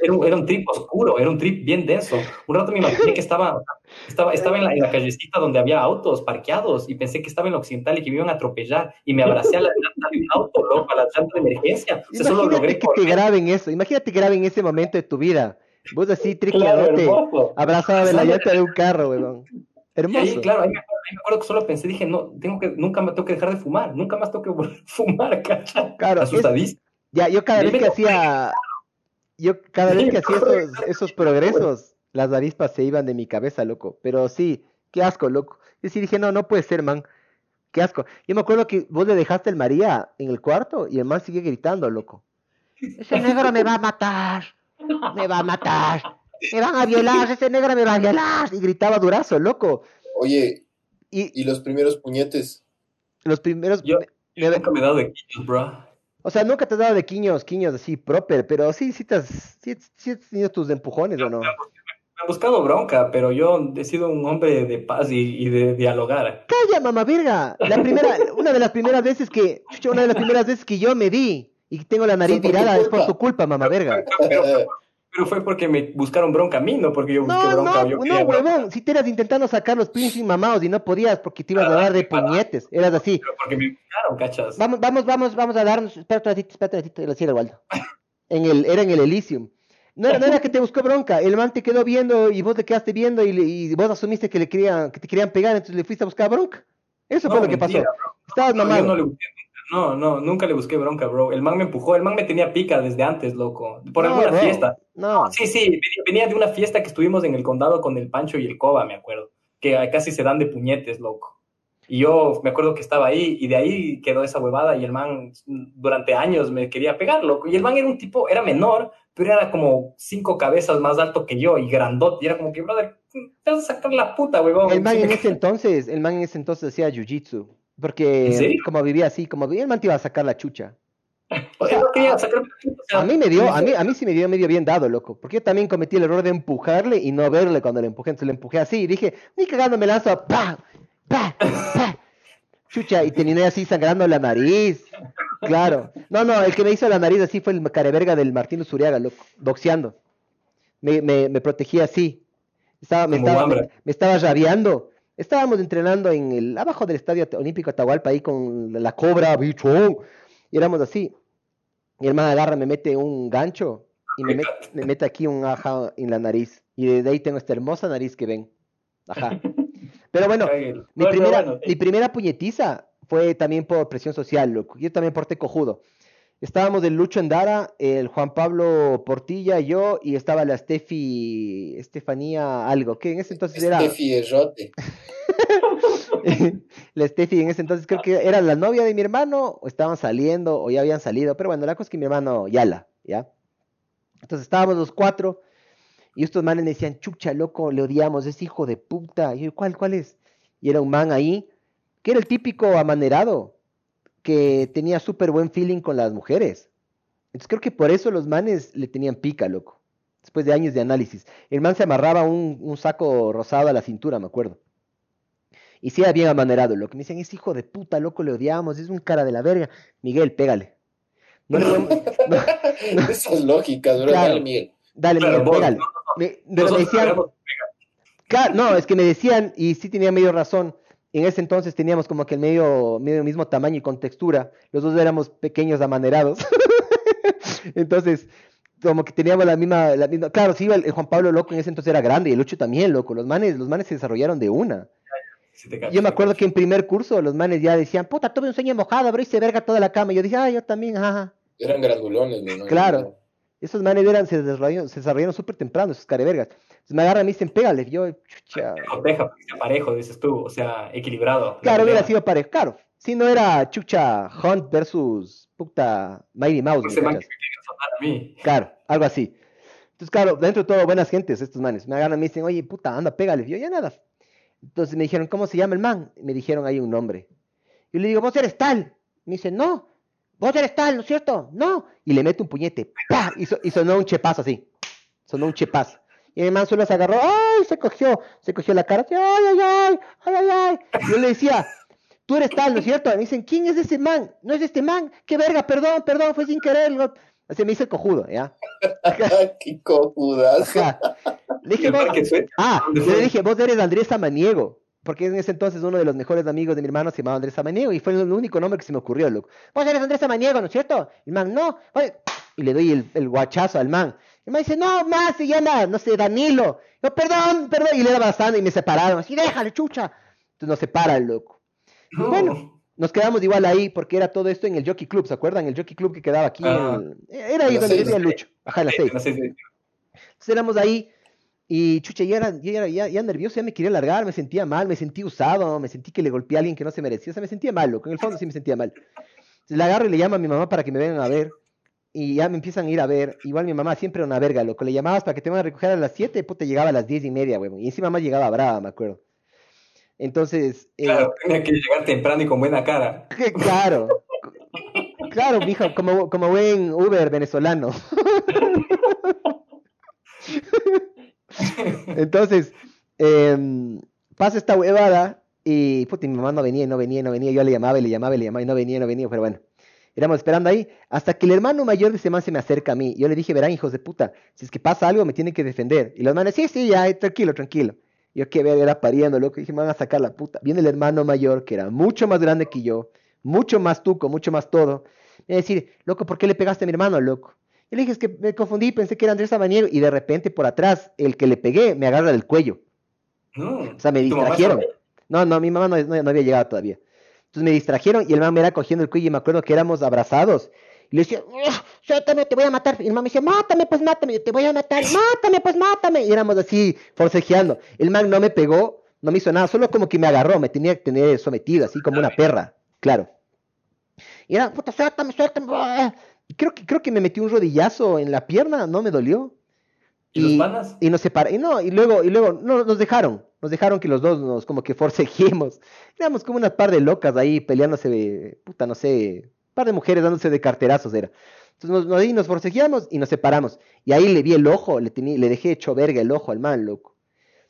era, un, era, un, trip oscuro, era un trip bien denso. Un rato me imaginé que estaba, estaba, estaba en, la, en la callecita donde había autos parqueados y pensé que estaba en la occidental y que me iban a atropellar y me abracé a la llanta de un auto, loco, a la llanta de emergencia. O sea, solo logré que te graben eso, imagínate que graben ese momento de tu vida. Vos así, triquiadote, abrazado de la llanta de un carro, weón. Hermoso. claro, ahí me, acuerdo que solo pensé, dije, no, tengo que, nunca me tengo que dejar de fumar, nunca más tengo que volver a fumar, ¿cachai? Claro, asustadísimo. Ya, yo cada vez que hacía, yo cada vez que hacía esos, esos progresos, las avispas se iban de mi cabeza, loco. Pero sí, qué asco, loco. Y sí dije, no, no puede ser, man. Qué asco. Yo me acuerdo que vos le dejaste el María en el cuarto y el man sigue gritando, loco. Ese negro me va a matar. Me va a matar. Me van a violar. Ese negro me va a violar. Y gritaba durazo, loco. Oye, ¿y, ¿y los primeros puñetes? Los primeros... Yo, nunca me he dado de bro. O sea, nunca te has dado de quiños, quiños así proper, pero sí, sí, te has, sí, sí has tenido tus empujones, ¿o no? han buscado bronca, pero yo he sido un hombre de paz y, de dialogar. Calla, mamá verga. La primera, una de las primeras veces que, una de las primeras veces que yo me di y tengo la nariz virada es por tu culpa, mamá verga. Pero, fue porque me buscaron bronca a mí, no porque yo busqué bronca. No, yo no, huevón. Si te eras intentando sacar los pinches mamados y no podías porque te ibas a dar de puñetes. Eras así. Pero porque me buscaron, cachas. Vamos, vamos, vamos, vamos a darnos. Espera un ratito, espera un ratito, lo decía Waldo. En el, era en el Elysium. No era, no era que te buscó bronca, el man te quedó viendo y vos te quedaste viendo y, vos asumiste que le querían, que te querían pegar, entonces le fuiste a buscar bronca. Eso fue lo que pasó. Estabas mamado. No, no, no, nunca le busqué bronca, bro. El man me empujó, el man me tenía pica desde antes, loco. Por alguna fiesta. No. Sí, sí, venía de una fiesta que estuvimos en el condado con el Pancho y el Coba, me acuerdo. Que casi se dan de puñetes, loco. Y yo me acuerdo que estaba ahí y de ahí quedó esa huevada y el man durante años me quería pegar, loco. Y el man era un tipo, era menor, pero era como cinco cabezas más alto que yo y grandote. Y era como que, brother, te vas a sacar la puta, huevón. El man en ese entonces, el man en ese entonces hacía jiu-jitsu. Porque como vivía así, como vivía, el man te iba a sacar la chucha. a mí me dio, a mí, a mí sí me dio medio bien dado, loco. Porque yo también cometí el error de empujarle y no verle cuando le empujé. Entonces le empujé así y dije, ni cagando me lanzo, ¡pa! ¡pa! ¡pa! Chucha, y tenía así sangrando la nariz. Claro. No, no, el que me hizo la nariz así fue el careverga del Martín Zuriaga, loco, boxeando. Me, me, me protegía así. Estaba, me, estaba, me, estaba rabiando. Estábamos entrenando en el, abajo del Estadio Olímpico Atahualpa, ahí con la cobra, bicho. Y éramos así. Mi hermana agarra, me mete un gancho y me, me mete aquí un aja en la nariz. Y desde ahí tengo esta hermosa nariz que ven. Ajá. Pero bueno, mi, primera, mi primera puñetiza fue también por presión social, loco. Yo también porté cojudo. Estábamos el Lucho Endara, el Juan Pablo Portilla, yo, y estaba la Steffi, Estefanía algo, que en ese entonces era... Steffi Errote. la Steffi en ese entonces creo que era la novia de mi hermano, o estaban saliendo, o ya habían salido, pero bueno, la cosa es que mi hermano Yala, ¿ya? Entonces estábamos los cuatro, y estos manes me decían, chucha, loco, le odiamos, es hijo de puta. Y yo, ¿cuál, cuál es? Y era un man ahí, que era el típico amanerado, que tenía súper buen feeling con las mujeres. Entonces creo que por eso los manes le tenían pica, loco. Después de años de análisis. El man se amarraba un, un saco rosado a la cintura, me acuerdo. Y sí era bien amanerado, loco. Me dicen, es hijo de puta, loco, le odiamos, es un cara de la verga. Miguel, pégale. No Esas lógicas, ¿verdad, Miguel? Dale, Miguel, pégale. Me, decían, claro, no, es que me decían, y sí tenía medio razón, en ese entonces teníamos como que el medio, medio mismo tamaño y con textura, los dos éramos pequeños amanerados, entonces como que teníamos la misma, la misma claro, sí, el, Juan Pablo loco en ese entonces era grande, y el Lucho también loco, los manes, los manes se desarrollaron de una. yo me acuerdo que en primer curso los manes ya decían, puta, tuve un sueño mojado, bro, y se verga toda la cama. Y yo dije, ah, yo también, ajá. Eran grandulones, ¿no? Claro. Esos manes eran, se desarrollaron, se desarrollaron súper temprano, esos carevergas. Me agarran y me dicen, pégale. Yo, chucha. Parejo, dices tú, o sea, equilibrado. Claro, hubiera sido parejo, claro. Si no era chucha Hunt versus puta Mighty Mouse. Ese man que me a mí. Claro, algo así. Entonces, claro, dentro de todo, buenas gentes estos manes. Me agarran y me dicen, oye, puta, anda, pégale. Yo, ya nada. Entonces me dijeron, ¿cómo se llama el man? Me dijeron ahí un nombre. Y le digo, vos eres tal. Me dice, no, vos eres tal, ¿no es cierto? No. Y le mete un puñete, ¡pah! Y, sonó un chepazo así. Sonó un chepazo. Y mi man solo se agarró, ¡ay! Se cogió, se cogió la cara, ¡ay, ay, ay! ¡ay, ay, ay! Yo le decía, tú eres tal, ¿no es cierto? me dicen, ¿quién es ese man? No es este man, qué verga, perdón, perdón, fue sin querer. Así me dice cojudo, ¿ya? ¡Qué cojudas! Le dije, ah, le dije, vos eres Andrés Samaniego porque en ese entonces uno de los mejores amigos de mi hermano se llamaba Andrés Samaniego y fue el único nombre que se me ocurrió, loco. Vos eres Andrés Samaniego, ¿no es cierto? Y el man, no. Y le doy el, el, guachazo al man. Y man dice, no, más se llama, no sé, Danilo. Yo, perdón, perdón. Y le daba bastante y me separaron. Así, déjale, chucha. Entonces nos separa el loco. Bueno, nos quedamos igual ahí porque era todo esto en el Jockey Club, ¿se acuerdan? El Jockey Club que quedaba aquí. Era ahí donde vivía Lucho. Ajá, en la seis. Entonces éramos ahí Y chucha, ya era, ya, ya, ya, nervioso, ya me quería largar, me sentía mal, me sentí usado, me sentí que le golpeé a alguien que no se merecía, o sea, me sentía mal, loco, en el fondo sí me sentía mal. Entonces, le agarro y le llamo a mi mamá para que me vengan a ver, y ya me empiezan a ir a ver, igual mi mamá siempre era una verga, loco, le llamabas para que te van a recoger a las 7, puta, llegaba a las 10 y media, huevón, y encima más llegaba brava, me acuerdo. Entonces... Eh, claro, tenía que llegar temprano y con buena cara. Claro, claro, mijo, como, como buen Uber venezolano. Entonces, em, pasa esta huevada y puta, mi mamá no venía, no venía, no venía. Yo le llamaba y le llamaba y le llamaba y no venía, no venía. Pero bueno, éramos esperando ahí hasta que el hermano mayor de ese man se me acerca a mí. Yo le dije, verán, hijos de puta, si es que pasa algo, me tienen que defender. Y los manes, sí, sí, ya, tranquilo, tranquilo. Yo que ver, era pariendo, loco. Dije, me van a sacar la puta. Viene el hermano mayor, que era mucho más grande que yo, mucho más tuco, mucho más todo. Y decir, loco, ¿por qué le pegaste a mi hermano, loco? Y le dije, es que me confundí, pensé que era Andrés Sabaniero, y de repente por atrás, el que le pegué me agarra del cuello. o sea, me distrajeron. No, no, mi mamá no, había llegado todavía. Entonces me distrajeron y el mamá me era cogiendo el cuello y me acuerdo que éramos abrazados. Y le decía, suéltame, te voy a matar. Y el mamá me decía, mátame, pues mátame, te voy a matar, mátame, pues mátame. Y éramos así, forcejeando. El man no me pegó, no me hizo nada, solo como que me agarró, me tenía que tener sometido, así como una perra, claro. Y era, puta, suéltame, suéltame. Creo que, creo que me metí un rodillazo en la pierna, no me dolió. ¿Y, los panas? Y nos separamos. Y no, y luego, y luego, no, nos dejaron. Nos dejaron que los dos nos como que forcejemos. Éramos como unas par de locas ahí peleándose, puta, no sé, par de mujeres dándose de carterazos era. Entonces nos, ahí nos y nos separamos. Y ahí le vi el ojo, le, le dejé hecho verga el ojo al man, loco.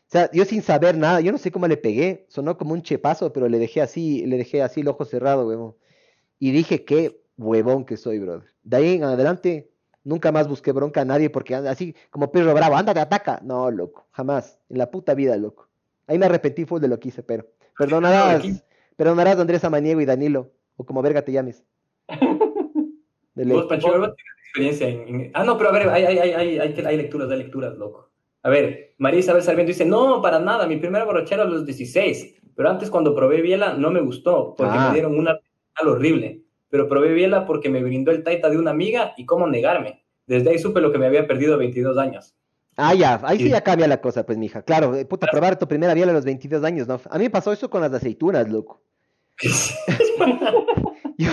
O sea, yo sin saber nada, yo no sé cómo le pegué, sonó como un chepazo, pero le dejé así, le dejé así el ojo cerrado, huevón. Y dije, qué huevón que soy, brother. De ahí en adelante, nunca más busqué bronca a nadie porque así como perro bravo, anda, te ataca. No, loco, jamás. En la puta vida, loco. Ahí me arrepentí full de lo que hice, pero. Perdonarás, perdonarás a Andrés Amaniego y Danilo, o como verga te llames. Vos, Pancho, tienes experiencia en, Ah, no, pero a ver, hay, hay, hay, hay, lecturas, hay lecturas, loco. A ver, María Isabel Sarmiento dice, no, para nada, mi primera borrachera a los 16, pero antes cuando probé biela no me gustó, porque me ah. dieron una horrible pero probé biela porque me brindó el taita de una amiga y cómo negarme. Desde ahí supe lo que me había perdido 22 años. Ah, ya, ahí sí ya cambia la cosa, pues, mija. Claro, eh, puta, probar tu primera biela a los 22 años, ¿no? A mí me pasó eso con las aceitunas, loco. yo,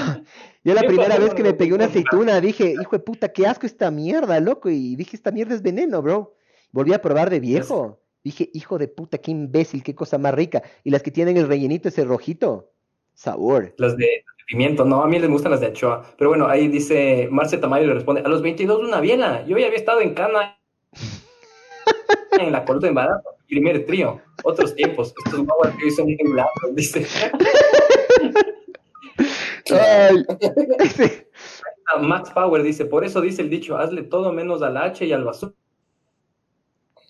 la primera vez que me pegué una aceituna dije, hijo de puta, qué asco esta mierda, loco. Y dije, esta mierda es veneno, bro. Volví a probar de viejo. Dije, hijo de puta, qué imbécil, qué cosa más rica. Y las que tienen el rellenito ese rojito, sabor. Las de pimiento, no, a mí les gustan las de Achoa. Pero bueno, ahí dice, Marce Tamayo le responde, a los 22 una biela, yo ya había estado en Cana, en la coluta de embarazo, primer trío, otros tiempos, estos guaguas que hoy son un dice. Max Power dice, por eso dice el dicho, hazle todo menos al H y al basura.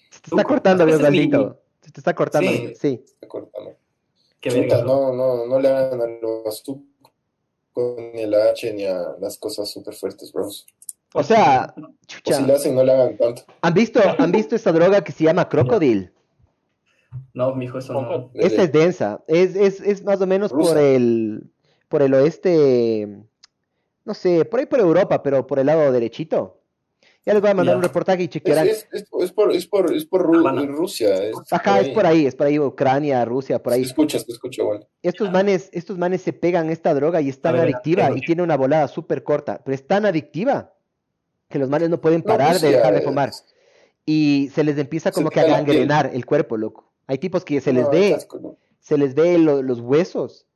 Se te está cortando, Osvaldito. Se te está cortando. Sí. sí. Está cortando. no, no, no le hagan a los con el H ni a las cosas súper fuertes, bros. O sea, chucha. O si lo hacen, no le hagan tanto. ¿Han visto, ¿Han visto esta droga que se llama Crocodile? No, mijo, eso no. Esta es densa. Es, es, es más o menos por el, por el oeste, no sé, por ahí por Europa, pero por el lado derechito. Ya les voy a mandar un reportaje y chequearán. Es, es, es, por, es por, es por Rusia. Es Ajá, es por ahí, es por ahí, Ucrania, Rusia, por ahí. escuchas, te escucho igual. Estos manes, estos manes se pegan esta droga y es tan adictiva y tiene una volada súper corta, pero es tan adictiva que los manes no pueden parar de dejar de fumar. Y se les empieza como que a gangrenar el cuerpo, loco. Hay tipos que se les ve, se les ve los huesos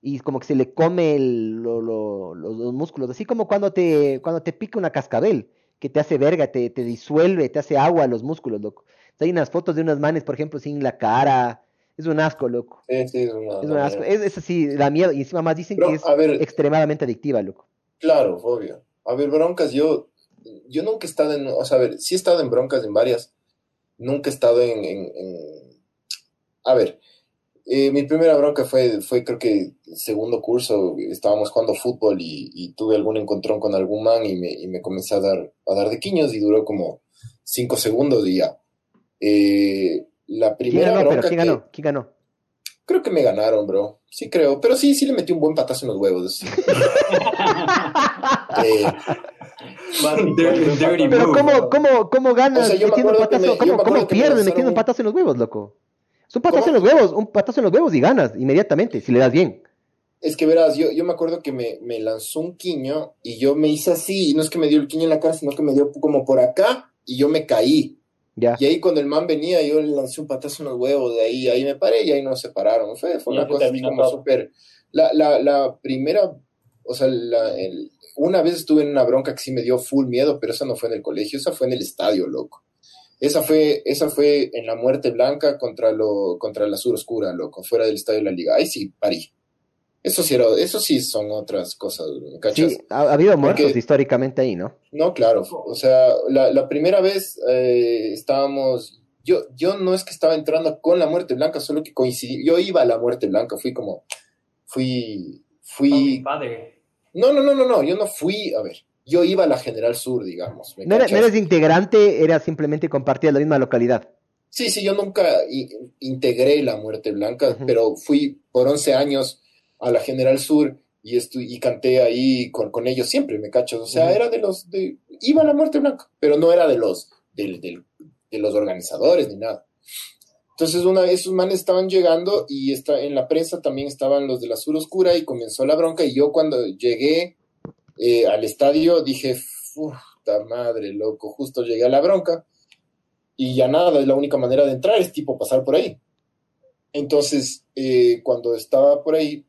y como que se le come los músculos, así como cuando te, cuando te pica una cascabel que te hace verga, te, te disuelve, te hace agua los músculos, loco. Hay unas fotos de unas manes, por ejemplo, sin la cara. Es un asco, loco. Sí, sí, es, una, es un asco. Es, así, da miedo. Y encima más dicen que es extremadamente adictiva, loco. Claro, obvio. A ver, broncas, yo, yo nunca he estado en, o sea, a ver, sí he estado en broncas en varias. Nunca he estado en, en, en... a ver, eh, mi primera bronca fue, fue creo que segundo curso, estábamos jugando fútbol y, tuve algún encontrón con algún man y me, y me, comencé a dar, a dar de quiños y duró como cinco segundos y ya. Eh, la primera ¿Quién ganó, ¿quién ganó? ¿Quién ganó? Creo que me ganaron, bro. Sí creo, pero sí, sí le metí un buen patazo en los huevos. eh, Pero ¿cómo, cómo, cómo ganas metiendo un patazo? ¿Cómo, cómo pierdes metiendo un patazo en los huevos, loco? Es un patazo en los huevos, un patazo en los huevos y ganas inmediatamente, si le das bien. Es que verás, yo, yo me acuerdo que me, me lanzó un quiño y yo me hice así, y no es que me dio el quiño en la cara, sino que me dio como por acá y yo me caí. Ya. Y ahí cuando el man venía, yo le lancé un patazo en los huevos, de ahí, ahí me paré y ahí nos separaron. Fue, fue una cosa así como súper... La, la, la primera, o sea, la, el, una vez estuve en una bronca que sí me dio full miedo, pero esa no fue en el colegio, esa fue en el estadio, loco. Esa fue, esa fue en la muerte blanca contra, lo, contra la sur oscura, loco, fuera del estadio de la liga. Ahí sí, parí. Eso sí, eso sí son otras cosas, ¿cachas? Sí, ha, habido muertos históricamente ahí, ¿no? No, claro. O sea, la, la primera vez eh, estábamos. Yo, yo no es que estaba entrando con la muerte blanca, solo que coincidí. Yo iba a la muerte blanca, fui como. Fui. Fui. padre. No, no, no, no, no. Yo no fui. A ver. Yo iba a la General Sur, digamos. no, eres integrante, era simplemente compartir la misma localidad. Sí, sí, yo nunca integré la muerte blanca, pero fui por 11 años a la General Sur y, y canté ahí con, con, ellos siempre, me cachas. O sea, era de los, de, iba a la muerte blanca, pero no era de los, de, de, los organizadores ni nada. Entonces, una vez esos manes estaban llegando y está, en la prensa también estaban los de la Sur Oscura y comenzó la bronca. Y yo, cuando llegué eh, al estadio, dije, puta madre, loco, justo llegué a la bronca. Y ya nada, es la única manera de entrar, es tipo pasar por ahí. Entonces, eh, cuando estaba por ahí,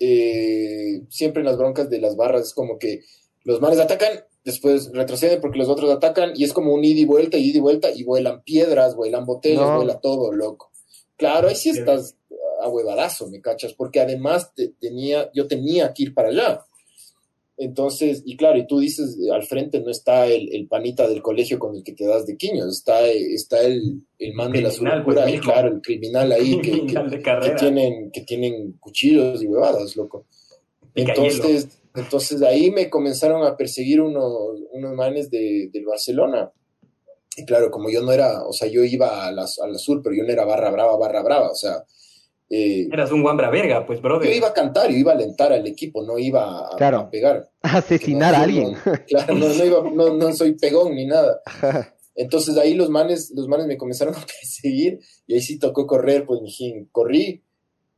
eh, siempre en las broncas de las barras es como que los manes atacan, después retroceden porque los otros atacan y es como un ida y vuelta, ida y vuelta y vuelan piedras, vuelan botellas, vuela todo, loco. Claro, ahí sí estás a huevadazo, me cachas, porque además tenía, yo tenía que ir para allá. Entonces, y claro, y tú dices, al frente no está el, panita del colegio con el que te das de quiños, está, está el, el man de la surcura, pues, claro, el criminal ahí que, que, tienen, que tienen cuchillos y huevadas, loco. Entonces, entonces ahí me comenzaron a perseguir unos, unos manes de, del Barcelona. Y claro, como yo no era, o sea, yo iba a la, a la sur, pero yo no era barra brava, barra brava, o sea, eh, Eras un guambra verga, pues, brother. Yo iba a cantar, yo iba a alentar al equipo, no iba a, pegar. A asesinar a alguien. claro, no, no, soy pegón ni nada. Entonces ahí los manes, los manes me comenzaron a perseguir y ahí sí tocó correr, pues mijín, corrí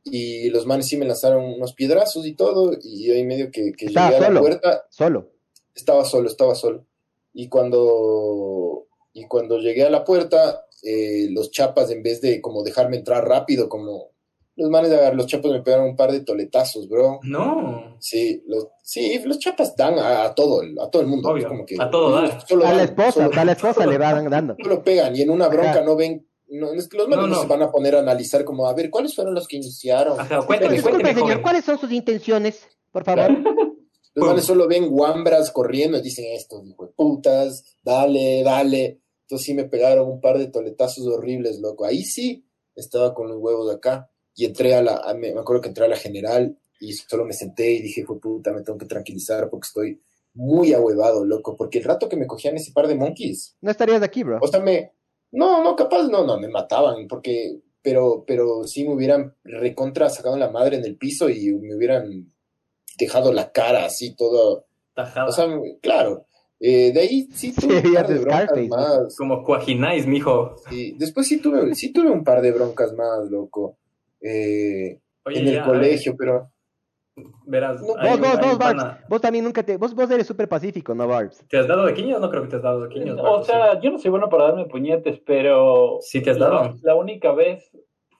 y los manes sí me lanzaron unos piedrazos y todo y ahí medio que, que llegué a la puerta. Solo. Estaba solo, estaba solo. Y cuando, y cuando llegué a la puerta, eh, los chapas en vez de como dejarme entrar rápido, como los manes de los chapas me pegaron un par de toletazos, bro. No. Sí, los, sí, los chapas dan a, todo, a todo el mundo. Obvio, a todo dan. a la esposa, a la esposa le van dando. Solo pegan y en una bronca no ven no, es que los manes no, se van a poner a analizar como, a ver, ¿cuáles fueron los que iniciaron? Ajá, cuéntame, cuéntame, señor, ¿cuáles son sus intenciones? Por favor. Los manes solo ven guambras corriendo y dicen esto, hijo de putas, dale, dale. Entonces sí me pegaron un par de toletazos horribles, loco. Ahí sí estaba con los huevos de acá y entré a la, me, acuerdo que entré a la general y solo me senté y dije, fue puta, me tengo que tranquilizar porque estoy muy ahuevado, loco, porque el rato que me cogían ese par de monkeys. No estarías de aquí, bro. O sea, me, no, no, capaz, no, no, me mataban, porque, pero, pero sí me hubieran recontra sacado la madre en el piso y me hubieran dejado la cara así, todo. Tajada. O sea, claro. Eh, de ahí sí tuve un par de broncas más. Como cuajináis, mijo. Sí, después sí tuve, sí tuve un par de broncas más, loco eh, en el colegio, pero... Verás, vos, vos, vos, Barbs, vos también nunca te... Vos, vos eres súper pacífico, ¿no, Barbs? ¿Te has dado de quiños? No creo que te has dado de quiños. O sea, yo no soy bueno para darme puñetes, pero... Sí te has dado. La, única vez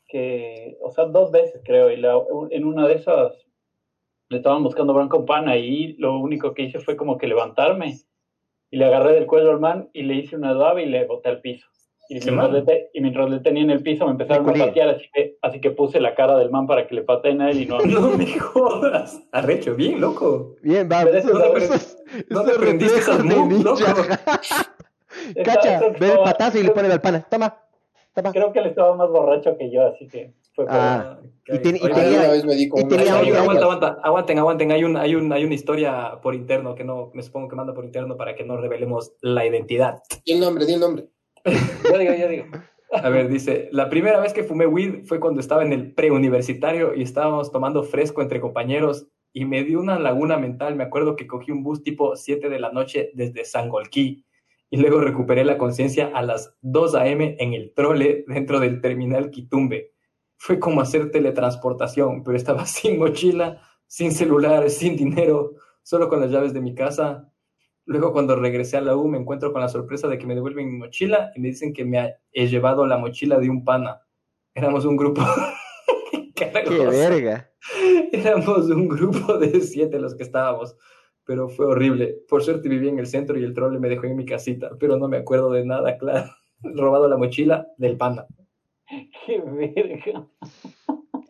que... O sea, dos veces creo, y la, en una de esas le estaban buscando bronca pana y lo único que hice fue como que levantarme y le agarré del cuello al man y le hice una daba y le boté al piso. Y mientras, le y mientras, le tenía en el piso me empezaron a patear, así que, así que puse la cara del man para que le pateen a él y no No me jodas. Arrecho, bien, loco. Bien, va. ¿Dónde aprendiste esas moves, loco? Cacha, ve el patazo y le pone la pana. Toma, toma. Creo que él estaba más borracho que yo, así que fue por ah, y, ten, y tenía, una vez me di con tenía aguanta, aguanta, aguanten, aguanten. Hay, un, hay, un, hay una historia por interno que no, me supongo que manda por interno para que no revelemos la identidad. Di el nombre, di el nombre. ya digo, ya digo. A ver, dice, la primera vez que fumé weed fue cuando estaba en el preuniversitario y estábamos tomando fresco entre compañeros y me dio una laguna mental. Me acuerdo que cogí un bus tipo 7 de la noche desde Sangolquí y luego recuperé la conciencia a las 2 a.m. en el trole dentro del terminal Quitumbe. Fue como hacer teletransportación, pero estaba sin mochila, sin celular, sin dinero, solo con las llaves de mi casa. Luego cuando regresé a la U me encuentro con la sorpresa de que me devuelven mi mochila y me dicen que me he llevado la mochila de un pana. Éramos un grupo. ¡Qué verga! Éramos un grupo de siete los que estábamos, pero fue horrible. Por suerte vivía en el centro y el trole me dejó en mi casita, pero no me acuerdo de nada, claro. Robado la mochila del pana. ¡Qué verga!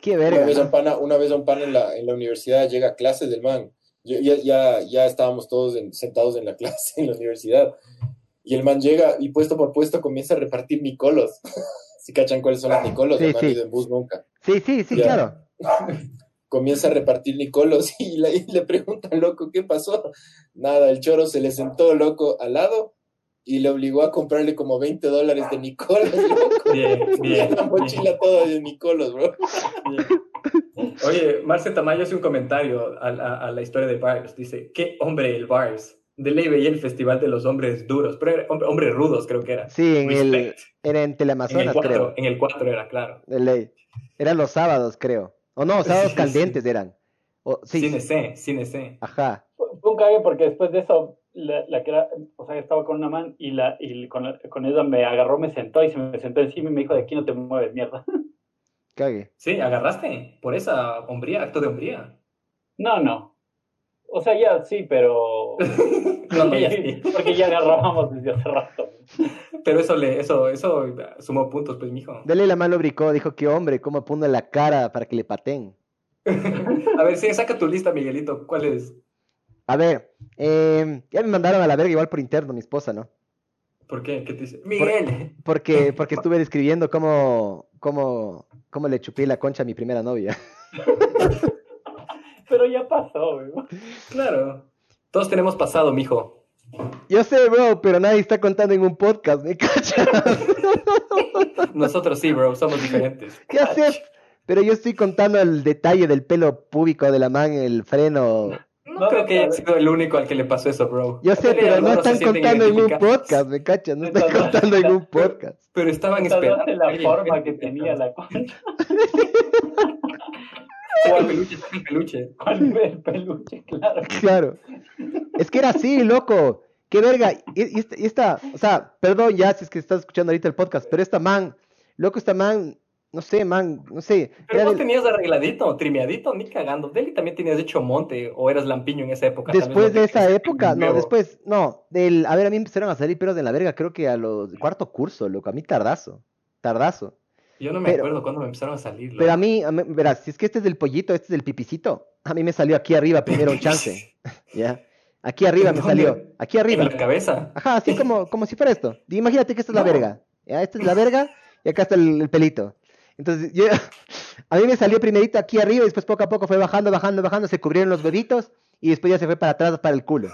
¡Qué verga! Una vez un pana, una vez un pana en, la, en la universidad llega a clases del man. Ya, ya, ya estábamos todos sentados en la clase en la universidad. Y el man llega y puesto por puesto comienza a repartir Nicolos. si cachan cuáles son los Nicolos, no han ido en bus nunca. Sí, sí, sí, claro. Comienza a repartir Nicolos y le, y le preguntan, loco, ¿qué pasó? Nada, el choro se le sentó loco al lado y le obligó a comprarle como 20 dólares de Nicolos, loco. Bien, bien. La mochila toda de Nicolos, bro. Oye, Marce Tamayo hace un comentario a, a, la historia de Bars. Dice, qué hombre el Bars. De ley veía el festival de los hombres duros, pero era, hombres rudos creo que era. Sí, en el, era en Teleamazonas, creo. En el 4 era, claro. De ley. Eran los sábados, creo. O no, sábados calientes eran. O, sí. Cine C, Cine C. Ajá. Fue un cague porque después de eso, la, la, que era, o sea, estaba con una man y, la, y con, con ella me agarró, me sentó y se me sentó encima y me dijo, de aquí no te mueves, mierda. Cague. Sí, agarraste por esa hombría, acto de hombría. No, no. O sea, ya sí, pero. no, no, ya sí. Porque ya agarrábamos desde hace rato. Pero eso le, eso, eso sumó puntos, pues, mijo. Dele la mano bricó, dijo que hombre, cómo pone la cara para que le pateen. a ver, sí, saca tu lista, Miguelito. ¿Cuál es? A ver, eh, ya me mandaron a la verga igual por interno, mi esposa, ¿no? ¿Por qué? ¿Qué te dice? Miguel. porque, porque estuve describiendo cómo, cómo, cómo le chupé la concha a mi primera novia. Pero ya pasó, güey. Claro. Todos tenemos pasado, mijo. Yo sé, bro, pero nadie está contando en un podcast, ¿me cachas? Nosotros sí, bro, somos diferentes. ¿Qué haces? Pero yo estoy contando el detalle del pelo púbico de la man, el freno no, creo que haya sido el único al que le pasó eso, bro. Yo sé, pero no están contando en un podcast, ¿me cachas? No están contando en un podcast. Pero estaban esperando. la forma que tenía la. O el peluche, el peluche. El peluche, claro. Claro. Es que era así, loco. Qué verga. Y, esta, y esta, o sea, perdón ya si es que estás escuchando ahorita el podcast, pero esta man, loco, esta man no sé, man, no sé. Pero vos tenías arregladito, trimeadito, ni cagando. Deli también tenías hecho monte o eras lampiño en esa época. Después de esa época, no, después, no. Del, a ver, a mí empezaron a salir pelos de la verga, creo que a los cuarto curso, loco. A mí tardazo, tardazo. Yo no me acuerdo cuándo me empezaron a salir. Pero a mí, verás, si es que este es del pollito, este es del pipicito, a mí me salió aquí arriba primero un chance. ¿Ya? Aquí arriba me salió. Aquí arriba. ¿En la cabeza? Ajá, así como, como si fuera esto. Imagínate que esta es la verga. ¿ya? Esta es la verga y acá está el pelito. Entonces, yo, a mí me salió primerito aquí arriba y después poco a poco fue bajando, bajando, bajando, se cubrieron los huevitos y después ya se fue para atrás, para el culo.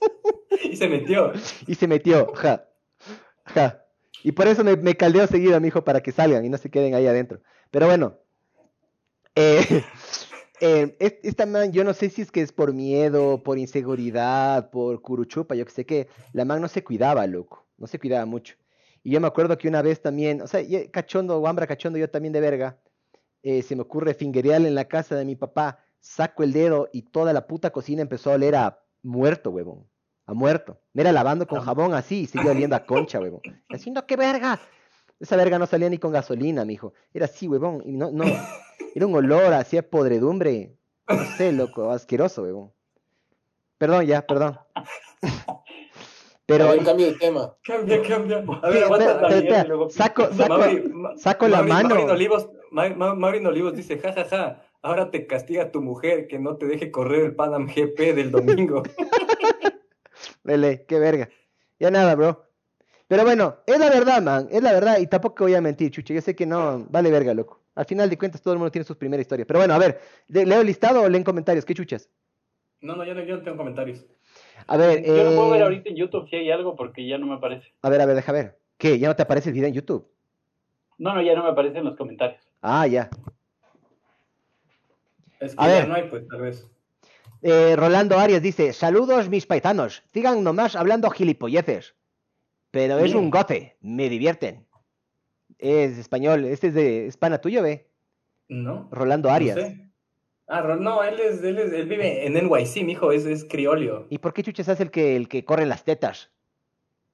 Y se metió. Y se metió, ja. Ja. Y por eso me, me caldeo seguido a mi hijo para que salgan y no se queden ahí adentro. Pero bueno. Eh, eh, esta man, yo no sé si es que es por miedo, por inseguridad, por curuchupa, yo que sé que la man no se cuidaba, loco. No se cuidaba mucho. Y yo me acuerdo que una vez también, o sea, cachondo, guambra cachondo, yo también de verga, eh, se me ocurre fingereal en la casa de mi papá, saco el dedo y toda la puta cocina empezó a oler a muerto, huevón. A muerto. Me era lavando con jabón así y seguía oliendo a concha, huevón. Haciendo, ¿qué verga? Esa verga no salía ni con gasolina, mijo. Era así, huevón. Y no, no. Era un olor, hacía podredumbre. No sé, loco, asqueroso, huevón. Perdón, ya, perdón. Pero. cambio de tema. Cambia, cambia. A ver, aguanta. Saco, saco, saco la mano. Maurin Olivos, Olivos dice: jajaja, ja, ja, ahora te castiga tu mujer que no te deje correr el Panam GP del domingo. Vele, qué verga. Ya nada, bro. Pero bueno, es la verdad, man. Es la verdad. Y tampoco voy a mentir, chuche. Yo sé que no. Vale verga, loco. Al final de cuentas, todo el mundo tiene sus primeras historias. Pero bueno, a ver. ¿Leo el listado o leen comentarios? ¿Qué chuchas? No, no, yo no, yo no tengo comentarios. A ver, Yo no puedo ver eh, ahorita en YouTube si hay algo porque ya no me aparece. A ver, a ver, deja ver. ¿Qué? ¿Ya no te aparece el video en YouTube? No, no, ya no me aparece en los comentarios. Ah, ya. Es que a ver. no hay, pues, tal vez. Eh, Rolando Arias dice, saludos mis paisanos, sigan nomás hablando gilipolleces, pero es un goce, me divierten. Es español, este es de Hispana tuyo, ve. No. Rolando Arias. Ah, no, él, es, él, es, él vive en NYC, mijo, es, es criolio. ¿Y por qué chuches hace el que, el que corre las tetas?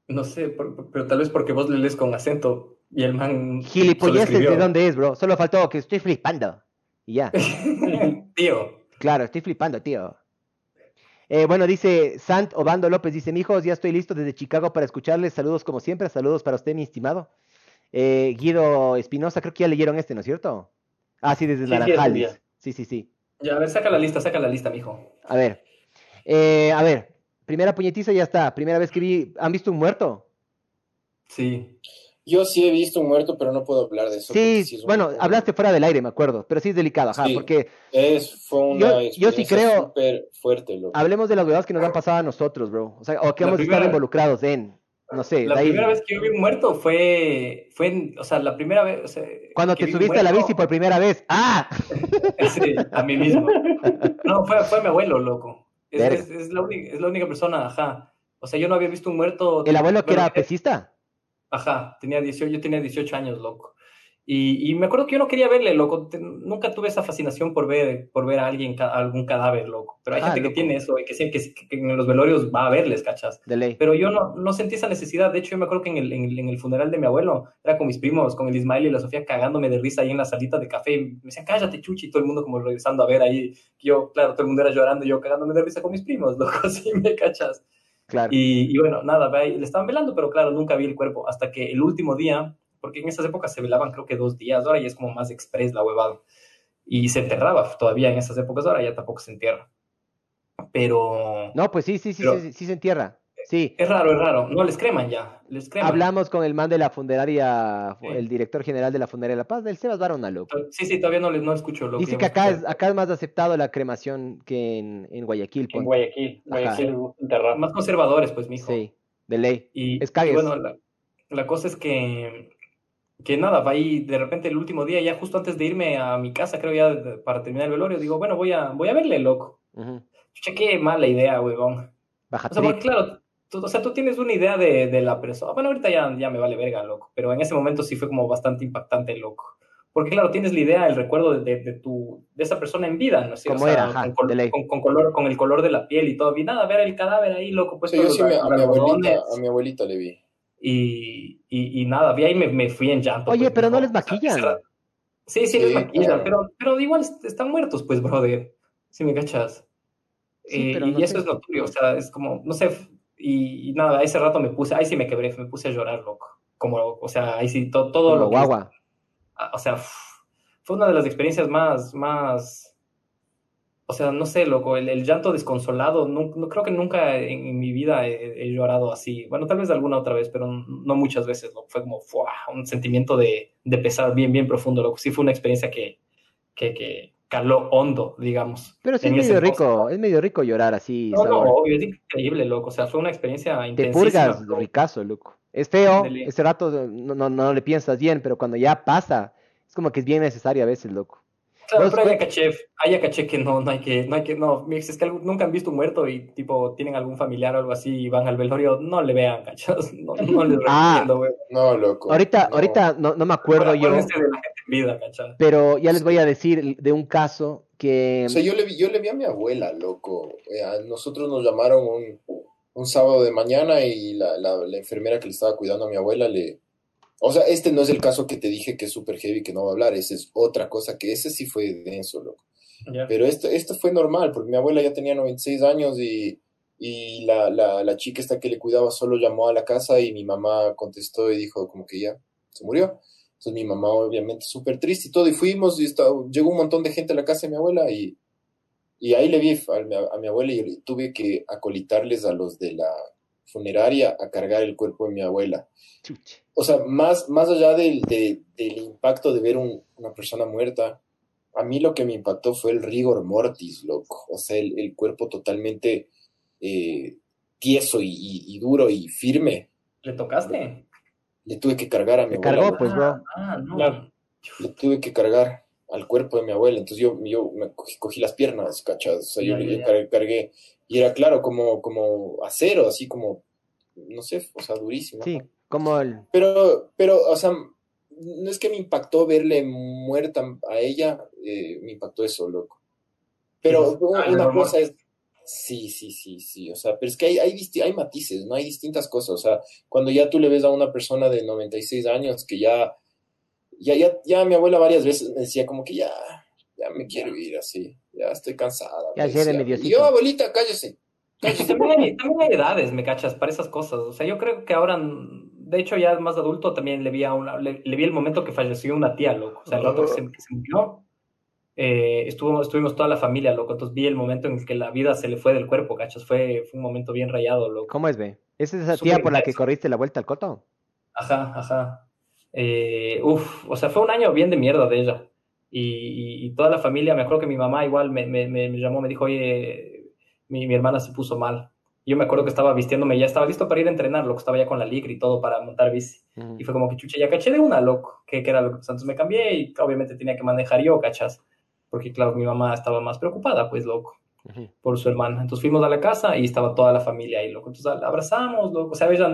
No sé, pero tal vez porque vos le lees con acento y el man. Gilipolleces de dónde es, bro. Solo faltó que estoy flipando. Y ya. tío. Claro, estoy flipando, tío. Eh, bueno, dice Sant Obando López, dice, mijos, ya estoy listo desde Chicago para escucharles. Saludos como siempre, saludos para usted, mi estimado. Eh, Guido Espinosa, creo que ya leyeron este, ¿no es cierto? Ah, sí, desde Naranjales. Sí, sí, sí. Ya, a ver, saca la lista, saca la lista, mijo. A ver. Eh, a ver, primera puñetiza ya está. Primera vez que vi. ¿Han visto un muerto? Sí. Yo sí he visto un muerto, pero no puedo hablar de eso. Sí, bueno, hablaste fuera del aire, me acuerdo, pero sí es delicado, ajá, porque... Es, fue una yo, sí creo... súper fuerte, loco. Hablemos de las huevadas que nos han pasado a nosotros, bro. O sea, o que hemos estado involucrados en, no sé. La primera vez que yo vi un muerto fue, fue o sea, la primera vez... Cuando te subiste a la bici por primera vez. ¡Ah! sí, a mí mismo. No, fue, fue mi abuelo, loco. Es, es, la única, es la única persona, ajá. O sea, yo no había visto un muerto... ¿El abuelo que era pesista? Ajá, tenía 18, yo tenía 18 años, loco. Y, y, me acuerdo que yo no quería verle, loco. nunca tuve esa fascinación por ver, por ver a alguien, algún cadáver, loco. Pero hay ah, gente que tiene eso, y que, que, que, en los velorios va a verles, ¿cachas? De ley. Pero yo no, no sentí esa necesidad. De hecho, yo me acuerdo que en el, en, el funeral de mi abuelo, era con mis primos, con el Ismael y la Sofía, cagándome de risa ahí en la salita de café. me decían, cállate, chuchi, y todo el mundo como regresando a ver ahí. Yo, claro, todo el mundo era llorando, y yo cagándome de risa con mis primos, loco, así me cachas. Y, bueno, nada, le estaban velando, pero claro, nunca vi el cuerpo hasta que el último día, porque en esas épocas se velaban creo que dos días, ahora ya es como más express la huevada. Y se enterraba todavía en esas épocas, ahora ya tampoco se entierra. Pero... No, pues sí, sí, sí, sí, sí se entierra. Sí. Es raro, es raro. No, les creman ya. Les creman. Hablamos con el man de la funeraria, el director general de la funeraria La Paz, del Sebas Barona, loco. Sí, sí, todavía no, no escucho. Lo Dice que, acá, es, acá es más aceptado la cremación que en, en Guayaquil. En Guayaquil. Guayaquil Más conservadores, pues, mijo. Sí, de ley. Y, es bueno, la, la, cosa es que, que nada, va ahí de repente el último día, ya justo antes de irme a mi casa, creo ya para terminar el velorio, digo, bueno, voy a, voy a verle, loco. Uh qué mala idea, huevón. Baja o sea, porque, claro, o sea, tú tienes una idea de, de, la persona. Bueno, ahorita ya, ya me vale verga, loco. Pero en ese momento sí fue como bastante impactante, loco. Porque claro, tienes la idea, el recuerdo de, de, tu, de esa persona en vida, ¿no es cierto? era? con, con, color, con el color de la piel y todo. Y nada, ver el cadáver ahí, loco. Pues, yo sí a, mi abuelita, a mi abuelita le vi. Y, y, y nada, vi ahí me, me fui en llanto. Oye, pues, pero no les maquillan. sí, sí, les maquillan, pero, pero igual están muertos, pues, brother. Si me cachas. Sí, eh, y eso es notorio, o sea, es como, no sé, y, nada, ese rato me puse, ahí sí me quebré, me puse a llorar, loco. Como, o sea, ahí sí, todo lo guagua. o sea, fue una de las experiencias más, más, o sea, no sé, loco, el, llanto desconsolado, no, creo que nunca en, mi vida he, llorado así. Bueno, tal vez alguna otra vez, pero no muchas veces, loco. Fue como, un sentimiento de, de pesar bien, bien profundo, loco. Sí fue una experiencia que, que, que caló hondo, digamos. Pero sí es medio rico, es medio rico llorar así. No, no, obvio, es increíble, loco. O sea, fue una experiencia intensa. Te purgas, ricazo, loco. Es feo, ese rato no, no, no, le piensas bien, pero cuando ya pasa, es como que es bien necesario a veces, loco. Claro, pero hay caché, hay caché que no, no hay que, no hay que, no, es que nunca han visto un muerto y tipo tienen algún familiar o algo así y van al velorio, no le vean, cachos, no, no les ah. recomiendo, güey. No, loco. Ahorita, ahorita no, no me acuerdo yo. Pero ya les voy a decir de un caso que... O sea, yo le vi, yo le vi a mi abuela, loco. Eh, a nosotros nos llamaron un, un sábado de mañana y la, la, la, enfermera que le estaba cuidando a mi abuela le... O sea, este no es el caso que te dije que es súper heavy, que no va a hablar, ese es otra cosa, que ese sí fue denso, loco. Pero esto, esto fue normal, porque mi abuela ya tenía 96 años y, y la, la, la chica esta que le cuidaba solo llamó a la casa y mi mamá contestó y dijo como que ya se murió. Entonces mi mamá obviamente súper triste y todo, y fuimos, y llegó un montón de gente a la casa de mi abuela, y, y ahí le vi a, mi abuela y tuve que acolitarles a los de la funeraria a cargar el cuerpo de mi abuela. O sea, más, más allá del, del impacto de ver una persona muerta, a mí lo que me impactó fue el rigor mortis, loco. O sea, el, cuerpo totalmente eh, tieso y, y, duro y firme. ¿Le tocaste? le tuve que cargar a mi abuela. cargó, pues, bro. Ah, no. Le tuve que cargar al cuerpo de mi abuela. Entonces yo, yo me cogí, las piernas, ¿cachas? O sea, yo, le cargué, y era claro, como, como acero, así como, no sé, o sea, durísimo. Sí, como el... Pero, pero, o sea, no es que me impactó verle muerta a ella, eh, me impactó eso, loco. Pero una cosa es, sí, sí, sí, sí, o sea, pero es que hay, hay, hay matices, ¿no? Hay distintas cosas, o sea, cuando ya tú le ves a una persona de 96 años que ya, ya, ya, ya mi abuela varias veces me decía como que ya, ya me quiero ir así, ya estoy cansada. Ya medio y yo, abuelita, cállese. También hay, también hay edades, me cachas, para esas cosas. O sea, yo creo que ahora de hecho, ya más adulto también le vi, a una, le, vi el momento que falleció una tía, loco. O sea, el rato que se, murió, eh, estuvo, estuvimos toda la familia, loco. Entonces vi el momento en el que la vida se le fue del cuerpo, cachas. Fue, fue un momento bien rayado, loco. ¿Cómo es, ve? ¿Es esa tía por la que corriste la vuelta al coto? Ajá, ajá. Eh, uf, o sea, fue un año bien de mierda de ella. Y, y, toda la familia, me acuerdo que mi mamá igual me, me, me llamó, me dijo, oye, mi, mi hermana se puso mal. Yo me acuerdo que estaba vistiéndome, ya estaba listo para ir a entrenar, loco, estaba ya con la ligra y todo para montar bici. Y fue como que chuche, ya caché de una, loco, que, que era lo que entonces me cambié y obviamente tenía que manejar yo, cachas. Porque claro, mi mamá estaba más preocupada, pues, loco, por su hermana. Entonces fuimos a la casa y estaba toda la familia ahí, loco. Entonces abrazamos, loco, o sea, ella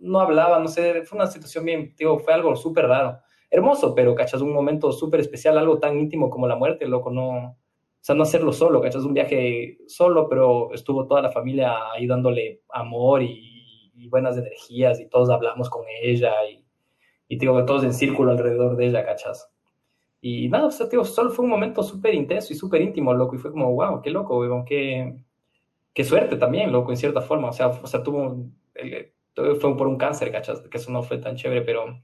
no hablaba, no sé, fue una situación bien, digo, fue algo súper raro. Hermoso, pero, cachas, un momento súper especial, algo tan íntimo como la muerte, loco, no sea, no hacerlo solo, ¿cachas? Un viaje solo, pero estuvo toda la familia ahí dándole amor y, buenas energías y todos hablamos con ella y, y digo, todos en círculo alrededor de ella, ¿cachas? Y nada, o sea, tío, solo fue un momento súper intenso y súper íntimo, loco, y fue como, wow, qué loco, weón, qué, qué suerte también, loco, en cierta forma, o sea, o sea tuvo, fue por un cáncer, ¿cachas? Que eso no fue tan chévere, pero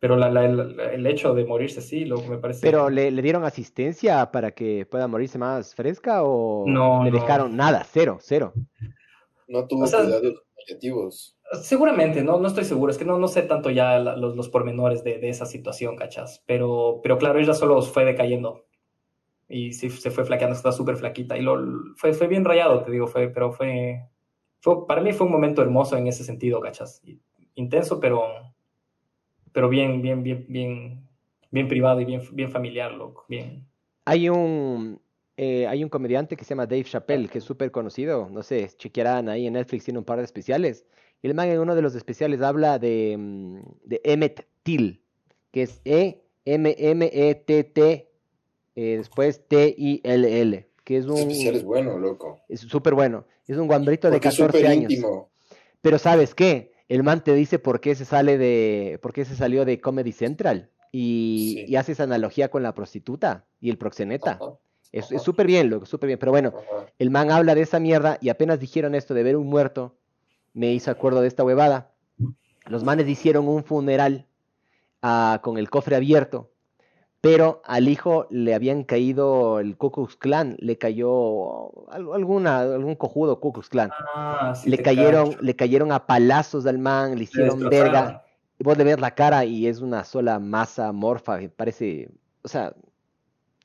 pero el, hecho de morirse sí, lo me parece. ¿Pero le, dieron asistencia para que pueda morirse más fresca o no, le dejaron nada? Cero, cero. No tuvo cuidados objetivos. Seguramente, no, no estoy seguro, es que no, no sé tanto ya los, los pormenores de, de, esa situación, ¿cachas? Pero, pero claro, ella solo fue decayendo y sí, se fue flaqueando, está súper flaquita y lo, fue, fue bien rayado, te digo, fue, pero fue, fue, para mí fue un momento hermoso en ese sentido, ¿cachas? Intenso, pero, pero bien, bien, bien, bien, bien privado y bien, bien familiar, loco, bien. Hay un, eh, hay un comediante que se llama Dave Chappelle, que es súper conocido, no sé, chequearán ahí en Netflix, tiene un par de especiales. Y el man en uno de los especiales habla de, mm, de Emmett Till, que es E-M-M-E-T-T, eh, después T-I-L-L, que es un... especial es bueno, loco. Es súper bueno. Es un guambrito de 14 años. Íntimo. Pero ¿sabes qué? El man te dice por qué se sale de, por qué se salió de Comedy Central y, hace esa analogía con la prostituta y el proxeneta. Es súper bien, loco, súper bien. Pero bueno, el man habla de esa mierda y apenas dijeron esto de ver un muerto, me hizo acuerdo de esta huevada. Los manes hicieron un funeral ah, con el cofre abierto pero al hijo le habían caído el Ku Klux Klan, le cayó alguna, algún cojudo Ku Klux Klan. Ah, le, cayeron, le cayeron a palazos al man, le hicieron verga. Vos le ves la cara y es una sola masa morfa, parece, o sea,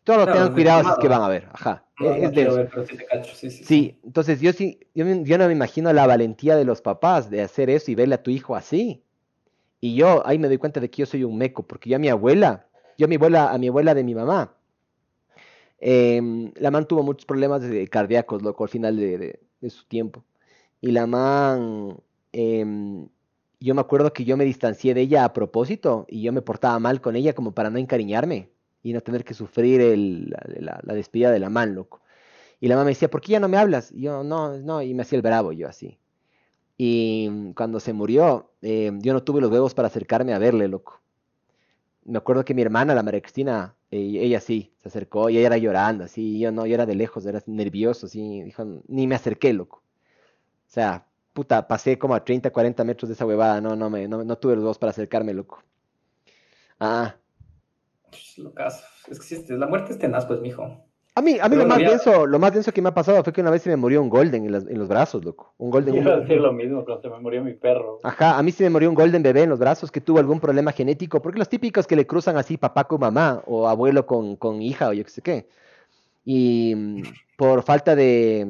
todos tengan cuidado si es que van a ver, ajá. es de sí, sí, sí, entonces yo sí, yo, yo no me imagino la valentía de los papás de hacer eso y verle a tu hijo así. Y yo ahí me doy cuenta de que yo soy un meco, porque ya mi abuela, yo a mi abuela, a mi abuela de mi mamá, em, la man tuvo muchos problemas de, cardíacos, loco, al final de, su tiempo. Y la man, em, yo me acuerdo que yo me distancié de ella a propósito y yo me portaba mal con ella como para no encariñarme y no tener que sufrir la, despedida de la man, loco. Y la mamá me decía, ¿por qué ya no me hablas? Y yo, no, no, y me hacía el bravo yo así. Y cuando se murió, em, yo no tuve los huevos para acercarme a verle, loco me acuerdo que mi hermana, la María Cristina, eh, ella sí, se acercó y ella era llorando, así, yo no, yo era de lejos, era nervioso, así, dijo, ni me acerqué, loco. O sea, puta, pasé como a 30, 40 metros de esa huevada, no, no, me, no, no tuve los dos para acercarme, loco. Ah. Es que si la muerte es tenaz, pues, mijo. A mí, a mí lo, más denso, lo más denso que me ha pasado fue que una vez se me murió un golden en, los brazos, loco. Un golden. A decir lo mismo cuando se me murió mi perro. Ajá, a mí se me murió un golden bebé en los brazos que tuvo algún problema genético, porque los típicos que le cruzan así papá con mamá o abuelo con, con hija o yo qué sé qué. Y mm, por falta de,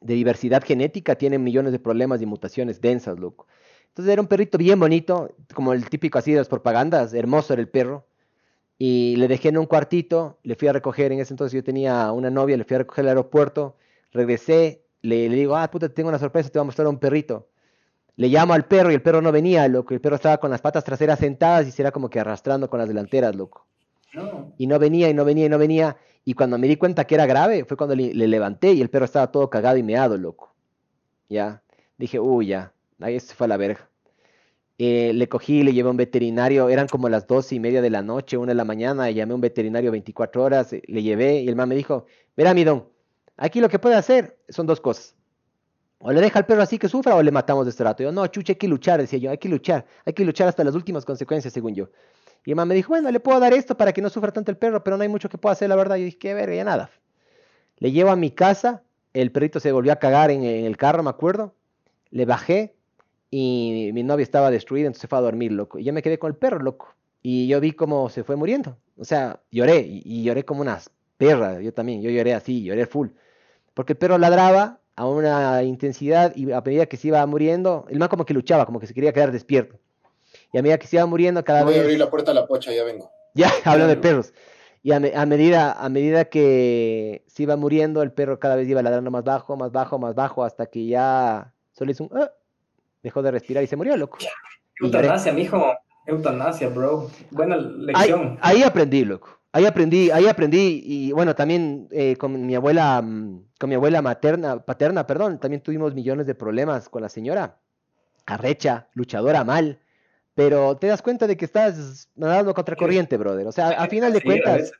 de diversidad genética tienen millones de problemas y mutaciones densas, loco. Entonces era un perrito bien bonito, como el típico así de las propagandas, hermoso era el perro Y le dejé en un cuartito, le fui a recoger, en ese entonces yo tenía una novia, le fui a recoger al aeropuerto, regresé, le, le digo, ah, puta, tengo una sorpresa, te voy a mostrar a un perrito. Le llamo al perro y el perro no venía, loco. El perro estaba con las patas traseras sentadas y se era como que arrastrando con las delanteras, loco. Y no venía y no venía y no venía. Y cuando me di cuenta que era grave, fue cuando le, levanté y el perro estaba todo cagado y meado, loco. Ya. Dije, uy, ya. Ahí se fue a la verga. Eh, le cogí, le llevé a un veterinario, eran como las dos y media de la noche, una de la mañana, llamé a un veterinario 24 horas, eh, le llevé y el man me dijo, verá mi don, aquí lo que puede hacer son dos cosas. O le deja al perro así que sufra o le matamos de este rato. Yo, no, chuche, hay que luchar, decía yo, hay que luchar, hay que luchar hasta las últimas consecuencias, según yo. Y el man me dijo, bueno, le puedo dar esto para que no sufra tanto el perro, pero no hay mucho que pueda hacer, la verdad. Yo dije, qué verga, ya nada. Le llevo a mi casa, el perrito se volvió a cagar en el carro, me acuerdo. Le bajé, y mi novia estaba destruida, entonces se fue a dormir, loco. Y yo me quedé con el perro, loco. Y yo vi cómo se fue muriendo. O sea, lloré y, lloré como una perra. Yo también, yo lloré así, lloré full. Porque el perro ladraba a una intensidad y a medida que se iba muriendo, el man como que luchaba, como que se quería quedar despierto. Y a medida que se iba muriendo cada vez... Voy a abrir la puerta a la pocha, ya vengo. Ya, hablo de perros. Y a, medida, a medida que se iba muriendo, el perro cada vez iba ladrando más bajo, más bajo, más bajo, hasta que ya solo hizo un... Ah", dejó de respirar y se murió, loco. Eutanasia, mijo. Eutanasia, bro. Buena lección. Ahí, aprendí, loco. Ahí aprendí, ahí aprendí. Y bueno, también eh, con mi abuela, mm, con mi abuela materna, paterna, perdón, también tuvimos millones de problemas con la señora. Arrecha, luchadora mal. Pero te das cuenta de que estás nadando contra corriente, brother. O sea, a final de cuentas.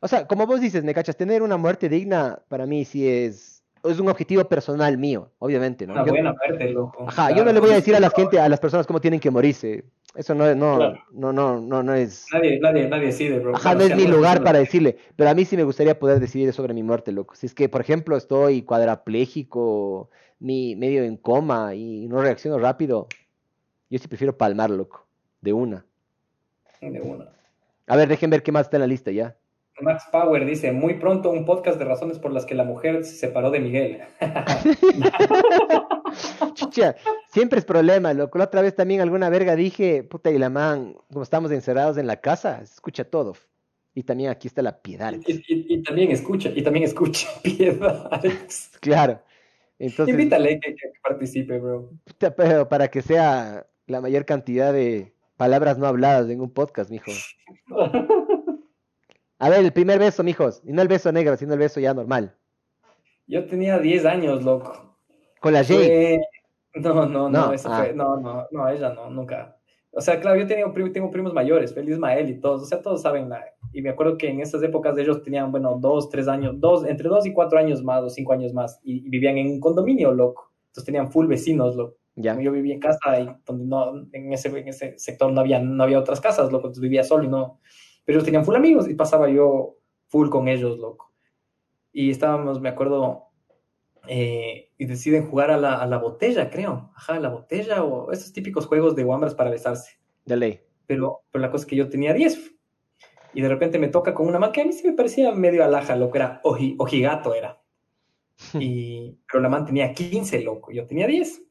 O sea, como vos dices, me cachas, tener una muerte digna para mí sí es es un objetivo personal mío, obviamente, ¿no? Una buena parte, loco. Ajá, yo no le voy a decir a la gente, a las personas cómo tienen que morirse. Eso no, no, no, no, no, no es. Nadie, nadie, nadie decide, bro. Ajá, no es mi lugar para decirle. Pero a mí sí me gustaría poder decidir sobre mi muerte, loco. Si es que, por ejemplo, estoy cuadrapléjico, ni medio en coma y no reacciono rápido, yo sí prefiero palmar, loco. De una. De una. A ver, dejen ver qué más está en la lista ya. Max Power dice, muy pronto un podcast de razones por las que la mujer se separó de Miguel. Chucha, siempre es problema, loco. La otra vez también alguna verga dije, puta y la man, como estamos encerrados en la casa, escucha todo. Y también aquí está la piedad. Y, también escucha, y también escucha piedad. Claro. Entonces, Invítale que, que participe, bro. Puta, pero para que sea la mayor cantidad de palabras no habladas en un podcast, mijo. A ver, el primer beso, mijos. Y no el beso negro, sino el beso ya normal. Yo tenía 10 años, loco. ¿Con la Jay? No, no, no, eso fue... Ah. No, no, no, ella no, nunca. O sea, claro, yo tenía, tengo primos mayores, Feliz Mael y todos, o sea, todos saben. y me acuerdo que en esas épocas de ellos tenían, bueno, dos, tres años, dos, entre dos y cuatro años más, o cinco años más, y, vivían en un condominio, loco. Entonces tenían full vecinos, loco. Ya. Yo vivía en casa y donde no, en ese, en ese sector no había, no había otras casas, loco, entonces vivía solo y no, pero ellos tenían full amigos y pasaba yo full con ellos, loco. Y estábamos, me acuerdo, eh, y deciden jugar a la, a la, botella, creo. Ajá, la botella o esos típicos juegos de wambras para besarse. De ley. Pero, pero la cosa es que yo tenía 10. Y de repente me toca con una man que a mí sí me parecía medio alaja, loco. Era ojigato, era. Y, pero la man tenía 15, loco. Yo tenía 10.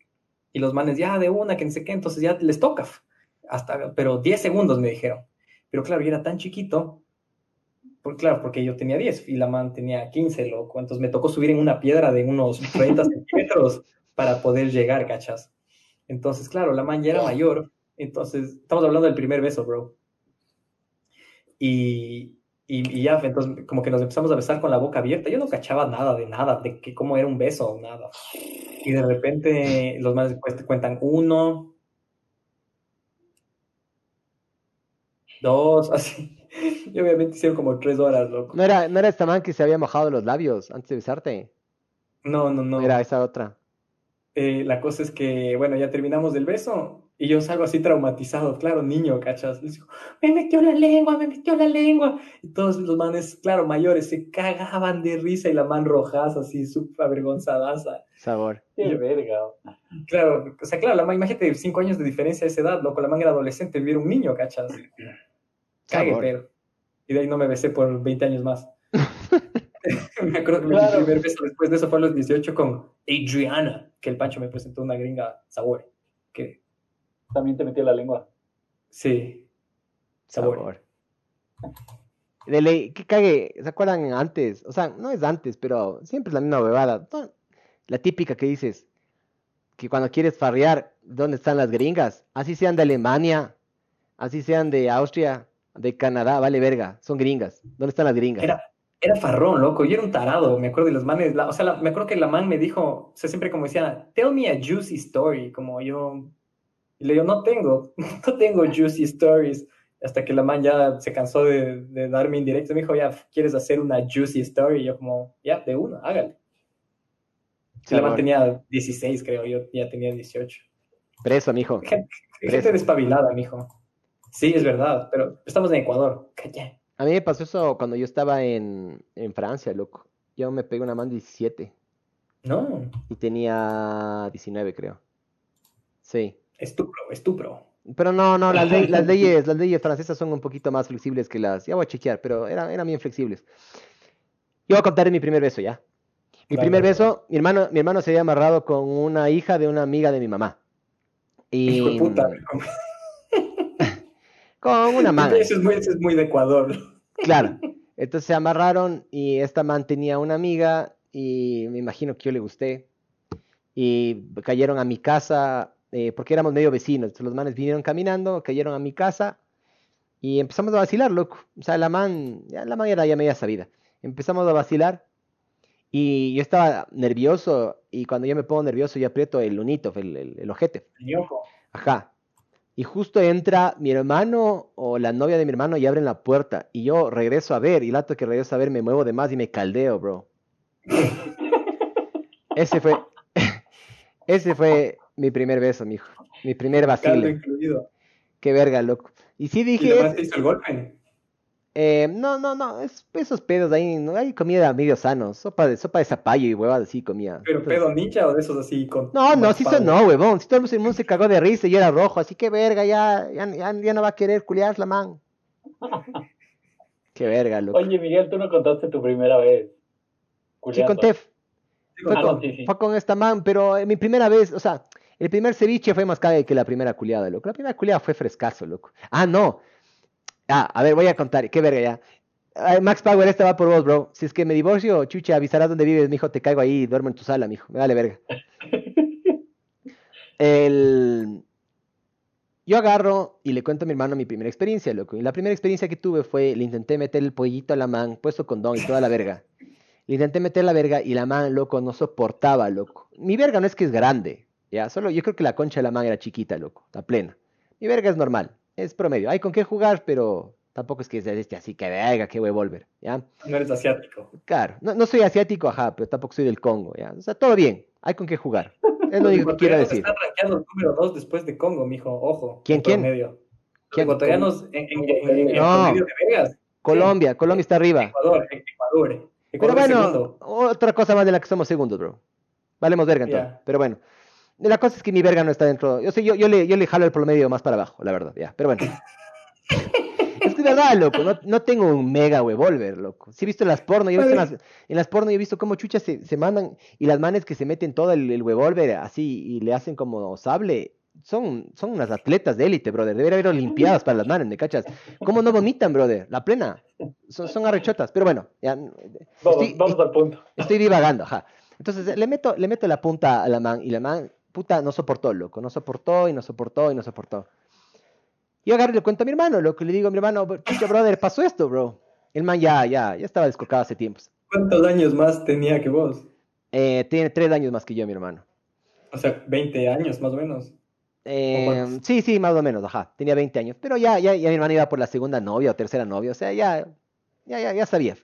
Y los manes ya de una, que no sé qué, entonces ya les toca. Hasta, pero 10 segundos me dijeron. Pero claro, yo era tan chiquito, por, claro, porque yo tenía 10 y la man tenía 15, loco. Entonces me tocó subir en una piedra de unos 30 centímetros para poder llegar, cachas. Entonces, claro, la man ya era mayor. Entonces, estamos hablando del primer beso, bro. Y, y, ya, entonces, como que nos empezamos a besar con la boca abierta. Yo no cachaba nada de nada, de que cómo era un beso nada. Y de repente, los más después te cuentan uno, dos, así. Y obviamente hicieron como tres horas, loco. ¿No era, ¿No era esta man que se había mojado los labios antes de besarte? No, no, no. Era esa otra. Eh, la cosa es que, bueno, ya terminamos el beso y yo salgo así traumatizado, claro, niño, ¿cachas? Les digo, me metió la lengua, me metió la lengua. Y todos los manes, claro, mayores, se cagaban de risa y la man rojas así, súper avergonzadaza. Sabor. Qué verga. Claro, o sea, claro, la man, imagínate, cinco años de diferencia a esa edad, loco, la man era adolescente, vivir un niño, ¿cachas? Cague, pero. Y de ahí no me besé por 20 años más. me acuerdo que mi primer beso después de eso fue a los 18 con Adriana, que el Pancho me presentó una gringa sabor. Que también te metió la lengua. Sí. Sabor. De ley, que cague, ¿se acuerdan antes? O sea, no es antes, pero siempre es la misma huevada. La típica que dices, que cuando quieres farrear, ¿dónde están las gringas? Así sean de Alemania, así sean de Austria, de Canadá, vale verga, son gringas. ¿Dónde están las gringas? Era, era farrón, loco, yo era un tarado, me acuerdo de los manes, o sea, me acuerdo que la man me dijo, o sea, siempre como decía, tell me a juicy story, como yo, y le digo, no tengo, no tengo juicy stories, hasta que la man ya se cansó de, de darme indirecto, me dijo, ya, ¿quieres hacer una juicy story? Y yo como, ya, de uno, hágale. la man tenía 16, creo, yo ya tenía 18. Preso, mijo. Gente, gente despabilada, mijo. Sí, es verdad, pero estamos en Ecuador. A mí me pasó eso cuando yo estaba en, en Francia, loco. Yo me pegué una man 17. No. Y tenía 19, creo. Sí. Estupro, estupro. Pero no, no, las, las, leyes, las leyes francesas son un poquito más flexibles que las. Ya voy a chequear, pero eran, eran bien flexibles. Yo voy a contar mi primer beso ya. Mi primer beso, mi hermano, mi hermano se había amarrado con una hija de una amiga de mi mamá. Y... Hijo de puta. Con una mano. Eso es, muy, eso es muy de Ecuador. Claro. Entonces se amarraron y esta man tenía una amiga y me imagino que yo le gusté. Y cayeron a mi casa eh, porque éramos medio vecinos. los manes vinieron caminando, cayeron a mi casa y empezamos a vacilar, loco. O sea, la man, ya, la man era ya media sabida. Empezamos a vacilar y yo estaba nervioso y cuando yo me pongo nervioso yo aprieto el lunito, el, el, el ojete. Ajá. Y justo entra mi hermano o la novia de mi hermano y abren la puerta. Y yo regreso a ver, y el acto que regreso a ver me muevo de más y me caldeo, bro. Ese fue, ese fue mi primer beso, mijo. Mi primer vacile. Qué verga, loco. Y sí dije. ¿Y hizo el golpe? Eh, no, no, no, es, esos pedos ahí, no hay comida medio sano, sopa de sopa de zapallo y huevas así comía. ¿Pero pedo ninja o de esos así con No, no, sí son no, huevón, si todo el mundo se cagó de risa y era rojo, así que verga, ya, ya, ya, no va a querer culiar la man. Qué verga, loco. Oye, Miguel, tú no contaste tu primera vez. Sí, conté. Fue, con, fue con esta man, pero mi primera vez, o sea, el primer ceviche fue más cague que la primera culiada, loco. La primera culiada fue frescazo, loco. Ah, no. Ah, a ver, voy a contar. Qué verga ya. Max Power, esta va por vos, bro. Si es que me divorcio, chucha, avisarás dónde vives, mijo. Te caigo ahí y duermo en tu sala, mijo. Me vale verga. El... Yo agarro y le cuento a mi hermano mi primera experiencia, loco. Y la primera experiencia que tuve fue, le intenté meter el pollito a la man, puesto con don y toda la verga. Le intenté meter la verga y la man, loco, no soportaba, loco. Mi verga no es que es grande, ya, solo yo creo que la concha de la man era chiquita, loco, la plena. Mi verga es normal, es promedio. Hay con qué jugar, pero tampoco es que sea este así que verga, que voy a volver, ¿ya? No eres asiático. Claro, no, soy asiático, ajá, pero tampoco soy del Congo, ¿ya? O sea, todo bien, hay con qué jugar. Es lo único que quiero decir. Están rankeando número dos después de Congo, mijo, ojo. ¿Quién, quién? ¿Quién? Los ecuatorianos en, en, en, no. de Vegas. Colombia, Colombia está arriba. Ecuador, Ecuador. Pero bueno, otra cosa más de la que somos segundos, bro. Valemos verga entonces. Pero bueno. La cosa es que mi verga no está dentro. Yo sé, yo, yo, le, yo le jalo el promedio más para abajo, la verdad, ya. Pero bueno. es que es verdad, loco. No, no tengo un mega Volver, loco. Sí he visto en las porno, yo he visto en las, en las porno, yo he visto cómo chuchas se, se mandan y las manes que se meten todo el, el Volver así y le hacen como sable. Son, son unas atletas de élite, brother. Debería haber olimpiadas para las manes, ¿me cachas? ¿Cómo no vomitan, brother? La plena. Son, son arrechotas. Pero bueno, ya. Vamos, vamos al punto. Estoy divagando, ajá. Entonces le meto, le meto la punta a la man y la man puta, no soportó, loco, no soportó y no soportó y no soportó. Y yo agarro y le cuento a mi hermano, lo que le digo a mi hermano, chucha, brother, pasó esto, bro. El man ya, ya, ya estaba descocado hace tiempos. ¿Cuántos años más tenía que vos? Eh, tiene tres años más que yo, mi hermano. O sea, 20 años más o menos. Eh, sí, sí, más o menos, ajá. Tenía 20 años. Pero ya, ya, ya mi hermano iba por la segunda novia o tercera novia. O sea, ya, ya, ya, ya sabía.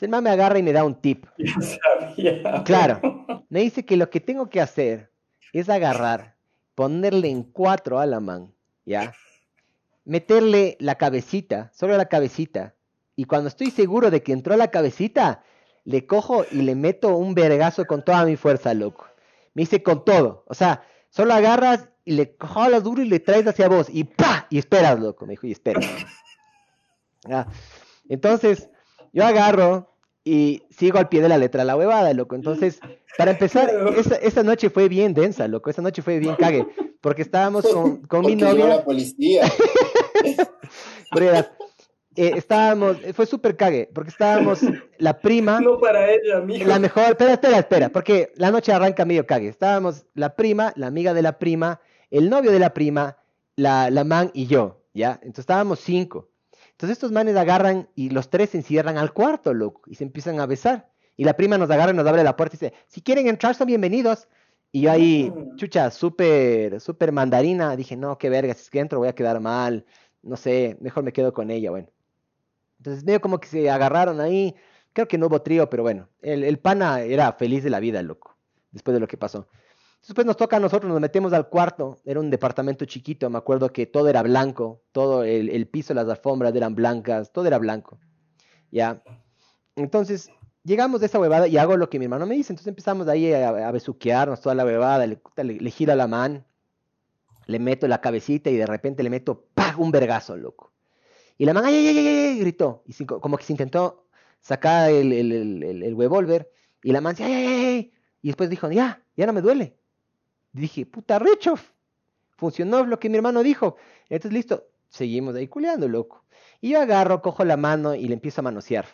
El man me agarra y me da un tip. Ya sabía. Claro. Me dice que lo que tengo que hacer es agarrar, ponerle en cuatro a la man, ¿ya? Meterle la cabecita, solo la cabecita, y cuando estoy seguro de que entró la cabecita, le cojo y le meto un vergazo con toda mi fuerza, loco. Me dice con todo, o sea, solo agarras y le jalas duro y le traes hacia vos, y ¡pa! Y esperas, loco, me dijo, y esperas. Entonces, yo agarro, y sigo al pie de la letra la huevada, loco. Entonces, para empezar, esa, noche fue bien densa, loco. Esa noche fue bien cague. Porque estábamos con, con mi novia. la policía. eh, estábamos, fue súper cague, porque estábamos la prima. No para ella, amigo. La mejor, espera, espera, espera, porque la noche arranca medio cague. Estábamos la prima, la amiga de la prima, el novio de la prima, la, la man y yo, ¿ya? Entonces estábamos cinco. Entonces estos manes agarran y los tres se encierran al cuarto, loco, y se empiezan a besar. Y la prima nos agarra y nos abre la puerta y dice, si quieren entrar son bienvenidos. Y yo ahí, mm. chucha, súper, súper mandarina, dije, no, qué verga, si es que entro voy a quedar mal, no sé, mejor me quedo con ella, bueno. Entonces medio como que se agarraron ahí, creo que no hubo trío, pero bueno, el, el pana era feliz de la vida, loco, después de lo que pasó. Después nos toca a nosotros, nos metemos al cuarto, era un departamento chiquito, me acuerdo que todo era blanco, todo el, el piso, las alfombras eran blancas, todo era blanco, ¿ya? Entonces, llegamos de esa huevada y hago lo que mi hermano me dice, entonces empezamos ahí a, besuquearnos toda la huevada, le, le, gira la mano, le meto la cabecita y de repente le meto ¡pah! un vergazo, loco. Y la man, ¡ay, ay, ay, ay! gritó. Y como que se intentó sacar el, el, el, el revólver. Y la man ¡ay, ay, ay! Y después dijo, ya, ya no me duele. Dije, puta recho. Funcionó lo que mi hermano dijo. Entonces, listo, seguimos ahí culeando, loco. Y yo agarro, cojo la mano y le empiezo a manosear.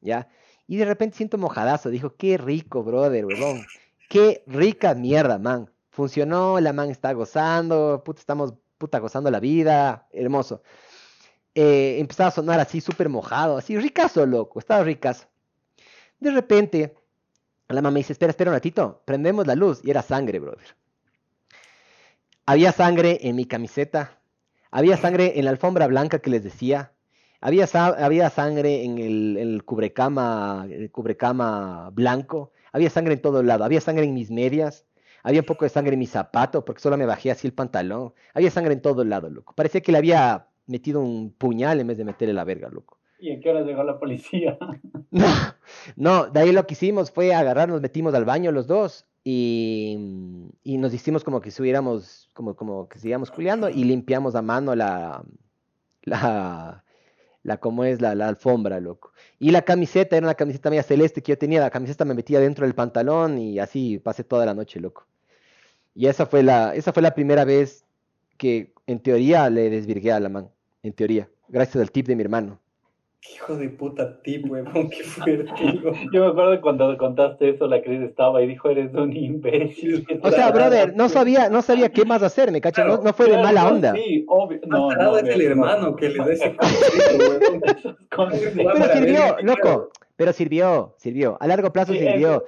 ¿Ya? Y de repente siento mojadazo. Dijo, qué rico, brother, huevón. Qué rica mierda, man. Funcionó, la man está gozando, puta, estamos puta gozando la vida. Hermoso eh, empezaba a sonar así súper mojado, así ricazo, loco, estaba ricazo. De repente, la mamá me dice, espera, espera un ratito, prendemos la luz, y era sangre, brother. Había sangre en mi camiseta, había sangre en la alfombra blanca que les decía, había, había sangre en el, el, cubrecama, el cubrecama blanco, había sangre en todo lado, había sangre en mis medias, había un poco de sangre en mi zapato, porque solo me bajé así el pantalón, había sangre en todo lado, loco. Parecía que le había metido un puñal en vez de meterle la verga, loco. ¿Y en qué hora llegó la policía? no, no, de ahí lo que hicimos fue agarrar, nos metimos al baño los dos y, y nos hicimos como que estuviéramos, como, como que siguiéramos culiando y limpiamos a mano la, la, la es la, la, alfombra, loco. Y la camiseta era una camiseta media celeste que yo tenía, la camiseta me metía dentro del pantalón y así pasé toda la noche, loco. Y esa fue la, esa fue la primera vez que en teoría le desvirgué a la man en teoría, gracias al tip de mi hermano. Hijo de puta tip, weón, qué fuerte. Yo me acuerdo cuando contaste eso, la Cris estaba y dijo, eres un imbécil. O sea, brother, no sabía, no sabía qué más hacer, me cacho, no, fue de mala onda. Sí, obvio. No, no, es el hermano que le da ese Pero sirvió, loco, pero sirvió, sirvió. A largo plazo sirvió.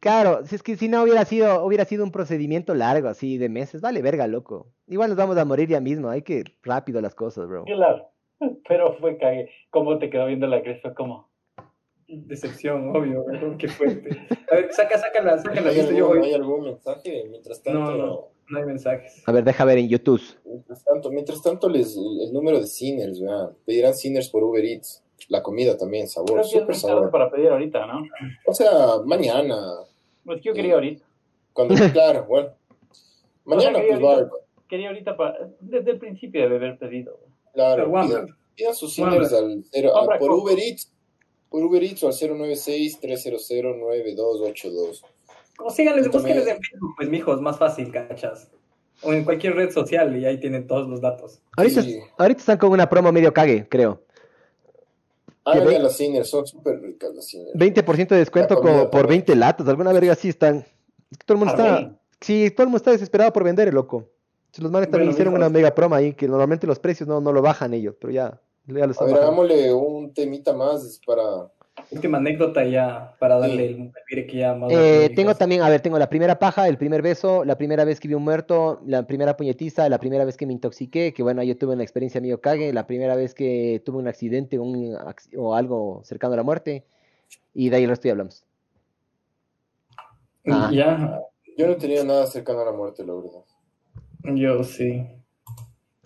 Claro, si es que si no hubiera sido, hubiera sido un procedimiento largo, así de meses, vale verga, loco. Igual nos vamos a morir ya mismo, hay que rápido las cosas, bro. Claro, pero fue cague. ¿Cómo te quedó viendo la cresta? ¿Cómo? Decepción, obvio, qué fuerte. A ver, saca, saca la, saca la ¿Hay, algún, ¿Hay algún mensaje? Mientras tanto... No, no, no hay mensajes. A ver, deja ver en YouTube. Mientras tanto, mientras tanto les, el número de Sinners, vean. Pedirán Sinners por Uber Eats. La comida también, sabor, súper sabor. para pedir ahorita, ¿no? O sea, mañana. Pues yo quería ahorita. Cuando, claro, bueno. Mañana, pues va quería ahorita para, desde el principio de haber pedido. Claro, pidan, sus sinners al, al, por Uber Eats, por Uber Eats o al 096-300-9282. Como síganles, búsquenles en Facebook, pues mijos, más fácil, cachas. O en cualquier red social y ahí tienen todos los datos. Ahorita, sí. ahorita están con una promo medio cague, creo. Ah, ve... las Sinners, son súper ricas las Sinners. 20% de descuento como por 20 latas, alguna verga así están. Todo el mundo está... Sí, todo el mundo está desesperado por vender, loco. Los manes también bueno, hicieron una mega promo ahí, que normalmente los precios no, no lo bajan ellos, pero ya, ya lo A ver, hagámosle un temita más para... Última anécdota ya, para darle sí. el que ya más... Eh, tengo también, a ver, tengo la primera paja, el primer beso, la primera vez que vi un muerto, la primera puñetiza, la primera vez que me intoxiqué, que bueno, yo tuve una experiencia medio cague, la primera vez que tuve un accidente un, o algo cercano a la muerte, y de ahí el resto ya hablamos. Ah. Ya. Yo no tenía nada cercano a la muerte, la verdad. Yo sí.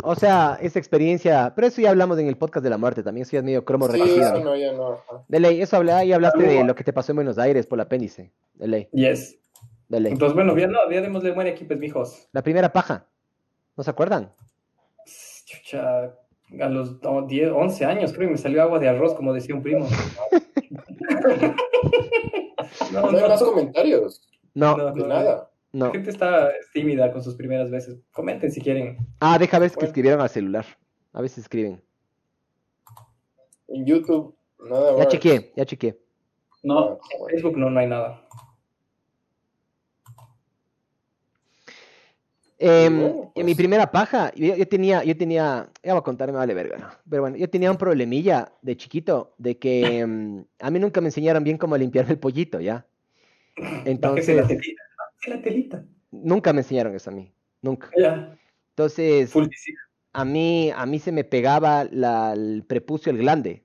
O sea, esa experiencia, pero eso ya hablamos en el podcast de la muerte también, eso ya es medio cromo sí, Eso no, ya no. De ley, eso habla, y hablaste de lo que te pasó en Buenos Aires por el apéndice. De ley. Yes. De ley. Entonces, bueno, ya no, ya démosle muere aquí, pues, mijos. La primera paja. ¿No se acuerdan? Chucha, a los 10, 11 años creo que me salió agua de arroz, como decía un primo. no, no, no, hay más comentarios. No, de nada. No. La gente está tímida con sus primeras veces. Comenten si quieren. Ah, deja ver bueno. que escribieron al celular. A veces escriben. En YouTube, nada Ya chequeé, ya chequeé. No, ah, en Facebook no, no hay nada. Em, en mi pues. primera paja, yo, tenía, yo tenía, ya voy a contar, me vale verga, pero bueno, yo tenía un problemilla de chiquito, de que em, a mí nunca me enseñaron bien cómo limpiar el pollito, ¿ya? Entonces... La telita, Nunca me enseñaron eso a mí, nunca. Entonces, a mí, a mí se me pegaba la, el prepucio, el glande,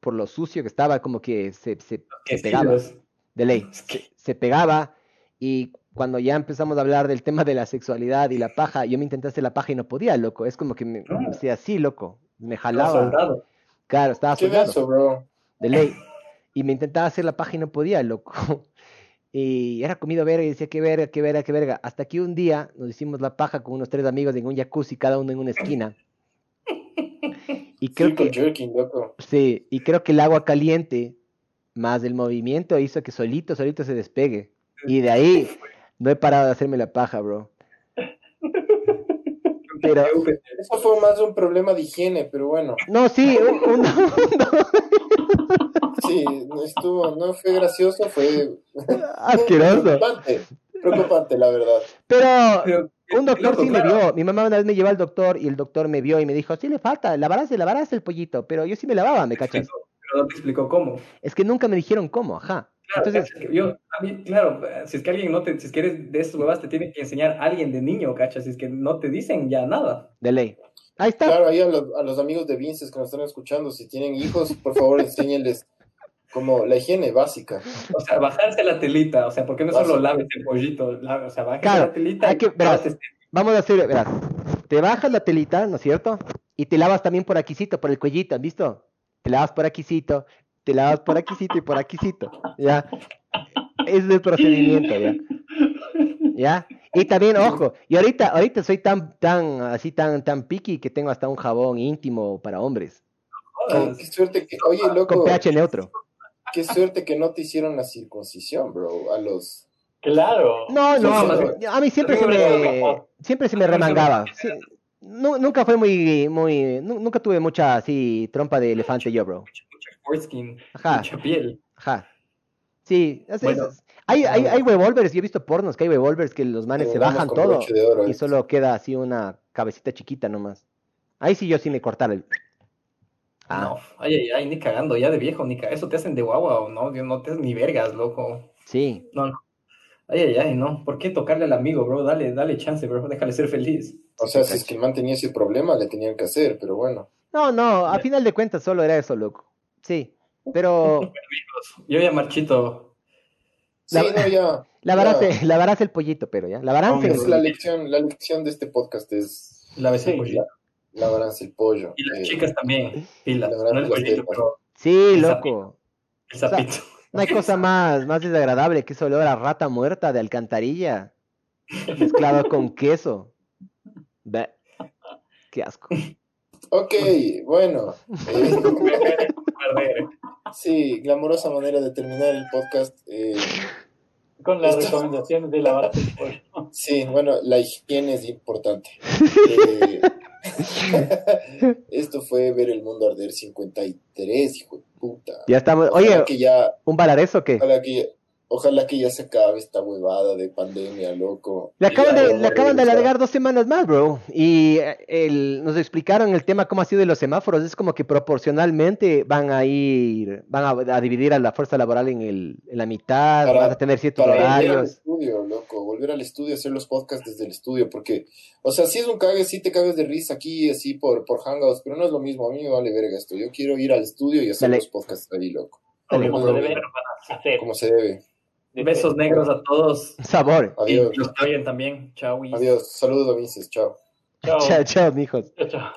por lo sucio que estaba, como que se, se, pegaba, de ley, se pegaba y cuando ya empezamos a hablar del tema de la sexualidad y la paja, yo me intenté hacer la paja y no podía, loco. Es como que me hacía así, loco. Me jalaba. Claro, estaba soldado. bro? De ley. Y me intentaba hacer la paja y no podía, loco. Y era comido verga y decía, qué verga, qué verga, qué verga. Hasta que un día nos hicimos la paja con unos tres amigos en un jacuzzi, cada uno en una esquina. Y creo que... loco. Sí, y creo que el agua caliente más el movimiento hizo que solito, solito se despegue. Y de ahí no he parado de hacerme la paja, bro. Pero... Eso fue más un problema de higiene, pero bueno. No, sí, un, Sí, no estuvo, no fue gracioso, fue asqueroso. Preocupante, preocupante, la verdad. Pero un doctor sí me vio. Mi mamá una vez me llevó al doctor y el doctor me vio y me dijo, sí le falta, lavarás, lavarás el pollito. Pero yo sí me lavaba, ¿me cachas? Pero no te explicó cómo. Es que nunca me dijeron cómo, ajá. Entonces, yo, a mí, claro, si es que alguien no te, si es que eres de esas huevas, te tiene que enseñar a alguien de niño, ¿cachas? Si es que no te dicen ya nada. De ley. Ahí está. Claro, ahí a los, a los amigos de Vinces que nos están escuchando, si tienen hijos, por favor, enséñenles como la higiene básica. O sea, bajarse la telita, o sea, ¿por qué no solo laves el pollito? o sea, bajarse la telita. Hay que, verás, vamos a hacer, verás, te bajas la telita, ¿no es cierto? Y te lavas también por aquícito, por el cuellito, ¿has visto? Te lavas por aquícito, te lavas por aquícito y por aquícito, ¿ya? es el procedimiento, ¿ya? ¿Ya? Y también, ojo, y ahorita, ahorita soy tan, tan, así, tan, tan picky que tengo hasta un jabón íntimo para hombres. qué suerte que, oye, loco. Con pH neutro. Qué suerte que no te hicieron la circuncisión, bro, a los... Claro. No, no, a mí siempre se me, siempre se me remangaba. nunca fue muy, muy, nunca tuve mucha así trompa de elefante yo, bro. Ajá. mucha piel. Ajá. Sí, hay, hay, hay revolvers, yo he visto pornos que hay revolvers que los manes se bajan todo y solo queda así una cabecita chiquita nomás. Ahí sí yo sí me cortara el... Ah. No, ay, ay, ay, ni cagando, ya de viejo, ni cagando. Eso te hacen de guagua o no, no te hacen ni vergas, loco. Sí. No, no. Ay, ay, ay, no. ¿Por qué tocarle al amigo, bro? Dale, dale chance, bro. Déjale ser feliz. O sea, si es que el man tenía ese problema, le tenían que hacer, pero bueno. No, no, a final de cuentas solo era eso, loco. Sí. Pero. Yo ya marchito. Sí, no, ya. Lavarás, el pollito, pero ya. Lavarás el... la lección, la lección de este podcast es. Lavarás el pollito. Lavarás el pollo. Y las eh, chicas también. Pila. No el pollito, pero. Sí, loco. El sapito. no hay cosa más, más desagradable que ese olor a rata muerta de alcantarilla. Mezclado con queso. Ve. Qué asco. Ok, bueno. Eh, sí, glamorosa manera de terminar el podcast. Eh, Con las recomendaciones de lavar el pollo. Sí, bueno, la higiene es importante. Eh, esto fue Ver el Mundo Arder 53, hijo de puta. Ya estamos. Oye, ¿un balarezo o qué? Que, Ojalá que ya se acabe esta huevada de pandemia, loco. Le acaban, de, le acaban de alargar dos semanas más, bro. Y eh, el, nos explicaron el tema, cómo ha sido de los semáforos. Es como que proporcionalmente van a ir, van a, dividir a la fuerza laboral en, el, en la mitad, van a tener ciertos para horarios. Volver al estudio, loco. Volver al estudio, hacer los podcasts desde el estudio. Porque, o sea, si es un cague, sí te cagues de risa aquí, así por, por hangouts, pero no es lo mismo. A mí me vale verga esto. Yo quiero ir al estudio y hacer los podcasts ahí, loco. Como se debe hacer. Como se debe. Besos negros a todos. Sabor. Adiós. Y los también. Chao. Adiós. Saludos, Vinces. Chao. Chao, chao, mijos. Chao, chao.